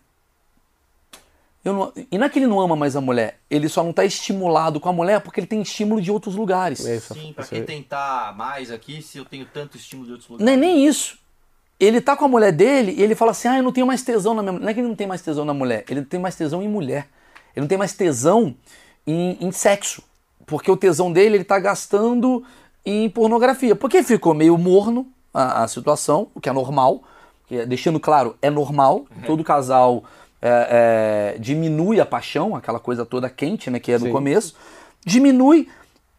Eu não- E não é que ele não ama mais a mulher, ele só não está estimulado com a mulher porque ele tem estímulo de outros lugares. É isso. Sim, pra isso que aí. tentar mais aqui se eu tenho tanto estímulo de outros Não lugares? é nem isso. Ele tá com a mulher dele e ele fala assim: ah, eu não tenho mais tesão na minha mulher. Não é que ele não tem mais tesão na mulher, ele não tem mais tesão em mulher. Ele não tem mais tesão em, em sexo. Porque o tesão dele ele tá gastando em pornografia. Porque ficou meio morno a, a situação, o que é normal. que é- Deixando claro, é normal. Todo casal é, é, diminui a paixão, aquela coisa toda quente, né, que é no Sim. começo. Diminui.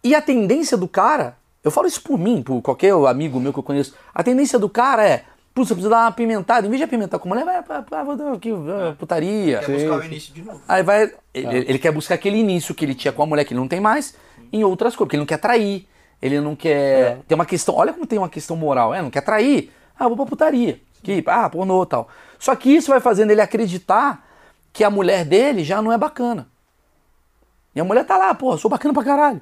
E a tendência do cara, eu falo isso por mim, por qualquer amigo meu que eu conheço, a tendência do cara é, putz, eu preciso dar uma apimentada. Em vez de apimentar com mulher, vai pra, pra, pra, aqui, vai, putaria. Quer Sim, buscar o início de novo. Aí vai. Ele, ele quer buscar aquele início que ele tinha com a mulher que ele não tem mais em outras coisas, porque ele não quer trair. Ele não quer. Tem uma questão. Olha como tem uma questão moral. É, não quer trair. Ah, vou pra putaria. Que, ah, pornô tal. Só que isso vai fazendo ele acreditar que a mulher dele já não é bacana. E a mulher tá lá, pô, sou bacana pra caralho.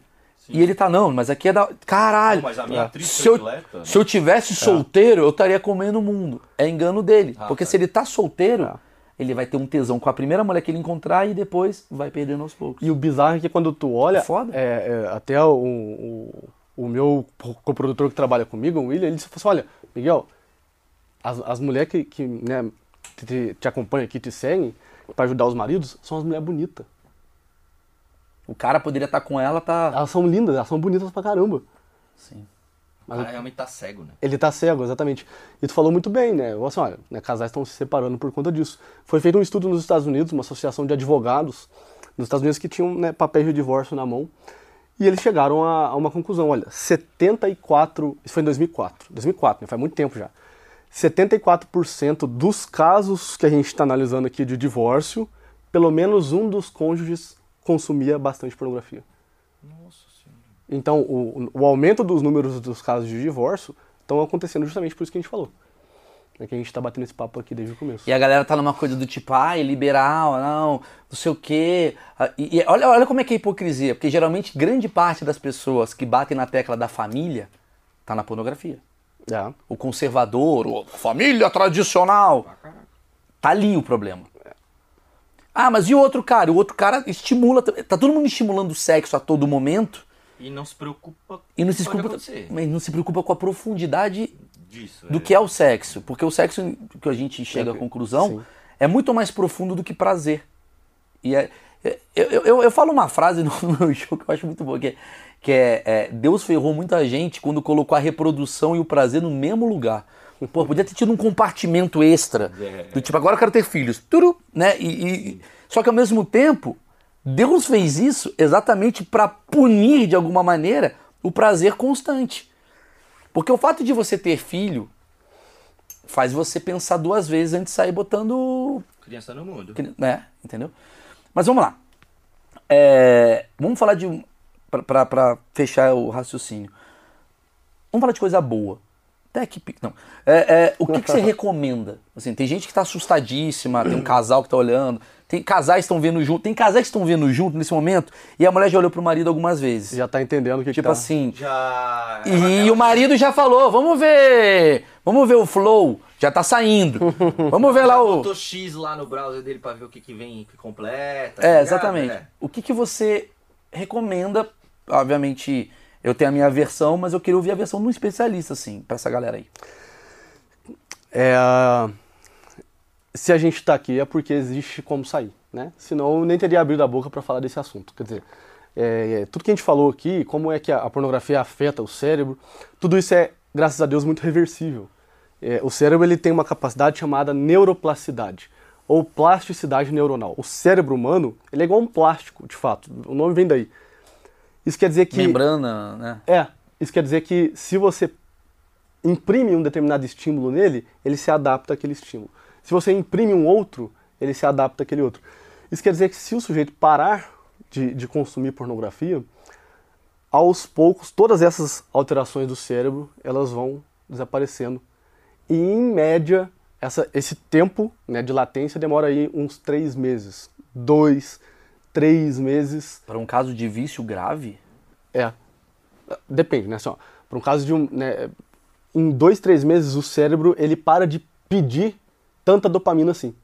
E ele tá, não, mas aqui é da. Caralho! Não, mas a minha atriz se, eu, né? se eu tivesse solteiro, eu estaria comendo o mundo. É engano dele. Ah, porque tá. se ele tá solteiro, Tá. ele vai ter um tesão com a primeira mulher que ele encontrar e depois vai perdendo aos poucos. E o bizarro é que quando tu olha, Foda. é, é, até o, o, o meu coprodutor que trabalha comigo, o William, ele disse assim, olha, Miguel, as, as mulheres que, que né, te, te acompanham aqui, te seguem, pra ajudar os maridos, são as mulheres bonitas. O cara poderia estar com ela, tá. Elas são lindas, elas são bonitas pra caramba. Sim. O cara realmente tá cego, né? Ele tá cego, exatamente. E tu falou muito bem, né? Assim, olha, né, casais estão se separando por conta disso. Foi feito um estudo nos Estados Unidos, uma associação de advogados nos Estados Unidos que tinham né, papéis de divórcio na mão. E eles chegaram a, a uma conclusão, olha, 74, isso foi em 2004, 2004, né, faz muito tempo já. 74% dos casos que a gente está analisando aqui de divórcio, pelo menos um dos cônjuges consumia bastante pornografia. Nossa senhora. Então, o, o aumento dos números dos casos de divórcio estão acontecendo justamente por isso que a gente falou. É que a gente tá batendo esse papo aqui desde o começo. E a galera tá numa coisa do tipo, ai, liberal, não, não sei o quê. Ah, E, e olha, olha como é que é a hipocrisia, porque geralmente grande parte das pessoas que batem na tecla da família tá na pornografia. É. O conservador, o família tradicional, tá ali o problema. Ah, mas e o outro cara? O outro cara estimula, tá todo mundo estimulando o sexo a todo momento E não se preocupa e não se com o que preocupa, acontecer mas não se preocupa com a profundidade disso. do que é o sexo. Porque o sexo, que a gente chega à conclusão, Sim. é muito mais profundo do que prazer. E é, é- eu, eu, eu falo uma frase no meu show que eu acho muito boa, que, é, que é, é, Deus ferrou muita gente quando colocou a reprodução e o prazer no mesmo lugar. Pô, podia ter tido um compartimento extra. Do tipo, agora eu quero ter filhos. Turu, né? E, e- só que ao mesmo tempo, Deus fez isso exatamente para punir de alguma maneira o prazer constante. Porque o fato de você ter filho faz você pensar duas vezes antes de sair botando. Criança no mundo. Né? Entendeu? Mas vamos lá. É, vamos falar de. pra fechar o raciocínio. Vamos falar de coisa boa. Até que. Não. É, é, o que, que você recomenda? Assim, tem gente que tá assustadíssima, tem um casal que tá olhando, tem casais que estão vendo junto, tem casais que estão vendo junto nesse momento, e a mulher já olhou pro marido algumas vezes. Já tá entendendo o que tipo que tá. assim, Já. e o marido já falou, vamos ver, vamos ver o flow, já tá saindo. Vamos ver lá o botou X lá no browser dele pra ver o que, que vem que completa. tá É, ligado? exatamente. É. O que que você recomenda? Obviamente, eu tenho a minha versão, mas eu queria ouvir a versão de um especialista assim, pra essa galera aí. É, se a gente tá aqui é porque existe como sair, né? Senão eu nem teria abrido a boca para falar desse assunto. Quer dizer, é, é, tudo que a gente falou aqui, como é que a, a pornografia afeta o cérebro, tudo isso é, graças a Deus, muito reversível. É, o cérebro ele tem uma capacidade chamada neuroplasticidade ou plasticidade neuronal. O cérebro humano ele é igual um plástico, de fato. O nome vem daí. Isso quer dizer que Membrana, né? é, isso quer dizer que se você imprime um determinado estímulo nele, ele se adapta àquele estímulo. Se você imprime um outro, ele se adapta àquele outro. Isso quer dizer que se o sujeito parar de, de consumir pornografia, aos poucos, todas essas alterações do cérebro, elas vão desaparecendo. E, em média, essa, esse tempo né, de latência demora aí uns três meses. Dois, três meses Para um caso de vício grave, é. Depende, né? Assim, para um caso de um. Né, em dois, três meses o cérebro ele para de pedir tanta dopamina assim.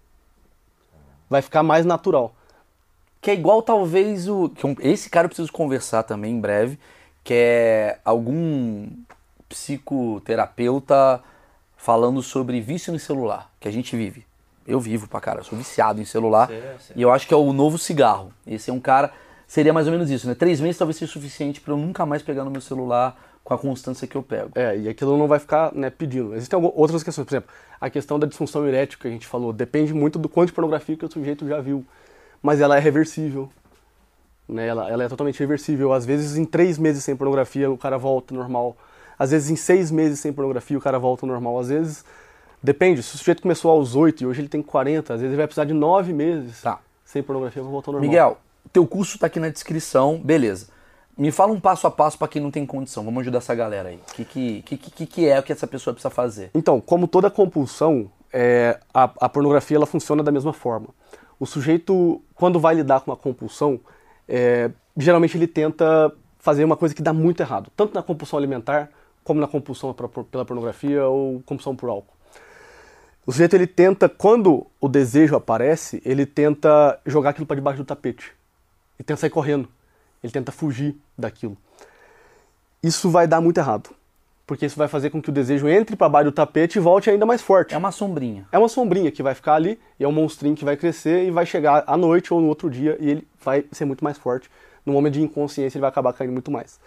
Vai ficar mais natural. que é igual talvez o esse cara eu preciso conversar também em breve, que é algum psicoterapeuta falando sobre vício no celular, que a gente vive. Eu vivo pra cara, eu sou viciado em celular. Certo, certo. E eu acho que é o novo cigarro. Esse é um cara. Seria mais ou menos isso, né? Três meses talvez seja suficiente pra eu nunca mais pegar no meu celular com a constância que eu pego. É, e aquilo não vai ficar né, pedindo. Existem outras questões, por exemplo, a questão da disfunção erétil que a gente falou, depende muito do quanto de pornografia que o sujeito já viu. Mas ela é reversível. Né? Ela, ela é totalmente reversível. Às vezes, em três meses sem pornografia, o cara volta ao normal. Às vezes, em seis meses sem pornografia, o cara volta ao normal. Às vezes, depende. Se o sujeito começou aos oito e hoje ele tem 40, às vezes ele vai precisar de nove meses Tá. sem pornografia para voltar ao normal. Miguel, teu curso tá aqui na descrição, beleza. Me fala um passo a passo pra quem não tem condição. Vamos ajudar essa galera aí. O que, que, que, que, é o que essa pessoa precisa fazer? Então, como toda compulsão, é, a, a pornografia ela funciona da mesma forma. O sujeito, quando vai lidar com uma compulsão, é, geralmente ele tenta fazer uma coisa que dá muito errado, tanto na compulsão alimentar como na compulsão pela pornografia ou compulsão por álcool. O sujeito ele tenta, quando o desejo aparece, ele tenta jogar aquilo para debaixo do tapete. Ele tenta sair correndo. Ele tenta fugir daquilo. Isso vai dar muito errado. Porque isso vai fazer com que o desejo entre para baixo do tapete e volte ainda mais forte. É uma sombrinha. É uma sombrinha que vai ficar ali, e é um monstrinho que vai crescer e vai chegar à noite ou no outro dia e ele vai ser muito mais forte. No momento de inconsciência ele vai acabar caindo muito mais.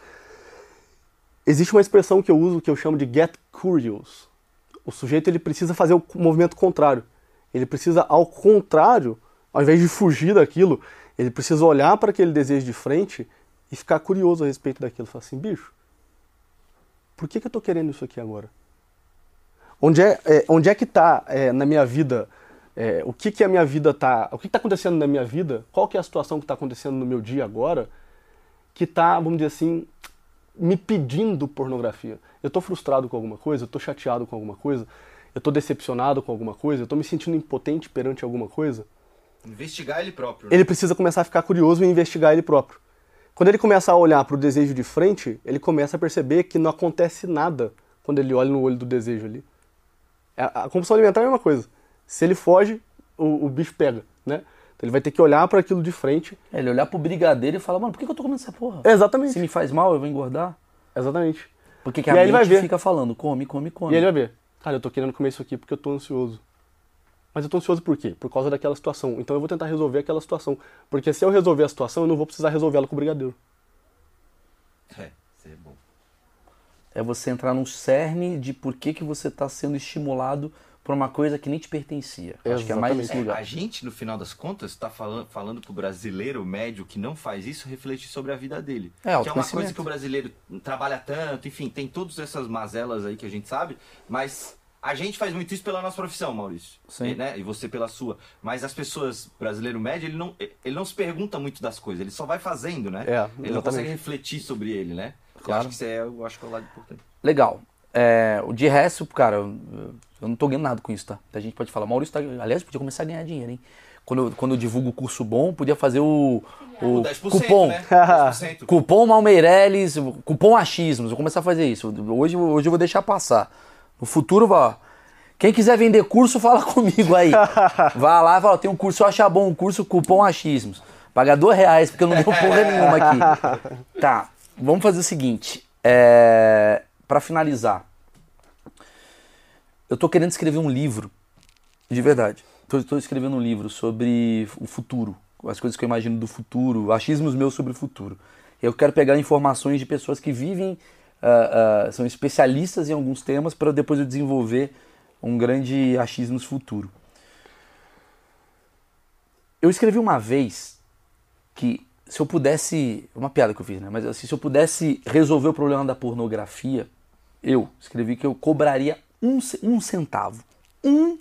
Existe uma expressão que eu uso que eu chamo de get curious. O sujeito ele precisa fazer o movimento contrário. Ele precisa, ao contrário, ao invés de fugir daquilo, ele precisa olhar para aquele desejo de frente e ficar curioso a respeito daquilo. Falar assim, bicho, por que, que eu estou querendo isso aqui agora? Onde é, é onde é que está é, na minha vida? É, o que, que a minha vida está? O que está acontecendo na minha vida? Qual que é a situação que está acontecendo no meu dia agora? Que está, vamos dizer assim, me pedindo pornografia. Eu estou frustrado com alguma coisa, eu estou chateado com alguma coisa, eu estou decepcionado com alguma coisa, eu estou me sentindo impotente perante alguma coisa. Investigar ele próprio. Né? Ele precisa começar a ficar curioso e investigar ele próprio. Quando ele começa a olhar para o desejo de frente, ele começa a perceber que não acontece nada quando ele olha no olho do desejo ali. É, a compulsão alimentar é a mesma coisa. Se ele foge, o, o bicho pega, né? Então ele vai ter que olhar para aquilo de frente. É, ele olhar pro brigadeiro e falar, mano, por que, eu tô comendo essa porra? Exatamente. Se me faz mal, eu vou engordar. Exatamente. Porque que a e mente vai ver. fica falando, come, come, come. E ele vai ver, cara, eu tô querendo comer isso aqui porque eu tô ansioso. Mas eu tô ansioso por quê? Por causa daquela situação. Então eu vou tentar resolver aquela situação. Porque se eu resolver a situação, eu não vou precisar resolvê-la com o brigadeiro. É, isso é bom. É você entrar num cerne de por que, que você está sendo estimulado por uma coisa que nem te pertencia. Acho que é mais esse lugar. É, a gente, no final das contas, está falando, falando para o brasileiro médio que não faz isso refletir sobre a vida dele. É, que é uma coisa que o brasileiro trabalha tanto, enfim, tem todas essas mazelas aí que a gente sabe, mas a gente faz muito isso pela nossa profissão, Maurício. Sim. Né? E você pela sua. Mas as pessoas, brasileiro médio, ele não, ele não se pergunta muito das coisas, ele só vai fazendo, né? É, ele não consegue refletir sobre ele, né? Claro. Eu acho que isso é, eu acho que é o lado importante. Legal. É, o de resto, cara, eu, não tô ganhando nada com isso, tá? A gente pode falar, Maurício, tá, aliás, podia começar a ganhar dinheiro, hein? Quando eu, quando eu divulgo o curso bom, podia fazer o, o, cupom. Né? cupom Malmeireles, cupom achismos. Vou começar a fazer isso. Hoje, hoje eu vou deixar passar. No futuro, vai. Quem quiser vender curso, fala comigo aí. Vai lá e fala, tem um curso, eu achar bom um curso, cupom achismos. Paga dois reais, porque eu não deu porra nenhuma aqui. Tá, vamos fazer o seguinte. É... para finalizar. Eu tô querendo escrever um livro, de verdade. Tô, tô escrevendo um livro sobre o futuro, as coisas que eu imagino do futuro, achismos meus sobre o futuro. Eu quero pegar informações de pessoas que vivem uh, uh, são especialistas em alguns temas para depois eu desenvolver um grande achismo futuro. Eu escrevi uma vez que se eu pudesse, uma piada que eu fiz, né? Mas assim, se eu pudesse resolver o problema da pornografia, eu escrevi que eu cobraria um, um centavo, um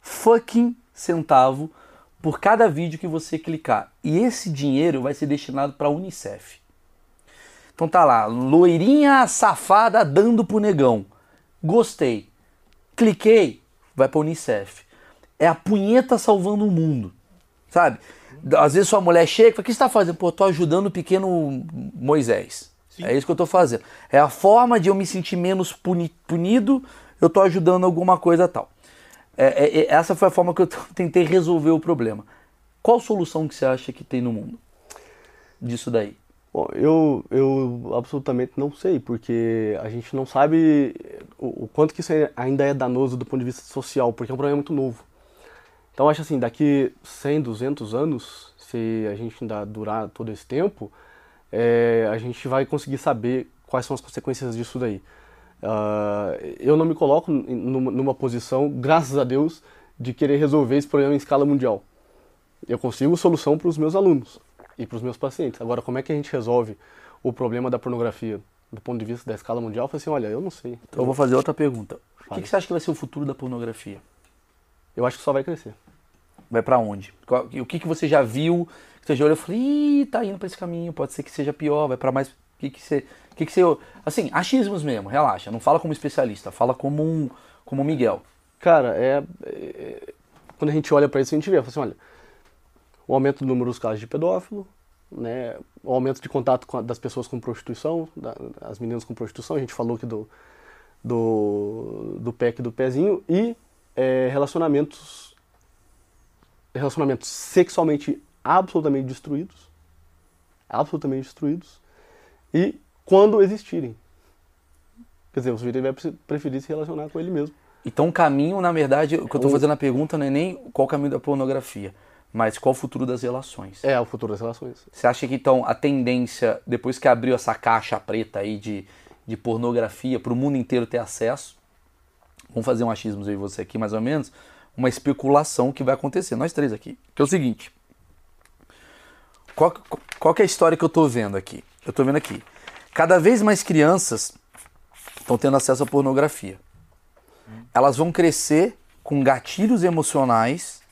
fucking centavo por cada vídeo que você clicar. E esse dinheiro vai ser destinado para a Unicef. Então tá lá, loirinha safada dando pro negão. Gostei. Cliquei, vai pra Unicef. É a punheta salvando o mundo. Sabe? Às vezes sua mulher chega e fala: O que você tá fazendo? Pô, eu tô ajudando o pequeno Moisés. Sim. É isso que eu tô fazendo. É a forma de eu me sentir menos puni punido, eu tô ajudando alguma coisa tal. É, é, é essa foi a forma que eu tentei resolver o problema. Qual solução que você acha que tem no mundo disso daí? Bom, eu, eu absolutamente não sei, porque a gente não sabe o, o, quanto que isso ainda é danoso do ponto de vista social, porque é um problema muito novo. Então acho assim, daqui 100, 200 anos, se a gente ainda durar todo esse tempo, é, a gente vai conseguir saber quais são as consequências disso daí. Uh, eu não me coloco numa, numa posição, graças a Deus, de querer resolver esse problema em escala mundial. Eu consigo solução para os meus alunos e para os meus pacientes. Agora, como é que a gente resolve o problema da pornografia do ponto de vista da escala mundial? Eu falei assim, olha, eu não sei. Então eu vou fazer outra pergunta. O que, que, você acha que vai ser o futuro da pornografia? Eu acho que só vai crescer. Vai para onde? O que, que você já viu? Você já olhou e falou, ih, tá indo para esse caminho, pode ser que seja pior, vai para mais... O que, que você... O que, que você... Assim, achismos mesmo, relaxa. Não fala como especialista, fala como um, como um Miguel. Cara, é, é... Quando a gente olha para isso, a gente vê, fala assim, olha o aumento do número dos casos de pedófilo, né, o aumento de contato a, das pessoas com prostituição, da, as meninas com prostituição, a gente falou aqui do, do, do PEC do pezinho, e é, relacionamentos, relacionamentos sexualmente absolutamente destruídos, absolutamente destruídos, e quando existirem. Quer dizer, o sujeito vai pre- preferir se relacionar com ele mesmo. Então o caminho, na verdade, o que eu O- fazendo a pergunta não é nem qual o caminho da pornografia, mas qual o futuro das relações. É o futuro das relações. Você acha que então a tendência, depois que abriu essa caixa preta aí de, de pornografia para o mundo inteiro ter acesso, vamos fazer um achismo aí você aqui mais ou menos, uma especulação que vai acontecer, nós três aqui. Que é o seguinte, qual, qual que é a história que eu tô vendo aqui? Eu tô vendo aqui, cada vez mais crianças estão tendo acesso à pornografia. Elas vão crescer com gatilhos emocionais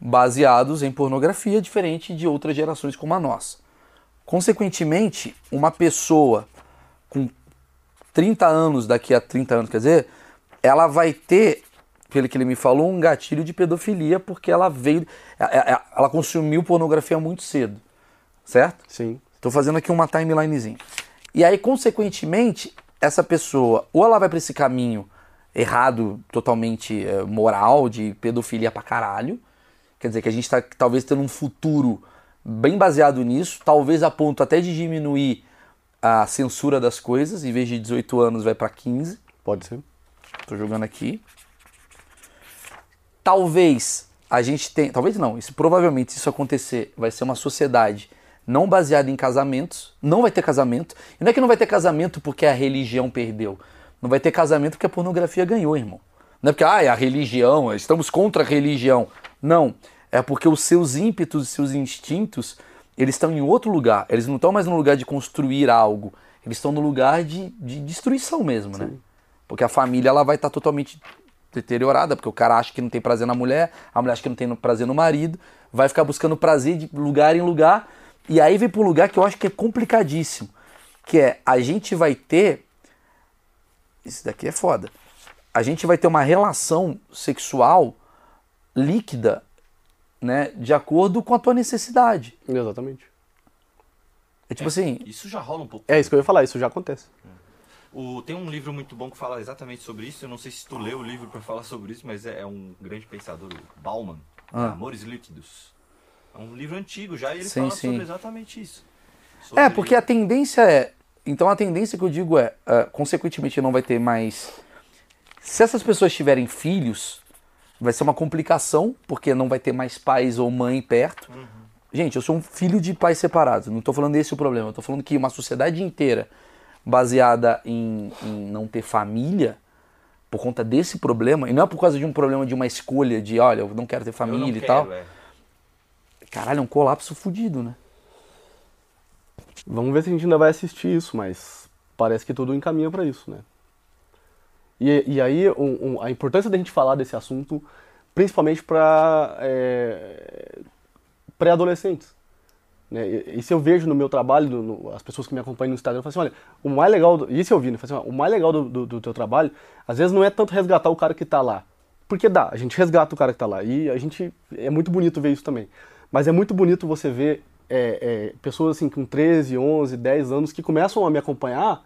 baseados em pornografia, diferente de outras gerações como a nossa. Consequentemente, uma pessoa com 30 anos, daqui a 30 anos, quer dizer, ela vai ter, pelo que ele me falou, um gatilho de pedofilia, porque ela veio. Ela ela consumiu pornografia muito cedo. Certo? Sim. Estou fazendo aqui uma timelinezinha. E aí, consequentemente, essa pessoa, ou ela vai para esse caminho errado, totalmente eh, moral, de pedofilia pra caralho. Quer dizer, que a gente está talvez tendo um futuro bem baseado nisso, talvez a ponto até de diminuir a censura das coisas, em vez de 18 anos vai para 15. Pode ser. Tô jogando aqui. Talvez a gente tenha, talvez não, isso provavelmente se isso acontecer, vai ser uma sociedade não baseada em casamentos, não vai ter casamento. E não é que não vai ter casamento porque a religião perdeu. Não vai ter casamento porque a pornografia ganhou, irmão. Não é porque, ah, é a religião, estamos contra a religião. Não. É porque os seus ímpetos, os seus instintos, eles estão em outro lugar. Eles não estão mais no lugar de construir algo. Eles estão no lugar de, de destruição mesmo, né? Porque a família ela vai estar totalmente deteriorada, porque o cara acha que não tem prazer na mulher, a mulher acha que não tem prazer no marido, vai ficar buscando prazer de lugar em lugar, e aí vem para um lugar que eu acho que é complicadíssimo, que é a gente vai ter isso daqui é foda. A gente vai ter uma relação sexual líquida, né, de acordo com a tua necessidade. Exatamente. É tipo assim, Isso já rola um pouco. É isso que eu ia falar, isso já acontece. O- tem um livro muito bom que fala exatamente sobre isso. Eu não sei se tu leu o livro para falar sobre isso, mas é, é um grande pensador, o Bauman, Ah. Amores Líquidos. É um livro antigo já e ele Sim, fala sim. sobre exatamente isso. É, Sobre- porque a tendência é. Então a tendência que eu digo é, ah, consequentemente, não vai ter mais. Se essas pessoas tiverem filhos, vai ser uma complicação, porque não vai ter mais pais ou mãe perto. Gente, eu sou um filho de pais separados, não tô falando esse o problema, eu tô falando que uma sociedade inteira baseada em, em não ter família, por conta desse problema, e não é por causa de um problema de uma escolha de, olha, eu não quero ter Eu família não e quero, tal. é. Caralho, é um colapso fudido, né? Vamos ver se a gente ainda vai assistir isso, mas parece que tudo encaminha para isso, né? E, e aí um- um- a importância da gente falar desse assunto, principalmente para pré-adolescentes. Né? Isso eu vejo no meu trabalho, no- no- as pessoas que me acompanham no Instagram falam assim, olha, o mais legal, do, isso eu vi, né? Assim, o mais legal do, do, do teu trabalho, às vezes não é tanto resgatar o cara que tá lá, porque dá, a gente resgata o cara que tá lá, e a gente, é muito bonito ver isso também, mas é muito bonito você ver é, é, pessoas assim com 13, 11, 10 anos que começam a me acompanhar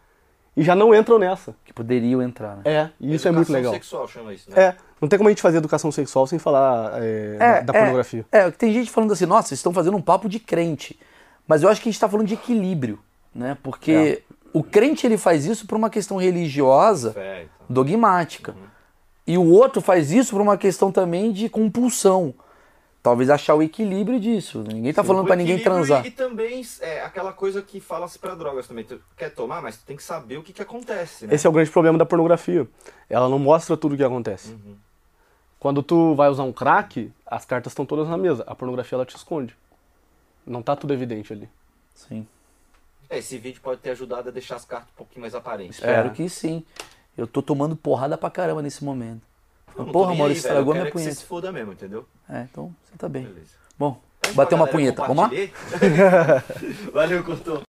e já não entram nessa. Que poderiam entrar, né? É, e isso é muito Educação legal. sexual chama isso, né? É, não tem como a gente fazer educação sexual sem falar é, da, da pornografia. É, tem gente falando assim, nossa, vocês estão fazendo um papo de crente. Mas eu acho que a gente está falando de equilíbrio, né? Porque o crente ele faz isso por uma questão religiosa, Fé, então. dogmática. E o outro faz isso por uma questão também de compulsão. Talvez achar o equilíbrio disso. Ninguém tá falando O para ninguém transar. E, e também é aquela coisa que fala-se pra drogas também. Tu quer tomar, mas tu tem que saber o que, que acontece, né? Esse é o grande problema da pornografia. Ela não mostra tudo o que acontece. Quando tu vai usar um crack, as cartas estão todas na mesa. A pornografia ela te esconde. Não tá tudo evidente ali. Sim. É, Esse vídeo pode ter ajudado a deixar as cartas um pouquinho mais aparentes. Espero É. que sim. Eu tô tomando porrada pra caramba nesse momento. Não Porra, Maurício, aí, estragou minha quero que você punheta. se foda mesmo, entendeu? É, então você tá bem. Beleza. Bom, pra uma punheta. Vamos lá? Valeu, cortou.